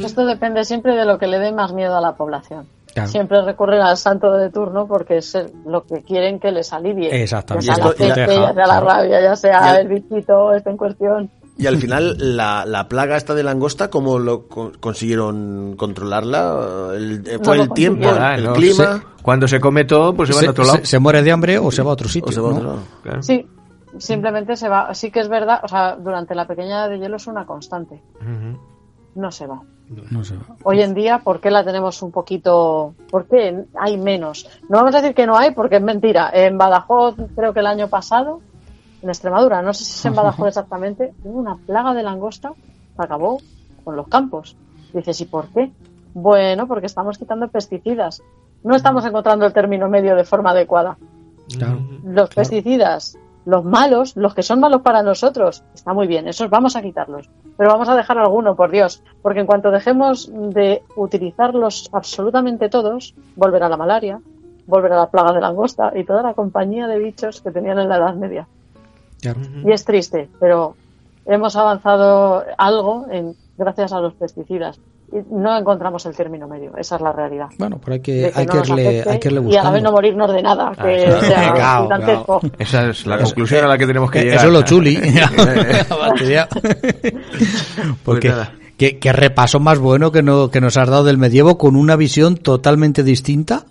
Esto depende siempre de lo que le dé más miedo a la población. Claro. Siempre recurren al santo de turno porque es el- lo que quieren que les alivie. Exactamente. Ya sea Y la esto- ya sea rabia, ya sea el- el bichito este en cuestión. Y al final, la, la plaga esta de langosta, ¿cómo lo co- consiguieron controlarla? El- eh, No ¿Fue el tiempo, el no, clima? se- cuando se come todo, pues se va a otro lado. se- se muere de hambre o se va a otro sitio. ¿O se va a ¿no? otro lado? Claro. Sí, simplemente se va. Sí que es verdad, o sea, durante la pequeña edad de hielo es una constante. Ujú. No se va. No se va. Hoy en día, ¿por qué la tenemos un poquito? ¿Por qué hay menos? No vamos a decir que no hay, porque es mentira. En Badajoz, creo que el año pasado, en Extremadura, no sé si es en Badajoz [LAUGHS] exactamente, hubo una plaga de langosta que acabó con los campos. Dices, ¿y por qué? Bueno, porque estamos quitando pesticidas. No estamos encontrando el término medio de forma adecuada. Claro. Los pesticidas, los malos, los que son malos para nosotros, está muy bien, esos vamos a quitarlos. Pero vamos a dejar alguno, por Dios, porque en cuanto dejemos de utilizarlos absolutamente todos, volverá la malaria, volverá la plaga de langosta y toda la compañía de bichos que tenían en la Edad Media. Claro. Y es triste, pero hemos avanzado algo en, gracias a los pesticidas. Y no encontramos el término medio, esa es la realidad. Bueno, pero hay que, hay no que irle, hay que irle y a la vez no buscando. morirnos de nada, que claro. sea Claro. Esa es la conclusión a la que tenemos que Eh, llegar. Eso es lo chuli. [LAUGHS] [LAUGHS] Ya. [LAUGHS] Porque qué, qué repaso más bueno que, no, que nos has dado del medievo con una visión totalmente distinta.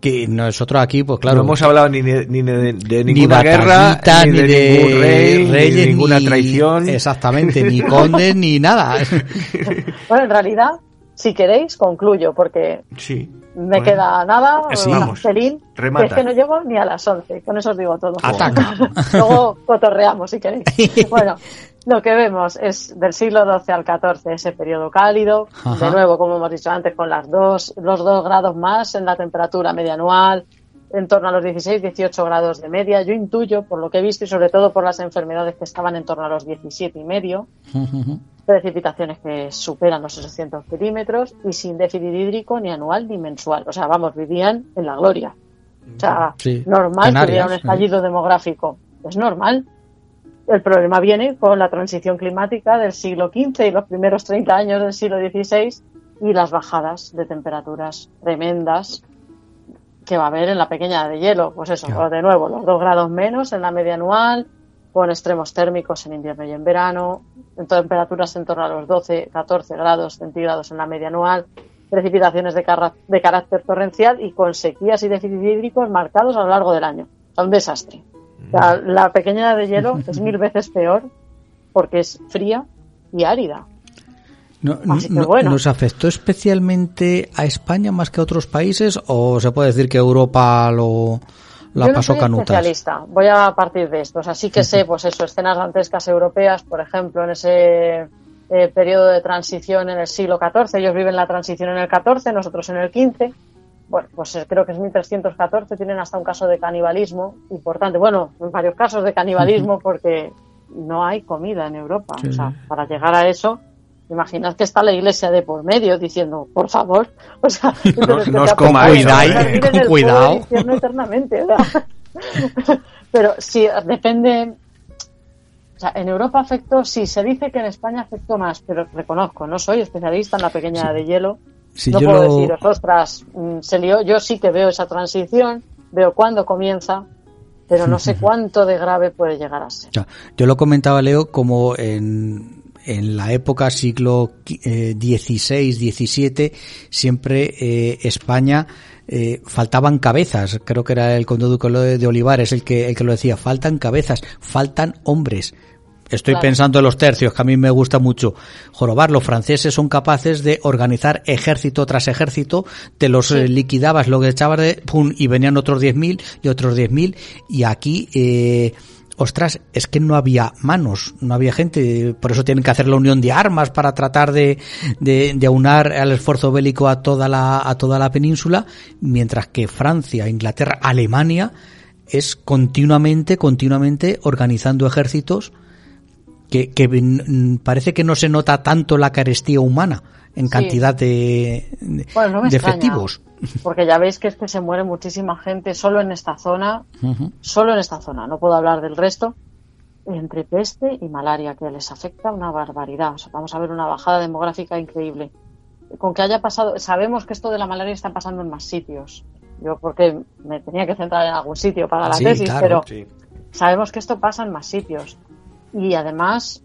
Que nosotros aquí, pues claro. no hemos hablado ni de, ni de, de ni ninguna guerra, ni de, ningún rey, ni de reyes, ninguna ni- traición. Exactamente, ni [LAUGHS] condes, ni nada. [LAUGHS] Bueno, en realidad, si queréis, concluyo, porque Sí. me Bueno. queda nada, Sí. un Vamos, pelín, que es que no llego ni a las 11, con eso os digo todo. Ataca. [LAUGHS] Luego cotorreamos, si queréis. Bueno, lo que vemos es del siglo XII al XIV, ese periodo cálido, Ajá. de nuevo, como hemos dicho antes, con las dos, los dos grados más en la temperatura media anual, en torno a los 16, 18 grados de media. Yo intuyo, por lo que he visto y sobre todo por las enfermedades que estaban en torno a los 17 y medio, precipitaciones que superan los 600 milímetros y sin déficit hídrico ni anual ni mensual. O sea, vamos, vivían en la gloria. O sea, Sí. normal Canarias, que hubiera un sí. estallido demográfico. Es normal. El problema viene con la transición climática del siglo XV y los primeros 30 años del siglo XVI y las bajadas de temperaturas tremendas que va a haber en la pequeña de hielo. Pues eso, Claro. de nuevo, los dos grados menos en la media anual, con extremos térmicos en invierno y en verano, en temperaturas en torno a los 12, 14 grados centígrados en la media anual, precipitaciones de, carácter torrencial y con sequías y déficit hídricos marcados a lo largo del año. O sea, un desastre. O sea, la pequeña de hielo es mil [LAUGHS] veces peor porque es fría y árida. No, Así que no- bueno. ¿Nos afectó especialmente a España más que a otros países o se puede decir que Europa lo la Yo no pasó soy canutas? especialista, voy a partir de esto. O sea, sí que sé, [LAUGHS] pues eso, escenas dantescas europeas, por ejemplo, en ese eh, periodo de transición en el siglo XIV. Ellos viven la transición en el XIV, nosotros en el XV. Bueno, pues eh, creo que es 1314, tienen hasta un caso de canibalismo importante. Bueno, varios casos de canibalismo porque no hay comida en Europa. Sí, o sea, para llegar a eso, imaginad que está la iglesia de por medio diciendo, por favor, o sea, [LAUGHS] entonces que no os te comáis, apuntáis a cuidado, con cuidado. eternamente. [LAUGHS] Pero sí, depende. O sea, en Europa afectó, sí, se dice que en España afectó más, pero reconozco, no soy especialista en la pequeña de hielo No yo puedo lo- deciros, ostras, mm, se lió. Yo sí que veo esa transición, veo cuándo comienza, pero no sé [LAUGHS] cuánto de grave puede llegar a ser. Yo lo comentaba, Leo, como en, en la época siglo eh, XVI, XVII, siempre eh, España eh, faltaban cabezas. Creo que era el conde de Olivares el que, el que lo decía. Faltan cabezas, faltan hombres. Estoy Claro. pensando en los tercios, que a mí me gusta mucho. Jorobar, los franceses son capaces de organizar ejército tras ejército, te los eh, liquidabas, lo que echabas de, pum, y venían otros 10.000 y otros 10.000, y aquí, eh, ostras, es que no había manos, no había gente, por eso tienen que hacer la unión de armas para tratar de, de, de aunar al esfuerzo bélico a toda la, a toda la península, mientras que Francia, Inglaterra, Alemania, es continuamente, continuamente organizando ejércitos que, que parece que no se nota tanto la carestía humana en Sí. cantidad de, de, Bueno, no me de extraña, efectivos. Porque ya veis que es que se muere muchísima gente solo en esta zona, solo en esta zona, no puedo hablar del resto, entre peste y malaria, que les afecta una barbaridad. O sea, vamos a ver una bajada demográfica increíble. Con que haya pasado, sabemos que esto de la malaria está pasando en más sitios. Yo porque me tenía que centrar en algún sitio para la Sí, tesis, claro, pero Sí. sabemos que esto pasa en más sitios. Y además,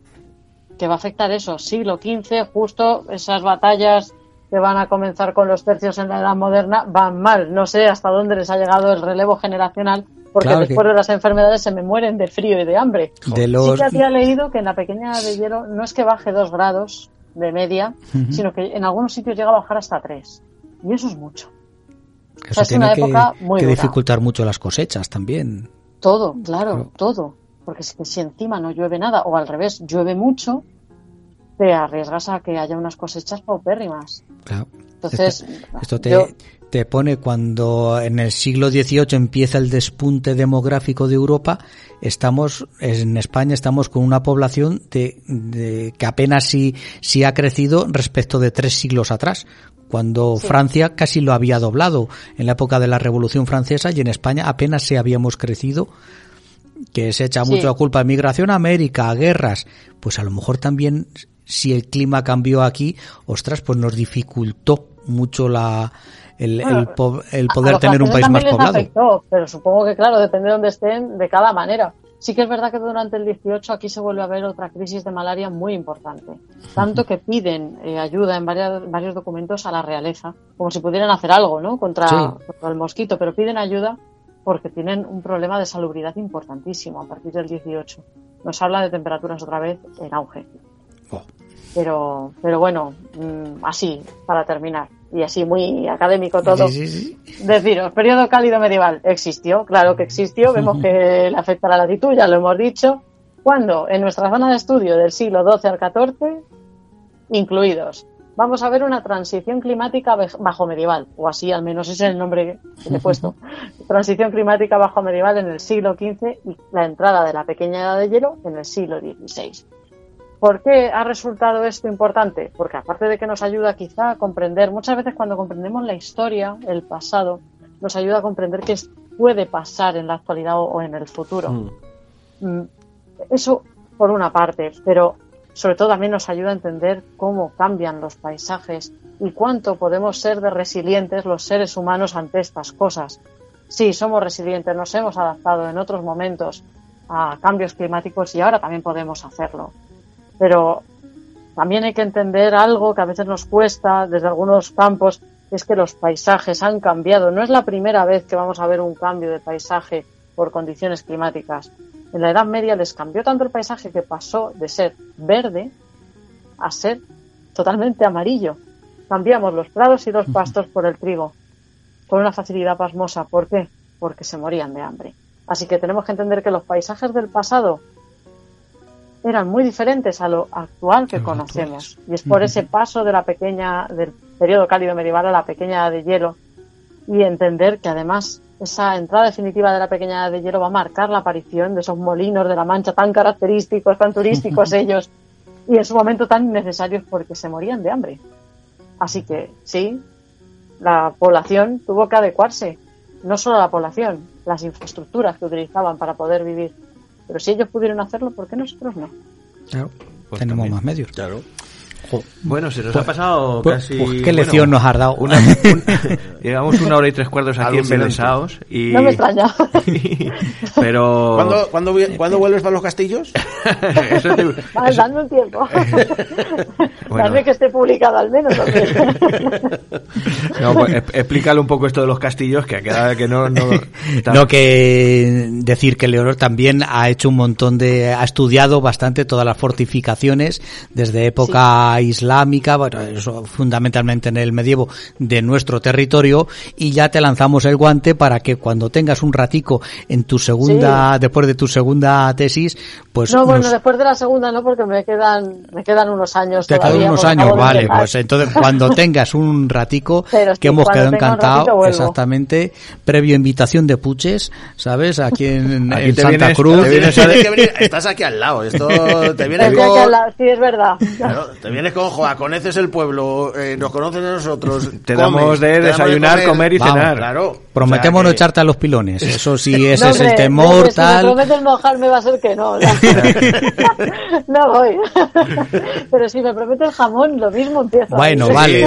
que va a afectar eso, siglo XV, justo esas batallas que van a comenzar con los tercios en la edad moderna van mal. No sé hasta dónde les ha llegado el relevo generacional, porque Claro que- después de las enfermedades se me mueren de frío y de hambre. De los, Sí que había leído que en la pequeña de hielo no es que baje dos grados de media, sino que en algunos sitios llega a bajar hasta tres. Y eso es mucho. eso sea, es una que, época muy que dificultar mucho las cosechas también. Todo, claro, Claro. todo. Porque si, si encima no llueve nada, o al revés, llueve mucho, te arriesgas a que haya unas cosechas paupérrimas. Claro. Entonces, esto, esto te, yo- te pone cuando en el siglo XVIII empieza el despunte demográfico de Europa, estamos en España estamos con una población de, de- que apenas si, si ha crecido respecto de tres siglos atrás. Cuando Sí. Francia casi lo había doblado en la época de la Revolución Francesa y en España apenas se habíamos crecido que se echa Sí. mucho la culpa a migración a América, a guerras, pues a lo mejor también si el clima cambió aquí, ostras, pues nos dificultó mucho la el, Bueno, el po- el a poder tener un país más poblado. afectó, pero supongo que, claro, depende de dónde estén, de cada manera. Sí que es verdad que durante el 18 aquí se vuelve a ver otra crisis de malaria muy importante. Tanto que piden eh, ayuda en varias- varios documentos a la realeza, como si pudieran hacer algo, ¿no? Contra, Sí. contra el mosquito, pero piden ayuda porque tienen un problema de salubridad importantísimo a partir del 18. Nos habla de temperaturas otra vez en auge. Oh. Pero, pero bueno, mm, así, para terminar, y así muy académico todo. Sí, sí, sí. Deciros, periodo cálido medieval existió, claro que existió, vemos que [LAUGHS] le afecta la latitud, ya lo hemos dicho. ¿Cuándo? En nuestra zona de estudio del siglo XII al XIV, incluidos. Vamos a ver una transición climática bajo medieval, o así al menos es el nombre que le he puesto. [LAUGHS] transición climática bajo medieval en el siglo XV y la entrada de la pequeña edad de hielo en el siglo XVI. ¿Por qué ha resultado esto importante? Porque aparte de que nos ayuda quizá a comprender, muchas veces cuando comprendemos la historia, el pasado, nos ayuda a comprender qué puede pasar en la actualidad o, o en el futuro. Mm. Mm, Eso por una parte, pero sobre todo también nos ayuda a entender cómo cambian los paisajes y cuánto podemos ser de resilientes los seres humanos ante estas cosas. Sí, somos resilientes, nos hemos adaptado en otros momentos a cambios climáticos y ahora también podemos hacerlo. Pero también hay que entender algo que a veces nos cuesta desde algunos campos, es que los paisajes han cambiado. No es la primera vez que vamos a ver un cambio de paisaje por condiciones climáticas. En la Edad Media les cambió tanto el paisaje que pasó de ser verde a ser totalmente amarillo. Cambiamos los prados y los pastos por el trigo con una facilidad pasmosa. ¿Por qué? Porque se morían de hambre. Así que tenemos que entender que los paisajes del pasado eran muy diferentes a lo actual que conocemos. Y es por ese paso de la pequeña, del periodo cálido medieval a la pequeña de hielo y entender que además esa entrada definitiva de la pequeña edad de hielo va a marcar la aparición de esos molinos de la Mancha tan característicos, tan turísticos [LAUGHS] ellos y en su momento tan necesarios porque se morían de hambre. Así que sí, la población tuvo que adecuarse. No solo la población, las infraestructuras que utilizaban para poder vivir. Pero si ellos pudieron hacerlo, ¿por qué nosotros no? Claro, Pues tenemos también. más medios. Claro. Bueno, se nos Pues- ha pasado pues- casi... pues qué bueno, lección nos has dado. Una, un- [LAUGHS] llevamos una hora y tres cuartos aquí embelesados y... No me extraña. [LAUGHS] pero... ¿Cuándo, cuándo, ¿cuándo vuelves para los castillos? [LAUGHS] Eso te- Vale, eso- dadme un tiempo. Bueno. Dadme que esté publicado al menos. No, pues, explícale un poco esto de los castillos, que ha quedado que no... No, No, que decir que Leonor también ha hecho un montón de, ha estudiado bastante todas las fortificaciones desde época islámica, bueno, eso fundamentalmente en el medievo de nuestro territorio y ya te lanzamos el guante para que cuando tengas un ratico en tu segunda, después de tu segunda tesis, pues no, bueno, después de la segunda no, porque me quedan, me quedan unos años te quedan unos años, vale, pues entonces cuando tengas un ratico, [LAUGHS] Pero sí, que hemos quedado encantados, exactamente, previo invitación de Puches, ¿sabes? Aquí en, Aquí en te Santa vienes- Cruz. vienes [LAUGHS] estás aquí al lado. Esto te con. lado, Sí, es verdad. Claro, te vienes con Joa, conoces el pueblo, eh, nos conoces a nosotros. [LAUGHS] Te damos de te damos desayunar, comer y Vamos, cenar. Claro. Prometemos O no sea que- echarte a los pilones. [LAUGHS] Eso sí, ese No, es el hombre, temor, hombre, Si me tal. prometes mojarme va a ser que no. [LAUGHS] no voy. Pero si me prometes jamón, lo mismo empiezo. Bueno, vale,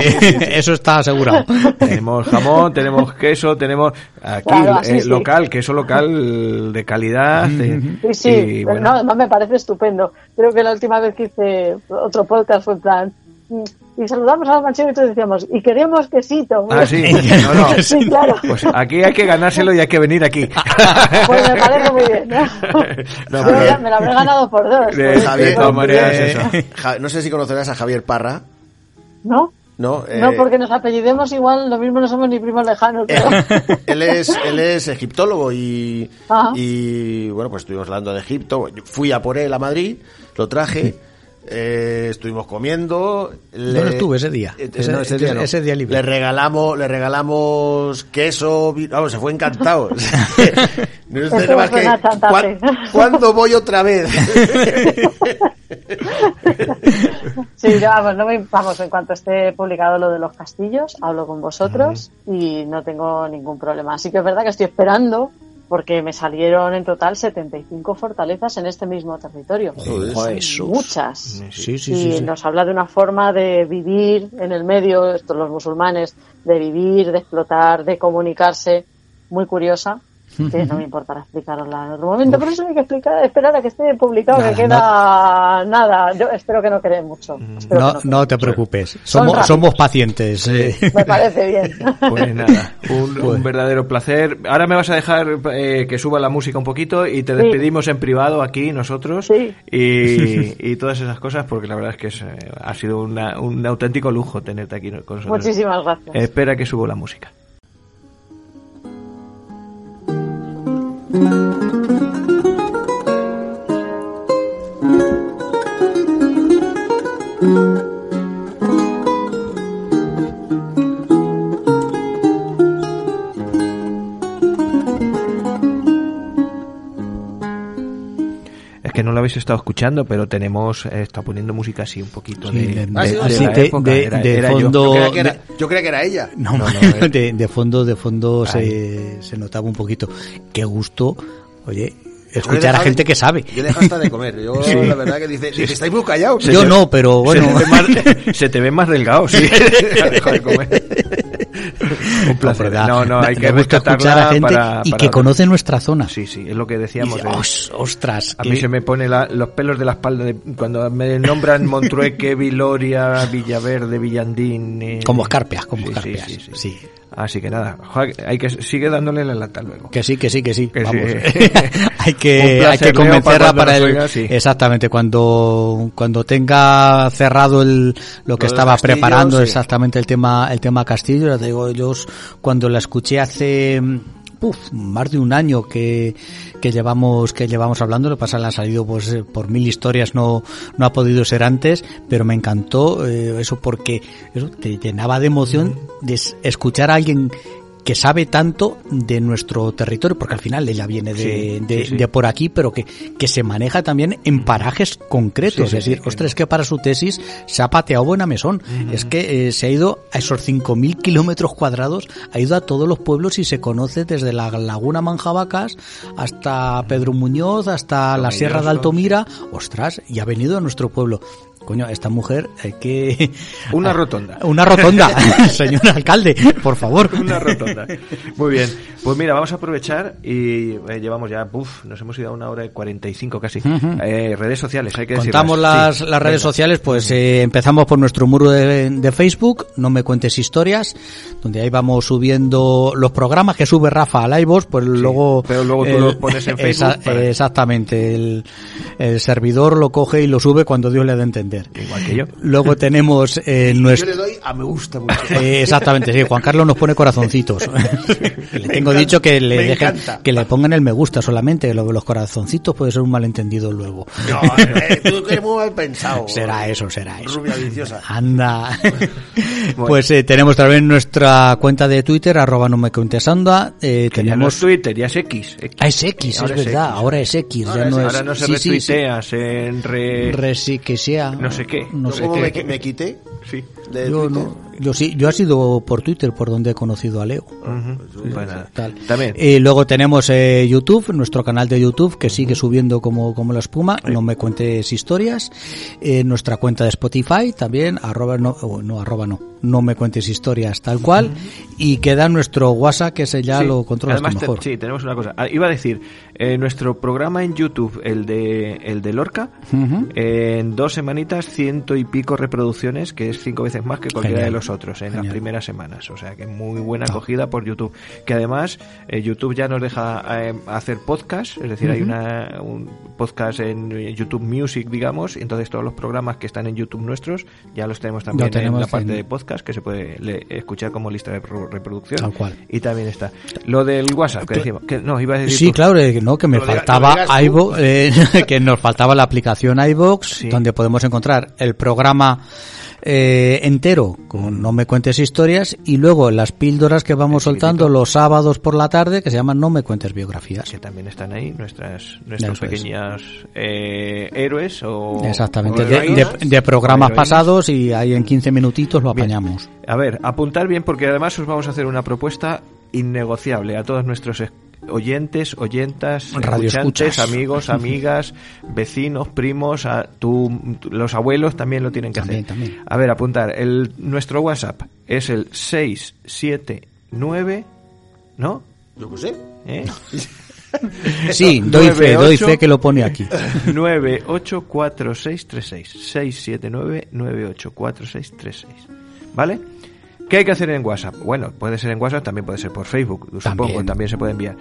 eso está asegurado. Tenemos jamón, tenemos queso, tenemos aquí Claro, así eh, sí. local, queso local de calidad. eh, Sí, sí, y, bueno, no, además me parece estupendo. Creo que la última vez que hice otro podcast fue en plan. Y saludamos a la mansión y todos decíamos, y queríamos quesito. Ah, sí, [LAUGHS] no, no. Sí, claro. Pues aquí hay que ganárselo y hay que venir aquí. [LAUGHS] Pues me parece muy bien. ¿no? [LAUGHS] Me lo habré ganado por dos. De- pues, Eh, eso. Ja- no sé si conocerás a Javier Parra. ¿No? No, Eh, No, porque nos apellidemos igual, lo mismo no somos ni primos lejanos. Pero... él es él es egiptólogo y, Ajá. y bueno pues estuvimos hablando de Egipto Yo fui a por él a Madrid lo traje eh, estuvimos comiendo le- ¿Dónde estuve ese día? Eh, Ese- no, ese día no. ese día libre. le regalamos le regalamos queso vi- vamos se fue encantado [LAUGHS] no más que. ¿cuán- ¿cuándo voy otra vez? [LAUGHS] Sí, yo, vamos, no me, vamos, en cuanto esté publicado lo de los castillos, hablo con vosotros y no tengo ningún problema. Así que es verdad que estoy esperando porque me salieron en total 75 fortalezas en este mismo territorio. Joder, Muchas. Sí, sí, y sí. sí. nos habla de una forma de vivir en el medio, estos los musulmanes, de vivir, de explotar, de comunicarse, muy curiosa, que no me [LAUGHS] importará explicarosla en otro momento, pero eso hay que explicar, esperar a que esté publicado, Nada, que queda nada. Yo espero que no quede mucho. Espero No, que no no te preocupes. Somos, somos pacientes. eh. Me parece bien. [LAUGHS] Pues nada, un, un verdadero placer. Ahora me vas a dejar eh, que suba la música un poquito y te Sí. despedimos en privado aquí nosotros Sí. y, [LAUGHS] y todas esas cosas porque la verdad es que es, eh, ha sido una- un auténtico lujo tenerte aquí con nosotros. Muchísimas gracias. Espera que subo la música. Es habéis estado escuchando, pero tenemos, eh, está poniendo música así un poquito Sí, de, de- sí, de así la de- época. de- Era- de era yo. fondo- yo, creía que era, de- yo creía que era ella No, No, no, eh. de, de fondo, de fondo se, se notaba un poquito. Qué gusto, oye, escuchar a gente que sabe. yo le dejo hasta de comer yo [LAUGHS] la verdad que dice, dice estáis muy callados Yo no, pero [LAUGHS] bueno. Se te, ve más, [LAUGHS] se te ve más delgado, sí. Deja de comer. Un placer. No, no, hay que rescatarla a gente para, y que conoce nuestra zona. Sí, sí, es lo que decíamos. dice, eh. "Os- ostras, A mí se me pone la- los pelos de la espalda de- cuando me nombran Montrueque, Viloria, Villaverde, Villandín. eh, como escarpias, como sí, escarpias. sí, sí, sí. Sí. Así que nada, hay que sigue dándole la lata luego. Que sí, que sí, que sí. Que Vamos. sí. [LAUGHS] [LAUGHS] hay que, hay que convencerla para el, oiga, sí. exactamente, cuando, cuando tenga cerrado el, lo que estaba castillo, preparando sí. exactamente el tema, el tema Castillo, ya te digo, yo cuando la escuché hace, puf, más de un año que, que llevamos, que llevamos hablando, lo que pasa, le ha salido pues eh, por mil historias, no, no ha podido ser antes, pero me encantó, eh, eso porque, eso te llenaba de emoción de es- escuchar a alguien que sabe tanto de nuestro territorio, porque al final ella viene de, Sí, de, sí, sí. de por aquí, pero que, que se maneja también en parajes concretos. Es decir, ostras, es que para su tesis se ha pateado buena mesón. Es que eh, se ha ido a esos 5.000 kilómetros cuadrados, ha ido a todos los pueblos y se conoce desde la Laguna Manjabacas hasta Pedro Muñoz, hasta la Sierra de Altomira. Ostras, y ha venido a nuestro pueblo. Coño, esta mujer hay que... [LAUGHS] Una rotonda. [LAUGHS] Una rotonda, [LAUGHS] señor alcalde, por favor. Una rotonda. Muy bien. Pues mira, vamos a aprovechar y eh, llevamos ya, uf, nos hemos ido a una hora y 45 casi. Eh, redes sociales, hay que Contamos las, Sí, las redes venga. sociales, pues eh, empezamos por nuestro muro de, de Facebook, No Me Cuentes Historias, donde ahí vamos subiendo los programas que sube Rafa a Livos, pues luego... pero luego tú los pones en Facebook para- Exactamente, el, el servidor lo coge y lo sube cuando Dios le da a entender. Igual que yo. Luego tenemos eh, Yo nuestro... le doy a me gusta mucho. [LAUGHS] Eh, exactamente, sí. Juan Carlos nos pone corazoncitos. [LAUGHS] le tengo encanta, dicho que le dejen, que le pongan el me gusta solamente. Lo de los corazoncitos puede ser un malentendido luego. No, [LAUGHS] eh, tú que eres muy mal pensado. Será eso, será eso. Rubia viciosa. Anda. pues eh, tenemos también nuestra cuenta de Twitter, arroba no me cuentes anda. Eh, ya no es tenemos... Twitter, ya es X. X. Ah, es X, es es verdad. X. Ahora es X. Ahora ya es- no es... Ahora no se sí, sí, sí. retuitea, se re... Re- sí, que sea. No sé qué. No sé qué. me, me quité Sí. de Yo, no, yo sí, yo ha sido por Twitter por donde he conocido a Leo. Pues. Tal. También. Y luego tenemos eh, YouTube, nuestro canal de YouTube que sigue subiendo como, como la espuma. No me cuentes historias. Eh, nuestra cuenta de Spotify también, arroba no, oh, no, arroba no, no me cuentes historias tal cual. Y queda nuestro WhatsApp que ese ya Sí. lo controlas tú Además, te- mejor. sí, tenemos una cosa. Ah, iba a decir, eh, nuestro programa en YouTube, el de el de Lorca, eh, en dos semanitas, ciento y pico reproducciones, que es cinco veces más que cualquiera Genial. de los otros en las primeras semanas. O sea que muy buena acogida por YouTube. Que además, eh, YouTube ya nos deja eh, hacer podcast, es decir, hay una, un podcast en YouTube Music, digamos, y entonces todos los programas que están en YouTube nuestros ya los tenemos también tenemos en la parte en- de podcast que se puede le- escuchar como lista de pro- reproducción. Tal cual. Y también está. Lo del WhatsApp, que decimos. Que, no, iba a decir Sí, tú. claro, eh, que no, que me faltaba digas eh, [LAUGHS] que nos faltaba la aplicación Sí. donde podemos encontrar el programa eh, entero con No me cuentes historias y luego las píldoras que vamos soltando los sábados por la tarde que se llaman No me cuentes biografías. Que también están ahí nuestras nuestros pequeños eh, héroes o. Exactamente, o de, heroínas. de- de programas pasados y ahí en 15 minutitos lo Bien. apañamos. A ver, apuntar bien porque además os vamos a hacer una propuesta innegociable a todos nuestros es- oyentes, oyentas, escuchantes, amigos, [LAUGHS] amigas, vecinos, primos, a tu- los abuelos también lo tienen que También, hacer. también. A ver, apuntar, el nuestro WhatsApp es el 679, ¿no? Yo qué sé. ¿Eh? [LAUGHS] Sí, doy fe, doy 98. fe que lo pone aquí. [LAUGHS] 984636 679984636 ¿Vale? ¿Qué hay que hacer en WhatsApp? Bueno, puede ser en WhatsApp, también puede ser por Facebook, supongo, También. también se puede enviar.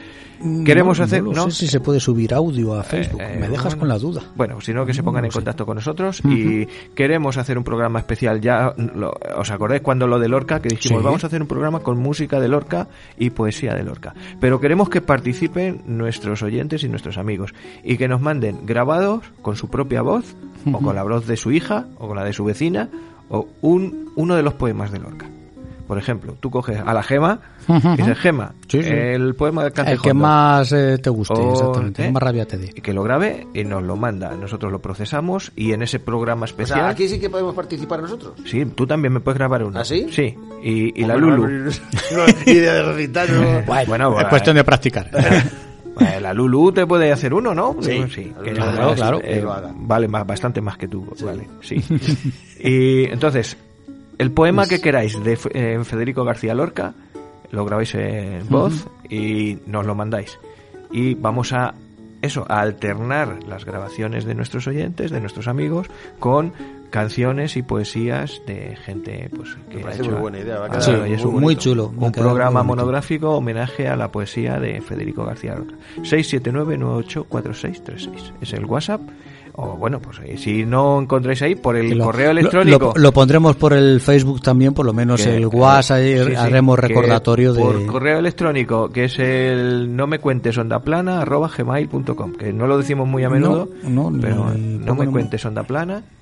Queremos No, hacer, no, lo ¿no? sé si se puede subir audio a Facebook, Eh, me dejas bueno. con la duda. Bueno, si no, que se pongan en sé. contacto con nosotros y queremos hacer un programa especial. Ya lo- os acordáis cuando lo de Lorca, que dijimos, Sí. vamos a hacer un programa con música de Lorca y poesía de Lorca. Pero queremos que participen nuestros oyentes y nuestros amigos y que nos manden grabados con su propia voz o con la voz de su hija o con la de su vecina o un, uno de los poemas de Lorca. Por ejemplo, tú coges a la Gema y dices, Gema, Sí, sí. el poema del El que Cantejondo". más eh, te guste, O, exactamente, ¿eh? más rabia te dé. y que lo grabe y nos lo manda. Nosotros lo procesamos y en ese programa O especial. sea, aquí sí que podemos participar nosotros. Sí, tú también me puedes grabar uno. ¿Ah, sí? Sí. Y, y la Lulu. [LAUGHS] idea de recitar, no. Bueno, es bueno, cuestión de practicar. [LAUGHS] La Lulu te puede hacer uno, ¿no? Sí. que Claro, eh, Que lo haga. vale más, bastante más que tú. Vale, sí. [LAUGHS] y entonces, el poema que queráis de eh, Federico García Lorca, lo grabáis en voz y nos lo mandáis. Y vamos a eso, a alternar las grabaciones de nuestros oyentes, de nuestros amigos, con canciones y poesías de gente pues que Me ha hecho muy buena idea, va a quedar muy un bonito. chulo, Un muy programa bonito. monográfico homenaje a la poesía de Federico García Lorca. 679984636 es el WhatsApp. O bueno, pues eh, si no encontráis ahí, por el Lo- correo electrónico. Lo, lo pondremos por el Facebook también, por lo menos que- el WhatsApp, y sí, sí, haremos recordatorio de... Por correo electrónico, que es el no me cuentes onda plana arroba gmail.com, que no lo decimos muy a menudo, No, no, pero ni- no me cuentes onda plana eh,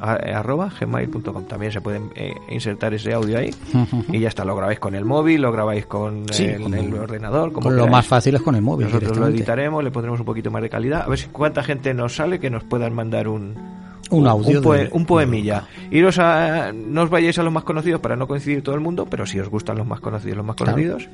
arroba gmail.com también se pueden eh, insertar ese audio ahí [LAUGHS] y ya está lo grabáis con el móvil lo grabáis con Sí, el, con el el- ordenador como con lo más fácil es con el móvil. nosotros lo editaremos le pondremos un poquito más de calidad a ver si cuánta gente nos sale que nos puedan mandar un Un audio un, poe- de- un poemilla iros a no os vayáis a los más conocidos para no coincidir todo el mundo pero si os gustan los más conocidos los más Claro. conocidos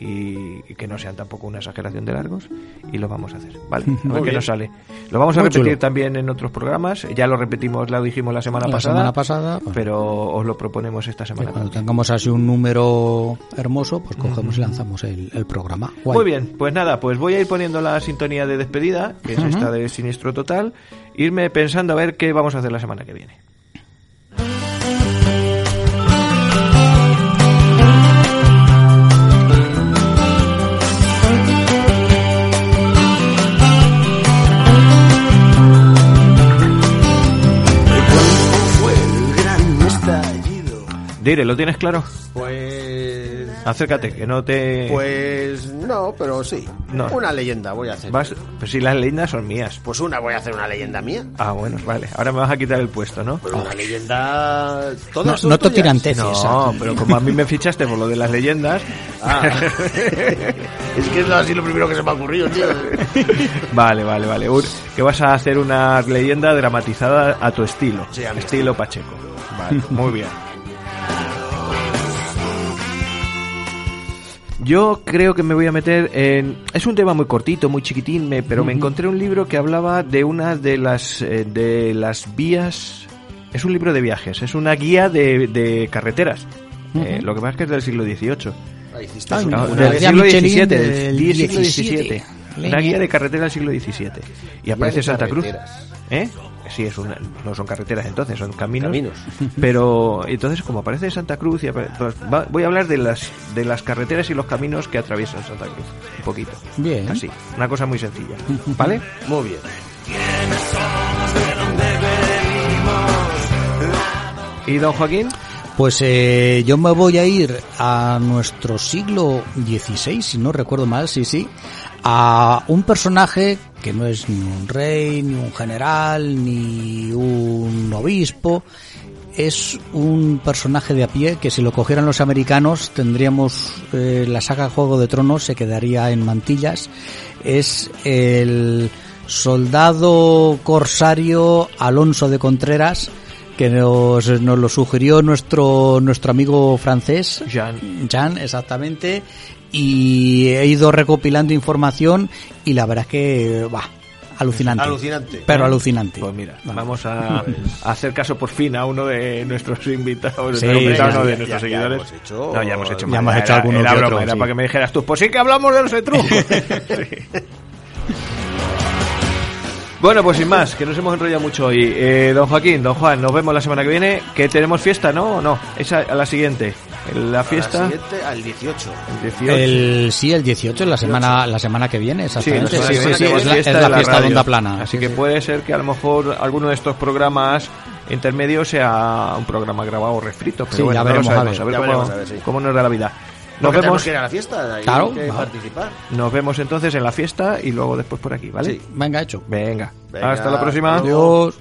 y, y que no sean tampoco una exageración de largos y lo vamos a hacer, ¿vale? A ver qué nos sale. Lo vamos a Muy repetir chulo. también en otros programas, ya lo repetimos, lo dijimos la semana La pasada, semana pasada, bueno. pero os lo proponemos esta semana. cuando también. tengamos así un número hermoso, pues cogemos y lanzamos el, el programa. Guay. Muy bien, pues nada, pues voy a ir poniendo la sintonía de despedida, que es esta de Siniestro Total, irme pensando a ver qué vamos a hacer la semana que viene. Dire, ¿lo tienes claro? Pues. Acércate, que no te... Pues no, pero sí. No. Una leyenda voy a hacer. Vas... Pues si las leyendas son mías. Pues una voy a hacer una leyenda mía. Ah, bueno, vale. Ahora me vas a quitar el puesto, ¿no? Pero una leyenda. No, Todas son no te tiranteces. No, pero como a mí me fichaste por lo de las leyendas... Ah. [LAUGHS] es que es así lo primero que se me ha ocurrido, tío. [LAUGHS] Vale, vale, vale. Un- que vas a hacer una leyenda dramatizada a tu estilo. Sí, a mi estilo Pacheco. Vale, [LAUGHS] muy bien. Yo creo que me voy a meter en... Es un tema muy cortito, muy chiquitín, me- pero me encontré un libro que hablaba de una de las, eh, de las vías... Es un libro de viajes, es una guía de, de carreteras. Eh, lo que pasa es que es del siglo XVIII. Ah, hiciste Ah, No, Una del guía siglo XVII, del del di- siglo 17. XVII. Una guía de carretera del siglo XVII. Y aparece Santa Cruz. ¿Eh? Sí, es una, no son carreteras entonces, son caminos. Caminos. [LAUGHS] Pero entonces, como aparece Santa Cruz, y apare- pues, va- voy a hablar de las, de las carreteras y los caminos que atraviesan Santa Cruz. Un poquito. Bien. Así. Una cosa muy sencilla. [LAUGHS] ¿Vale? Muy bien. ¿Y don Joaquín? Pues eh, yo me voy a ir a nuestro siglo XVI, si no recuerdo mal, sí, sí, a un personaje que no es ni un rey, ni un general, ni un obispo, es un personaje de a pie que si lo cogieran los americanos tendríamos eh, la saga Juego de Tronos se quedaría en mantillas. Es el soldado corsario Alonso de Contreras que nos, nos lo sugirió nuestro nuestro amigo francés Jean. Jan, exactamente. Y he ido recopilando información y la verdad es que, va, alucinante. Alucinante. Pero alucinante. Pues mira, Va. vamos a, a [LAUGHS] hacer caso por fin a uno de nuestros invitados, Sí, invitado, ya, no, de ya, nuestros ya seguidores. hemos hecho- no, ya hemos hecho, Ya hemos Era- hecho alguno era que broma, otro, era sí. para que me dijeras tú, pues sí que hablamos de los trucos. [LAUGHS] Sí. Bueno, pues sin más, que nos hemos enrollado mucho hoy. Eh, don Joaquín, don Juan, nos vemos la semana que viene. Que tenemos fiesta, ¿no? ¿O no? Esa a la siguiente. La fiesta. Siguiente, al 18. el 18. El, sí, el 18, la semana, la semana que viene, exactamente. la Sí, semana sí, que sí, viene es la, es de la fiesta de onda plana. Así Sí, que sí. puede ser que a lo mejor alguno de estos programas intermedios sea un programa grabado o refrito. Pero Sí, bueno, ya no veremos, a ver. a ver Ya cómo, veremos, a ver, sí. cómo nos da la vida. Nos Porque vemos, que ir a la fiesta, Claro, que va. participar. nos vemos entonces en la fiesta y luego después por aquí, ¿vale? Sí. Venga, hecho. Venga. Venga, Hasta la próxima. Adiós.